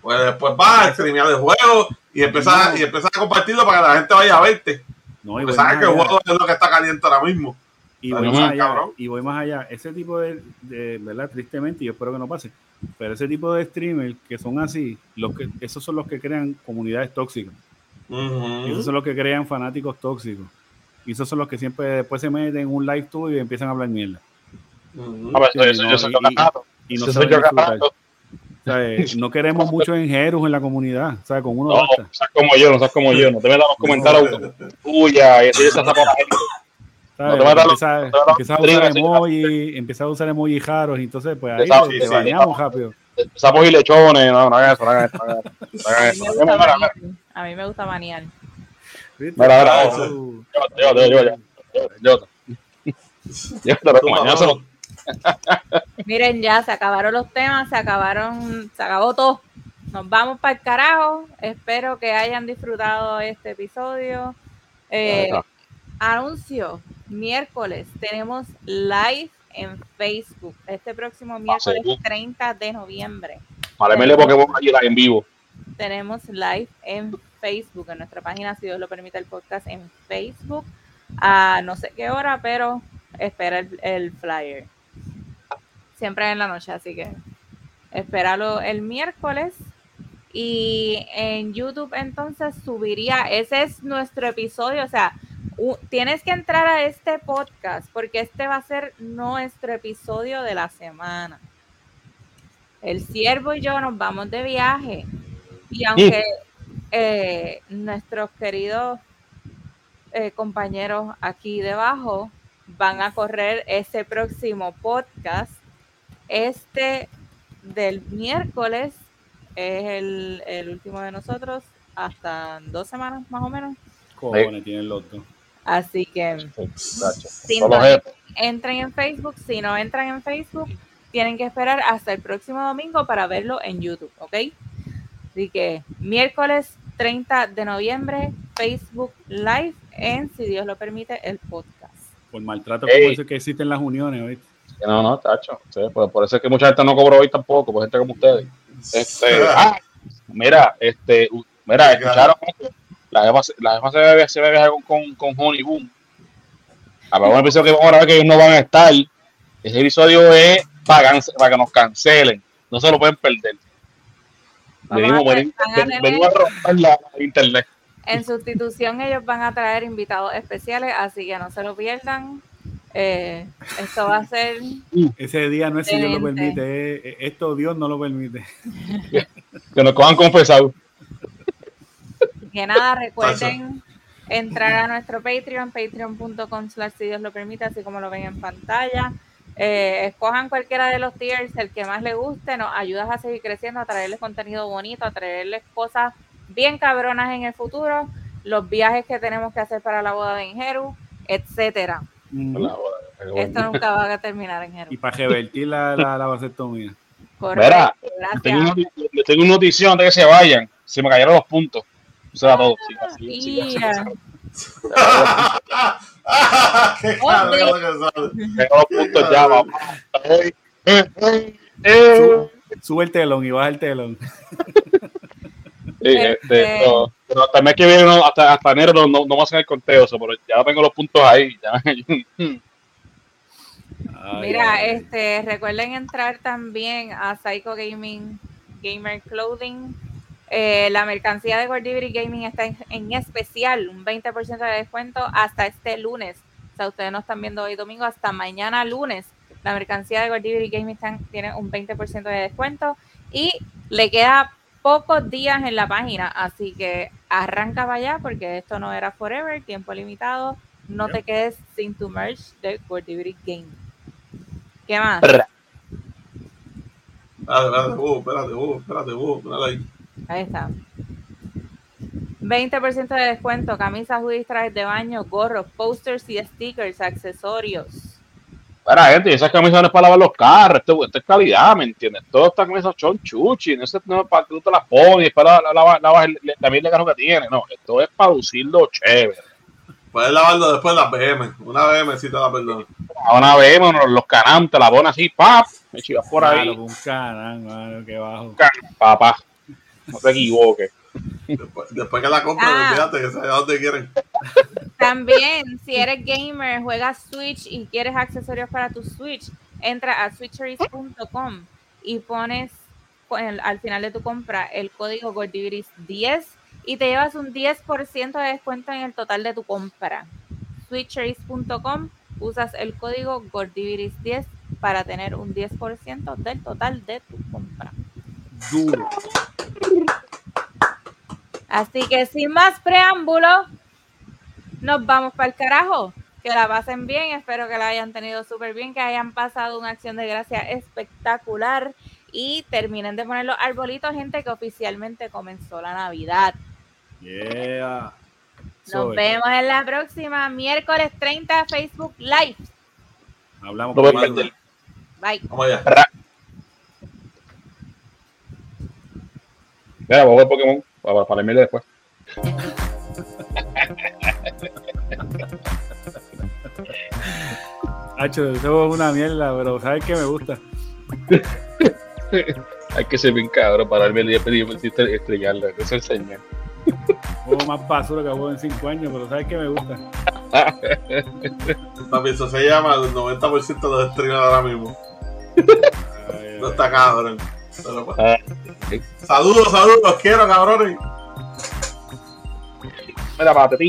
Speaker 1: Pues después vas a streamear el juego y empiezas,
Speaker 5: No.
Speaker 1: y empiezas a compartirlo para que la gente vaya a verte.
Speaker 5: No, y
Speaker 1: sabes
Speaker 5: más
Speaker 1: que juego es lo que está caliente ahora mismo.
Speaker 5: Y voy, más allá, y voy más allá. Ese tipo de, de- ¿verdad? Tristemente, y yo espero que no pase, pero ese tipo de streamers que son así, los que, esos son los que crean comunidades tóxicas. Y esos son los que crean fanáticos tóxicos. Y esos son los que siempre después se meten en un live tuyo y empiezan a hablar mierda.
Speaker 1: Ujú.
Speaker 3: A ver, eso,
Speaker 5: no,
Speaker 3: yo soy
Speaker 5: y-
Speaker 3: cagado.
Speaker 5: Y no
Speaker 3: Eso soy yo
Speaker 5: eh, no queremos muchos enjeros en la comunidad. O sea, con uno
Speaker 3: No,
Speaker 5: basta.
Speaker 3: no seas como yo, no seas como yo. No te metas los comentarios tuya y.
Speaker 5: ¿sabes?
Speaker 3: No te no te metas
Speaker 5: empieza a usar emoji, empieza a usar emoji raros, y entonces pues ahí te,
Speaker 1: sí,
Speaker 5: te
Speaker 1: sí.
Speaker 5: bañamos rápido.
Speaker 3: Sapos y lechones. No, no hagan eso, no hagan eso. No hagan eso. No hagan
Speaker 2: A mí
Speaker 3: eso.
Speaker 2: me gusta
Speaker 3: mira.
Speaker 2: A mí me gusta banear.
Speaker 3: Mira, mira,
Speaker 5: Oh,
Speaker 1: eso.
Speaker 3: Yo, yo, yo, yo, yo, yo. Yo te lo
Speaker 1: Tú,
Speaker 3: mañana se lo-
Speaker 2: Miren, ya se acabaron los temas, se acabaron, se acabó todo. Nos vamos para el carajo. Espero que hayan disfrutado este episodio. Eh, anuncio, miércoles tenemos live en Facebook. Este próximo miércoles
Speaker 3: seguro.
Speaker 2: 30 de noviembre.
Speaker 3: Para Pokémon allí en vivo.
Speaker 2: tenemos live en Facebook, en nuestra página, si Dios lo permite, el podcast en Facebook, a no sé qué hora, pero espera el, el flyer. Siempre en la noche, así que espéralo el miércoles. Y en YouTube entonces subiría, ese es nuestro episodio, o sea, u- tienes que entrar a este podcast porque este va a ser nuestro episodio de la semana. El siervo y yo nos vamos de viaje. Y aunque eh, nuestros queridos eh, compañeros aquí debajo van a correr ese próximo podcast. Este del miércoles es el, el último de nosotros, hasta dos semanas más o menos.
Speaker 5: Cojones, tienen los dos.
Speaker 2: Así que duda,
Speaker 3: jefe.
Speaker 2: entren en Facebook. Si no entran en Facebook, tienen que esperar hasta el próximo domingo para verlo en YouTube, ¿ok? Así que miércoles 30 de noviembre, Facebook Live en, si Dios lo permite, el podcast.
Speaker 5: Por maltrato como eso que existen las uniones, ¿oíste?
Speaker 3: No, no, tacho. Sí, pues por eso es que mucha gente no cobró hoy tampoco, por gente como ustedes. Este, ah, mira, este, mira, escucharon la jefa, se- la jefa se bebe, se bebe con, con, con Honey Boom. A ver, un episodio que vamos a grabar que ellos no van a estar. Ese episodio es para, para que nos cancelen. No se lo pueden perder. Venimos,
Speaker 2: a
Speaker 3: venimos,
Speaker 2: a
Speaker 3: venimos a romper la internet.
Speaker 2: En sustitución, ellos van a traer invitados especiales, así que no se lo pierdan. Eh, esto va a ser
Speaker 5: Ese día no es si Dios lo permite, es- es- esto Dios no lo permite.
Speaker 3: Que nos cojan confesado.
Speaker 2: que nada, recuerden entrar a nuestro Patreon, patreon.com slash si Dios lo permite, así como lo ven en pantalla. Eh, escojan cualquiera de los tiers, el que más les guste, nos ayudas a seguir creciendo, a traerles contenido bonito, a traerles cosas bien cabronas en el futuro, los viajes que tenemos que hacer para la boda de Ingeru, etcétera.
Speaker 3: Bueno.
Speaker 2: Esto nunca va a terminar en.
Speaker 5: Y para revertir la, la, la vasectomía.
Speaker 2: Correcto,
Speaker 3: Mira, Tengo, le tengo una noticia antes de que se vayan. Se me cayeron los puntos. O sea, todo. Sí, así, sí, así,
Speaker 2: Ia.
Speaker 3: así.
Speaker 1: ¡Qué cabrón!
Speaker 3: Tengo los puntos ya, papá. Eh, eh, eh.
Speaker 5: Sube el telón y baja el telón.
Speaker 3: Sí, este, no, pero hasta el mes que viene, no, hasta, hasta enero, no, no, no va a ser el conteo, so, pero ya tengo los puntos ahí. Ya.
Speaker 5: Ay,
Speaker 2: Mira,
Speaker 5: ay,
Speaker 2: este, recuerden entrar también a Psycho Gaming Gamer Clothing. Eh, la mercancía de Gordivery Gaming está en, en especial, un 20% de descuento hasta este lunes. O sea, ustedes no están viendo hoy domingo, hasta mañana lunes. La mercancía de Gordivery Gaming están- tiene un 20% de descuento y le queda pocos días en la página, así que arranca para allá porque esto no era forever, tiempo limitado. No te quedes sin tu merch de Gordivery Gaming. ¿Qué más?
Speaker 1: Espérate, espérate, espérate, uh, espérate, uh, espérate ahí.
Speaker 2: Ahí está. 20% de descuento, camisas, hoodies, trajes de baño, gorros, posters y stickers, accesorios.
Speaker 3: Para gente, esas camisas no es para lavar los carros, esto, esto es calidad, ¿me entiendes? Todas estas camisas son chuchi, no es, no es para que tú te las pones, es para la, la, la, la, la mierda de carro que tiene, no, esto es para lucirlo chévere.
Speaker 1: Puedes lavarlo después de las BM. Una BM sí te la perdono.
Speaker 3: Ahora vemos los, los canam, te la pones así, pap, me chivas por ahí,
Speaker 5: un canal, mano, qué bajo.
Speaker 3: papá, no te equivoques.
Speaker 1: Después, después que la compren,
Speaker 2: Ah.
Speaker 1: olvídate que sea donde quieren.
Speaker 2: También, si eres gamer, juegas Switch y quieres accesorios para tu Switch, entra a switcheries.com y pones al final de tu compra el código Gordiviris10 y te llevas un 10% de descuento en el total de tu compra. Switcheries.com usas el código Gordiviris10 para tener un 10% del total de tu compra.
Speaker 5: Duro.
Speaker 2: Así que sin más preámbulo, nos vamos para el carajo. Que la pasen bien, espero que la hayan tenido súper bien, que hayan pasado una acción de gracia espectacular y terminen de poner los arbolitos, gente, que oficialmente comenzó la Navidad.
Speaker 5: Yeah.
Speaker 2: Nos
Speaker 5: Soy.
Speaker 2: vemos en la próxima, miércoles 30, Facebook Live.
Speaker 5: Hablamos
Speaker 3: No
Speaker 5: con
Speaker 3: perder.
Speaker 2: Bye.
Speaker 1: Vamos allá.
Speaker 3: Mira, vamos a ver Pokémon, para, para después.
Speaker 5: Hacho, eso es una mierda, pero ¿sabes qué me gusta?
Speaker 3: Hay que ser bien cabrón para darme el día pedir estrellarla, eso es el señor.
Speaker 5: Juego más basura que juego en 5 años, pero ¿sabes qué me gusta?
Speaker 1: Papi, eso se llama el 90% de los streamers ahora mismo.
Speaker 5: Ay,
Speaker 1: No está cabrón.
Speaker 3: Sí.
Speaker 1: Saludos, saludos, los quiero, cabrones.
Speaker 3: Mira, para tetilla.